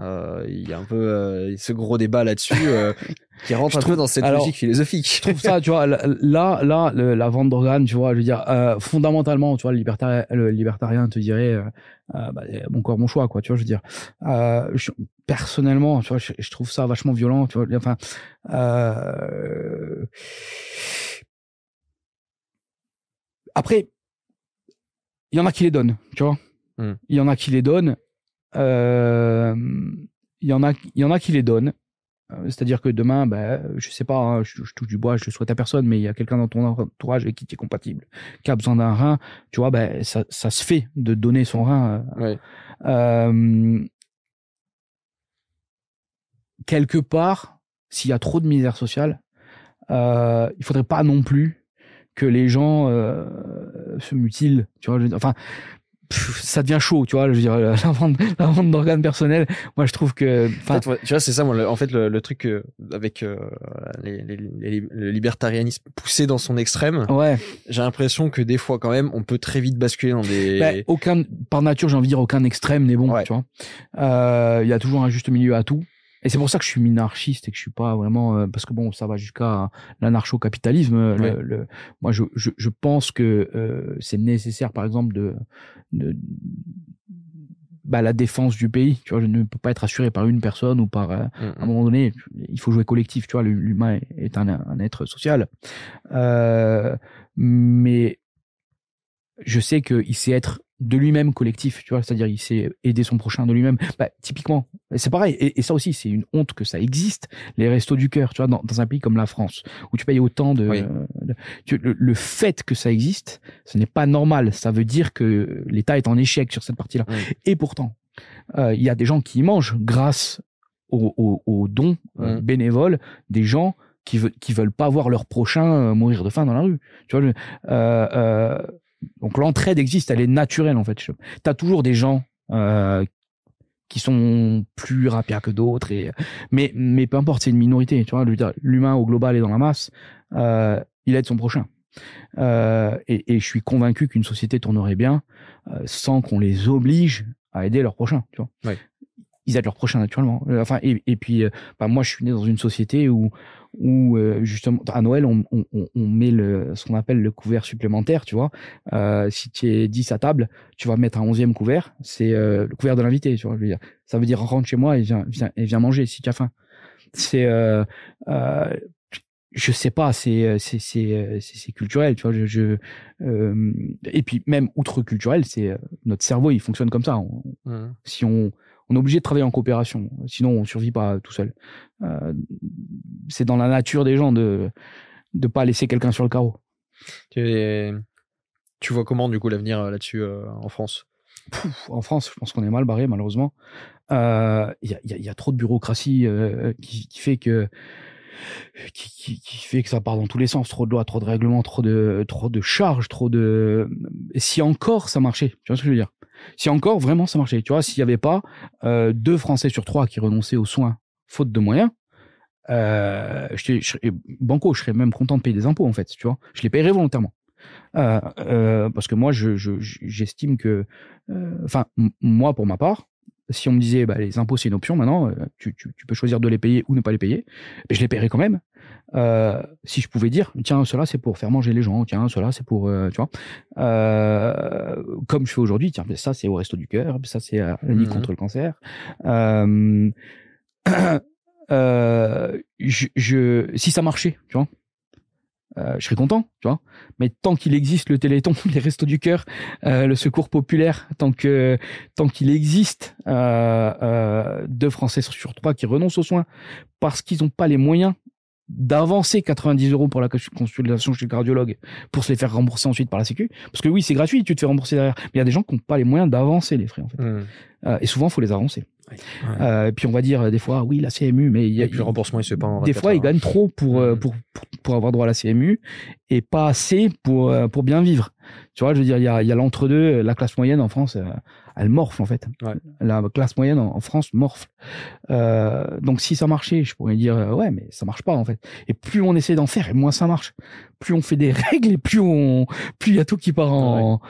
S1: Euh, il y a un peu euh, ce gros débat là-dessus euh, qui rentre un peu dans cette logique philosophique.
S2: Je trouve ça, tu vois, là, là, la vente d'organes, tu vois, je veux dire, fondamentalement, tu vois, le libertarien, le libertarien te dirait, bah, mon corps, mon choix, quoi, tu vois, je veux dire. personnellement, tu vois, je, trouve ça vachement violent, tu vois, enfin. Après, il y en a qui les donnent, tu vois. Hmm. Il y en a qui les donnent euh, il y en a, il y en a qui les donnent. Euh, c'est-à-dire que demain, ben, je sais pas, hein, je, touche du bois, je le souhaite à personne, mais il y a quelqu'un dans ton entourage avec qui tu es compatible, qui a besoin d'un rein, tu vois, ben, ça, ça se fait de donner son rein.
S1: Ouais.
S2: Euh, quelque part, s'il y a trop de misère sociale, euh, il faudrait pas non plus que les gens euh, se mutilent. Tu vois, enfin, ça devient chaud, tu vois. Je veux dire, la vente, la vente d'organes personnels, moi, je trouve que.
S1: En fait, tu vois, c'est ça, moi, en fait, le, truc euh, avec euh, les, les, le libertarianisme poussé dans son extrême.
S2: Ouais.
S1: J'ai l'impression que des fois, quand même, on peut très vite basculer dans des.
S2: Bah, aucun, par nature, j'ai envie de dire, aucun extrême n'est bon, tu vois. Euh, il y a toujours un juste milieu à tout. Et c'est pour ça que je suis minarchiste et que je suis pas vraiment euh, parce que bon ça va jusqu'à l'anarcho-capitalisme. Le, moi je, je, je, pense que euh, c'est nécessaire par exemple de, de bah, la défense du pays. Tu vois, je ne peux pas être assuré par une personne ou par euh, mmh, à un moment donné. Il faut jouer collectif. Tu vois, l'humain est un, un, être social. Euh, mais je sais qu'il sait être de lui-même collectif, tu vois, c'est-à-dire il sait aider son prochain de lui-même. Bah, typiquement, c'est pareil, et, ça aussi, c'est une honte que ça existe, les restos du cœur, tu vois, dans, un pays comme la France, où tu payes autant de... le, fait que ça existe, ce n'est pas normal, ça veut dire que l'État est en échec sur cette partie-là. Et pourtant, euh, il y a des gens qui y mangent grâce aux, dons euh, bénévoles des gens qui, veulent qui veulent pas voir leur prochain euh, mourir de faim dans la rue. Tu vois, donc l'entraide existe, elle est naturelle en fait. Tu as toujours des gens euh, qui sont plus rapides que d'autres, et mais mais peu importe, c'est une minorité. L'humain au global est dans la masse, euh, il aide son prochain. Euh, et, et, je suis convaincu qu'une société tournerait bien sans qu'on les oblige à aider leur prochain. Ils aident leur prochain naturellement. Euh, enfin, et, et puis, euh, bah, moi, je suis né dans une société où où euh, justement à Noël on, on, on met le ce qu'on appelle le couvert supplémentaire tu vois. Euh, si tu es 10 à table tu vas mettre un onzième couvert. C'est euh, le couvert de l'invité tu vois je veux dire. Ça veut dire rentre chez moi et viens viens et viens manger si tu as faim. C'est euh, je sais pas c'est c'est c'est c'est culturel tu vois. Je, je euh, et puis même outre culturel c'est notre cerveau il fonctionne comme ça. Mmh. si on on est obligé de travailler en coopération, sinon on survit pas tout seul. Euh, c'est dans la nature des gens de de pas laisser quelqu'un sur le carreau.
S1: Tu, tu vois comment du coup l'avenir euh, là-dessus euh, en France?
S2: En France, je pense qu'on est mal barré malheureusement. Il y, a, y, a, trop de bureaucratie qui, qui, fait que qui, qui, qui, fait que ça part dans tous les sens, trop de lois, trop de règlements, trop de trop de charges, trop de. Et si encore ça marchait, tu vois ce que je veux dire? Si encore vraiment ça marchait, tu vois, s'il n'y avait pas euh, deux Français sur trois qui renonçaient aux soins faute de moyens, euh, je, banco, je serais même content de payer des impôts en fait, tu vois. Je les paierais volontairement. Euh, parce que moi, je, j'estime que, enfin, moi pour ma part, si on me disait bah, les impôts c'est une option maintenant, tu, tu, peux choisir de les payer ou ne pas les payer, mais je les paierais quand même. Euh, si je pouvais dire tiens cela c'est pour faire manger les gens, tiens cela c'est pour euh, tu vois, euh, comme je fais aujourd'hui, tiens ça c'est au resto du cœur, ça c'est à la mmh contre le cancer. Je, je, si ça marchait, tu vois, euh, je serais content, tu vois. Mais tant qu'il existe le Téléthon, les Restos du Cœur, euh, le Secours populaire, tant que tant qu'il existe euh, deux Français sur trois qui renoncent aux soins parce qu'ils n'ont pas les moyens d'avancer 90 euros pour la consultation chez le cardiologue pour se les faire rembourser ensuite par la Sécu. Parce que oui, c'est gratuit, tu te fais rembourser derrière. Mais il y a des gens qui n'ont pas les moyens d'avancer les frais, en fait. Mmh. Euh, et souvent, il faut les avancer. Euh, et puis on va dire des fois, oui, la CMU, mais il y a,
S1: le remboursement, il se pas
S2: Des fois, ils gagnent trop pour, euh, mmh. pour, pour, pour, avoir droit à la CMU et pas assez pour, euh, pour bien vivre. Tu vois, je veux dire, il y a, y a l'entre-deux, la classe moyenne en France, elle morfle en fait. La classe moyenne en, France morfle. Euh, donc si ça marchait, je pourrais dire ouais, mais ça marche pas en fait. Et plus on essaie d'en faire, et moins ça marche. Plus on fait des règles, et plus on, plus il y a tout qui part en,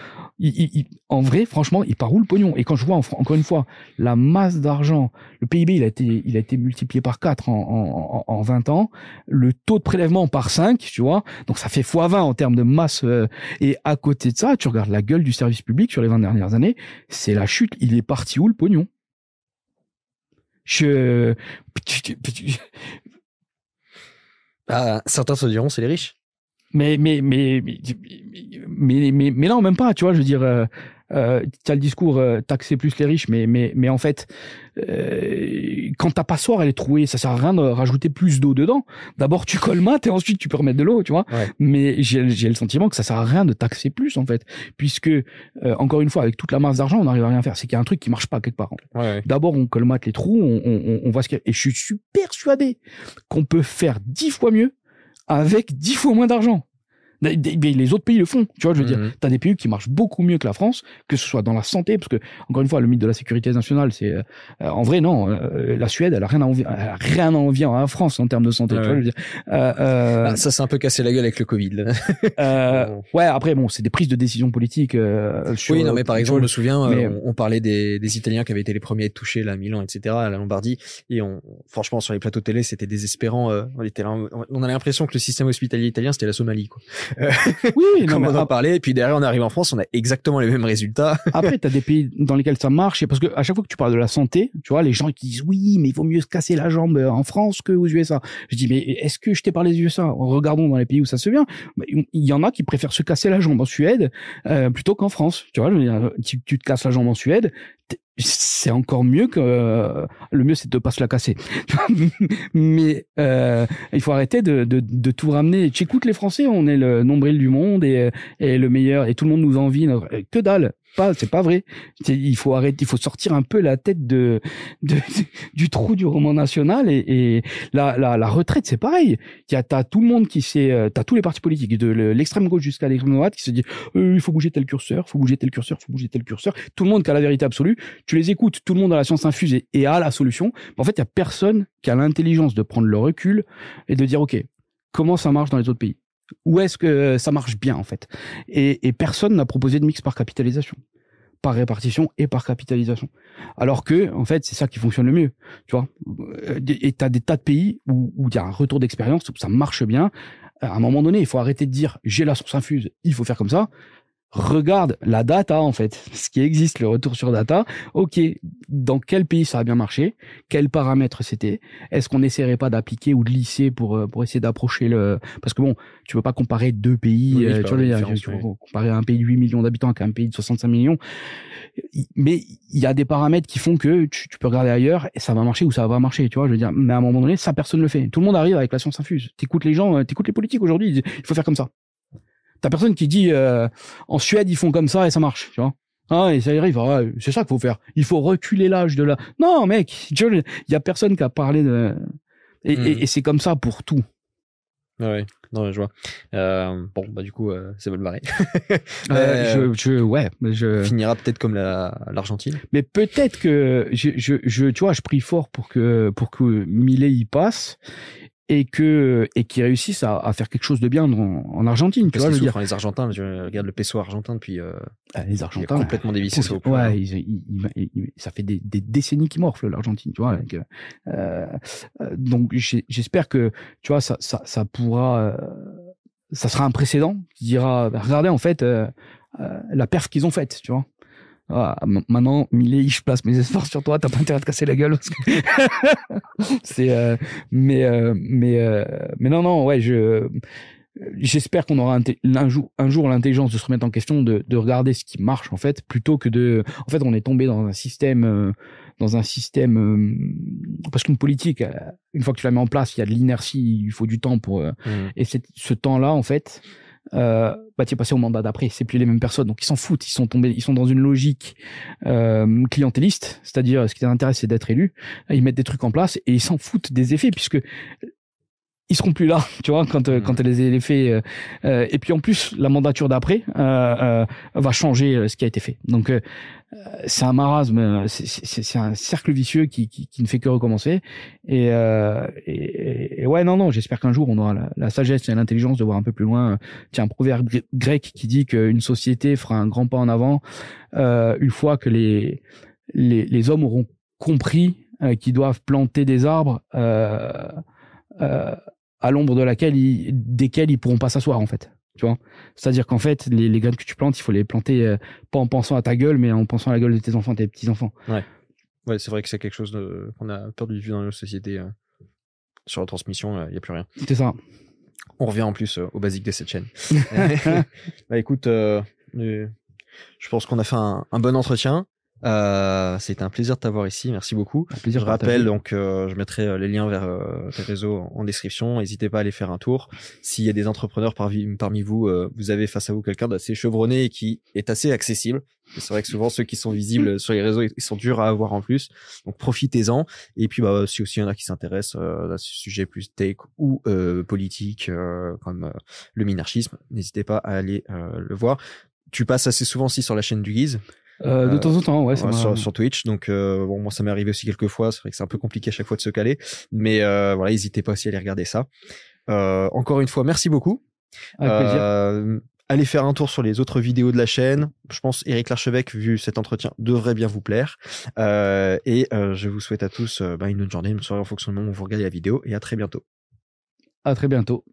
S2: en vrai, franchement, il part où le pognon? Et quand je vois encore une fois la masse d'argent, le PIB il a été, il a été multiplié par 4 en, en, en 20 ans, le taux de prélèvement par 5, tu vois, donc ça fait x20 en termes de masse. Euh, et à côté de ça, tu regardes la gueule du service public sur les 20 dernières années, c'est la chute. Il est parti où le pognon? Je...
S1: Ah, certains se diront c'est les riches.
S2: Mais mais mais mais mais mais, mais non même pas tu vois je veux dire euh, euh, tu as le discours euh, taxer plus les riches, mais mais mais en fait, euh, quand ta passoire elle est trouée, ça sert à rien de rajouter plus d'eau dedans. D'abord tu colmates et ensuite tu peux remettre de l'eau, tu vois. Mais j'ai j'ai le sentiment que ça sert à rien de taxer plus en fait, puisque euh, encore une fois avec toute la masse d'argent on n'arrive à rien faire. C'est qu'il y a un truc qui marche pas quelque part. D'abord on colmate les trous, on, on, on voit ce qu'il y a. Et je suis persuadé qu'on peut faire dix fois mieux avec dix fois moins d'argent. Les autres pays le font, tu vois, je veux dire, mhm. tu as des pays qui marchent beaucoup mieux que la France, que ce soit dans la santé, parce que encore une fois, le mythe de la sécurité nationale, c'est euh, en vrai non, euh, la Suède, elle a rien à envier, elle a rien à envier à la France en termes de santé, tu vois, je veux dire.
S1: Euh, ah, ça s'est un peu cassé la gueule avec le Covid.
S2: ouais, après bon, c'est des prises de décision politiques.
S1: oui, non, mais par exemple, je me souviens, on, parlait des, des, Italiens qui avaient été les premiers à être touchés, là, Milan, etc., à la Lombardie, et on, franchement, sur les plateaux télé, c'était désespérant. on, était on a l'impression que le système hospitalier italien, c'était la Somalie, quoi.
S2: Oui,
S1: non, on en parlait. Et puis derrière, on arrive en France, on a exactement les mêmes résultats.
S2: Après, tu as des pays dans lesquels ça marche. Et parce que à chaque fois que tu parles de la santé, tu vois, les gens qui disent oui, mais il vaut mieux se casser la jambe en France que aux USA. Je dis mais est-ce que je t'ai parlé des USA Regardons dans les pays où ça se vient. Il y en a qui préfèrent se casser la jambe en Suède euh, plutôt qu'en France. Tu vois, tu, tu te casses la jambe en Suède, c'est encore mieux que euh, le mieux c'est de pas se la casser. Mais euh, il faut arrêter de, de, de tout ramener. Tu écoutes les français on est le nombril du monde et, et le meilleur et tout le monde nous envie. Que dalle pas, c'est pas vrai. Il faut arrêter, il faut sortir un peu la tête de, du trou du roman national et, et la, retraite, c'est pareil. Il y a t'as tout le monde qui sait, euh, t'as tous les partis politiques de l'extrême gauche jusqu'à l'extrême droite qui se dit euh, il faut bouger tel curseur, faut bouger tel curseur, faut bouger tel curseur. Tout le monde qui a la vérité absolue. Tu les écoutes, tout le monde a la science infusée et a la solution. en fait, il y a personne qui a l'intelligence de prendre le recul et de dire ok, comment ça marche dans les autres pays? Où est-ce que ça marche bien en fait et, personne n'a proposé de mix par capitalisation par répartition et par capitalisation. Alors que, en fait, c'est ça qui fonctionne le mieux, tu vois. Et t'as des tas de pays où il y a un retour d'expérience, où ça marche bien. À un moment donné, il faut arrêter de dire j'ai la source infuse, il faut faire comme ça regarde la data en fait, ce qui existe, le retour sur data. Ok, dans quel pays ça a bien marché? Quels paramètres c'était? Est-ce qu'on n'essaierait pas d'appliquer ou de lisser pour euh, pour essayer d'approcher le Parce que bon, tu peux pas comparer deux pays. Euh, tu, vois, comparer un pays de 8 millions d'habitants avec un pays de 65 millions. Mais il y a des paramètres qui font que tu, peux regarder ailleurs et ça va marcher ou ça va pas marcher. Tu vois, je veux dire. Mais à un moment donné, ça personne le fait. Tout le monde arrive avec la science infuse. T'écoutes les gens, euh, t'écoutes les politiques aujourd'hui. Il faut faire comme ça. T'as personne qui dit euh, en Suède ils font comme ça et ça marche, tu vois. Ah, et ça arrive, ah, c'est ça qu'il faut faire. Il faut reculer l'âge de la. Non, mec, il y a personne qui a parlé de. Et, et, hmm. c'est comme ça pour tout.
S1: Ouais, non, je vois. Euh, bon, bah du coup, euh, c'est mal barré.
S2: euh, je, je, ouais, je
S1: finira peut-être comme la l'Argentine.
S2: Mais peut-être que je, je, je, tu vois, je prie fort pour que pour que Millet y passe et que et qui réussissent à, à, faire quelque chose de bien en, en Argentine. Tu vois, je veux dire.
S1: les Argentins, je regarde le peso argentin depuis. Euh,
S2: ah, les Argentins,
S1: complètement dévissé.
S2: Ouais, ils, ça fait des, des décennies qu'ils morflent l'Argentine, tu vois. Avec, euh, euh donc j'espère que tu vois ça ça, ça pourra, euh, ça sera un précédent qui dira, regardez en fait euh, la perf qu'ils ont faite, tu vois. Ah, maintenant, Millet, je place mes espoirs sur toi. T'as pas intérêt de casser la gueule. c'est, euh, mais, euh, mais, euh, mais non, non, ouais, je, j'espère qu'on aura un, jour, un jour l'intelligence de se remettre en question, de, de regarder ce qui marche en fait, plutôt que de. En fait, on est tombé dans un système, dans un système parce qu'une politique, une fois que tu la mets en place, il y a de l'inertie, il faut du temps pour. Mmh. Et ce temps-là, en fait euh, bah tu es passé au mandat d'après, c'est plus les mêmes personnes, donc ils s'en foutent, ils sont tombés, ils sont dans une logique euh, clientéliste, c'est-à-dire ce qui les intéresse c'est d'être élu, ils mettent des trucs en place et ils s'en foutent des effets puisque ils seront plus là, tu vois, quand euh, quand les effets. Euh, euh, et puis en plus, la mandature d'après euh, va changer ce qui a été fait. Donc c'est un marasme, c'est un cercle vicieux qui, qui, qui, ne fait que recommencer. Et, et, et ouais, non, non, j'espère qu'un jour on aura la, la sagesse et l'intelligence de voir un peu plus loin. Tiens, un proverbe grec qui dit qu'une société fera un grand pas en avant une fois que les les, les hommes auront compris qu'ils doivent planter des arbres. Euh, euh, à l'ombre de laquelle ils, desquels ils pourront pas s'asseoir en fait. Tu vois? C'est-à-dire qu'en fait, les, les, graines que tu plantes, il faut les planter euh, pas en pensant à ta gueule, mais en pensant à la gueule de tes enfants, tes petits-enfants.
S1: Ouais. Ouais, c'est vrai que c'est quelque chose qu'on a perdu de vue dans nos sociétés. Euh, sur la transmission, il n'y a plus rien.
S2: C'est ça.
S1: On revient en plus au basique de cette chaîne. bah écoute, Je pense qu'on a fait un, un bon entretien. Euh, C'était un plaisir de t'avoir ici. Merci beaucoup.
S2: Un plaisir
S1: je rappelle, donc, euh, je mettrai euh, les liens vers euh, tes réseaux en description. N'hésitez pas à aller faire un tour. S'il y a des entrepreneurs parmi, parmi vous, euh, vous avez face à vous quelqu'un d'assez chevronné et qui est assez accessible. C'est vrai que souvent ceux qui sont visibles sur les réseaux, ils sont durs à avoir en plus. Donc profitez-en. Et puis bah si aussi il y en a qui s'intéressent à ce sujet plus tech ou politique comme le minarchisme, n'hésitez pas à aller le voir. Tu passes assez souvent aussi sur la chaîne du Guise.
S2: Euh, de temps en temps, ouais.
S1: sur, sur, Twitch. Donc euh, bon, moi ça m'est arrivé aussi quelques fois. C'est vrai que c'est un peu compliqué à chaque fois de se caler, mais euh, voilà, n'hésitez pas aussi à aller regarder ça. Euh, encore une fois, merci beaucoup.
S2: Euh,
S1: allez faire un tour sur les autres vidéos de la chaîne. Je pense Eric Larchevêque, vu cet entretien, devrait bien vous plaire. Euh, et je vous souhaite à tous bah, une bonne journée, une soirée en fonction du moment où vous regardez la vidéo. Et à très bientôt.
S2: À très bientôt.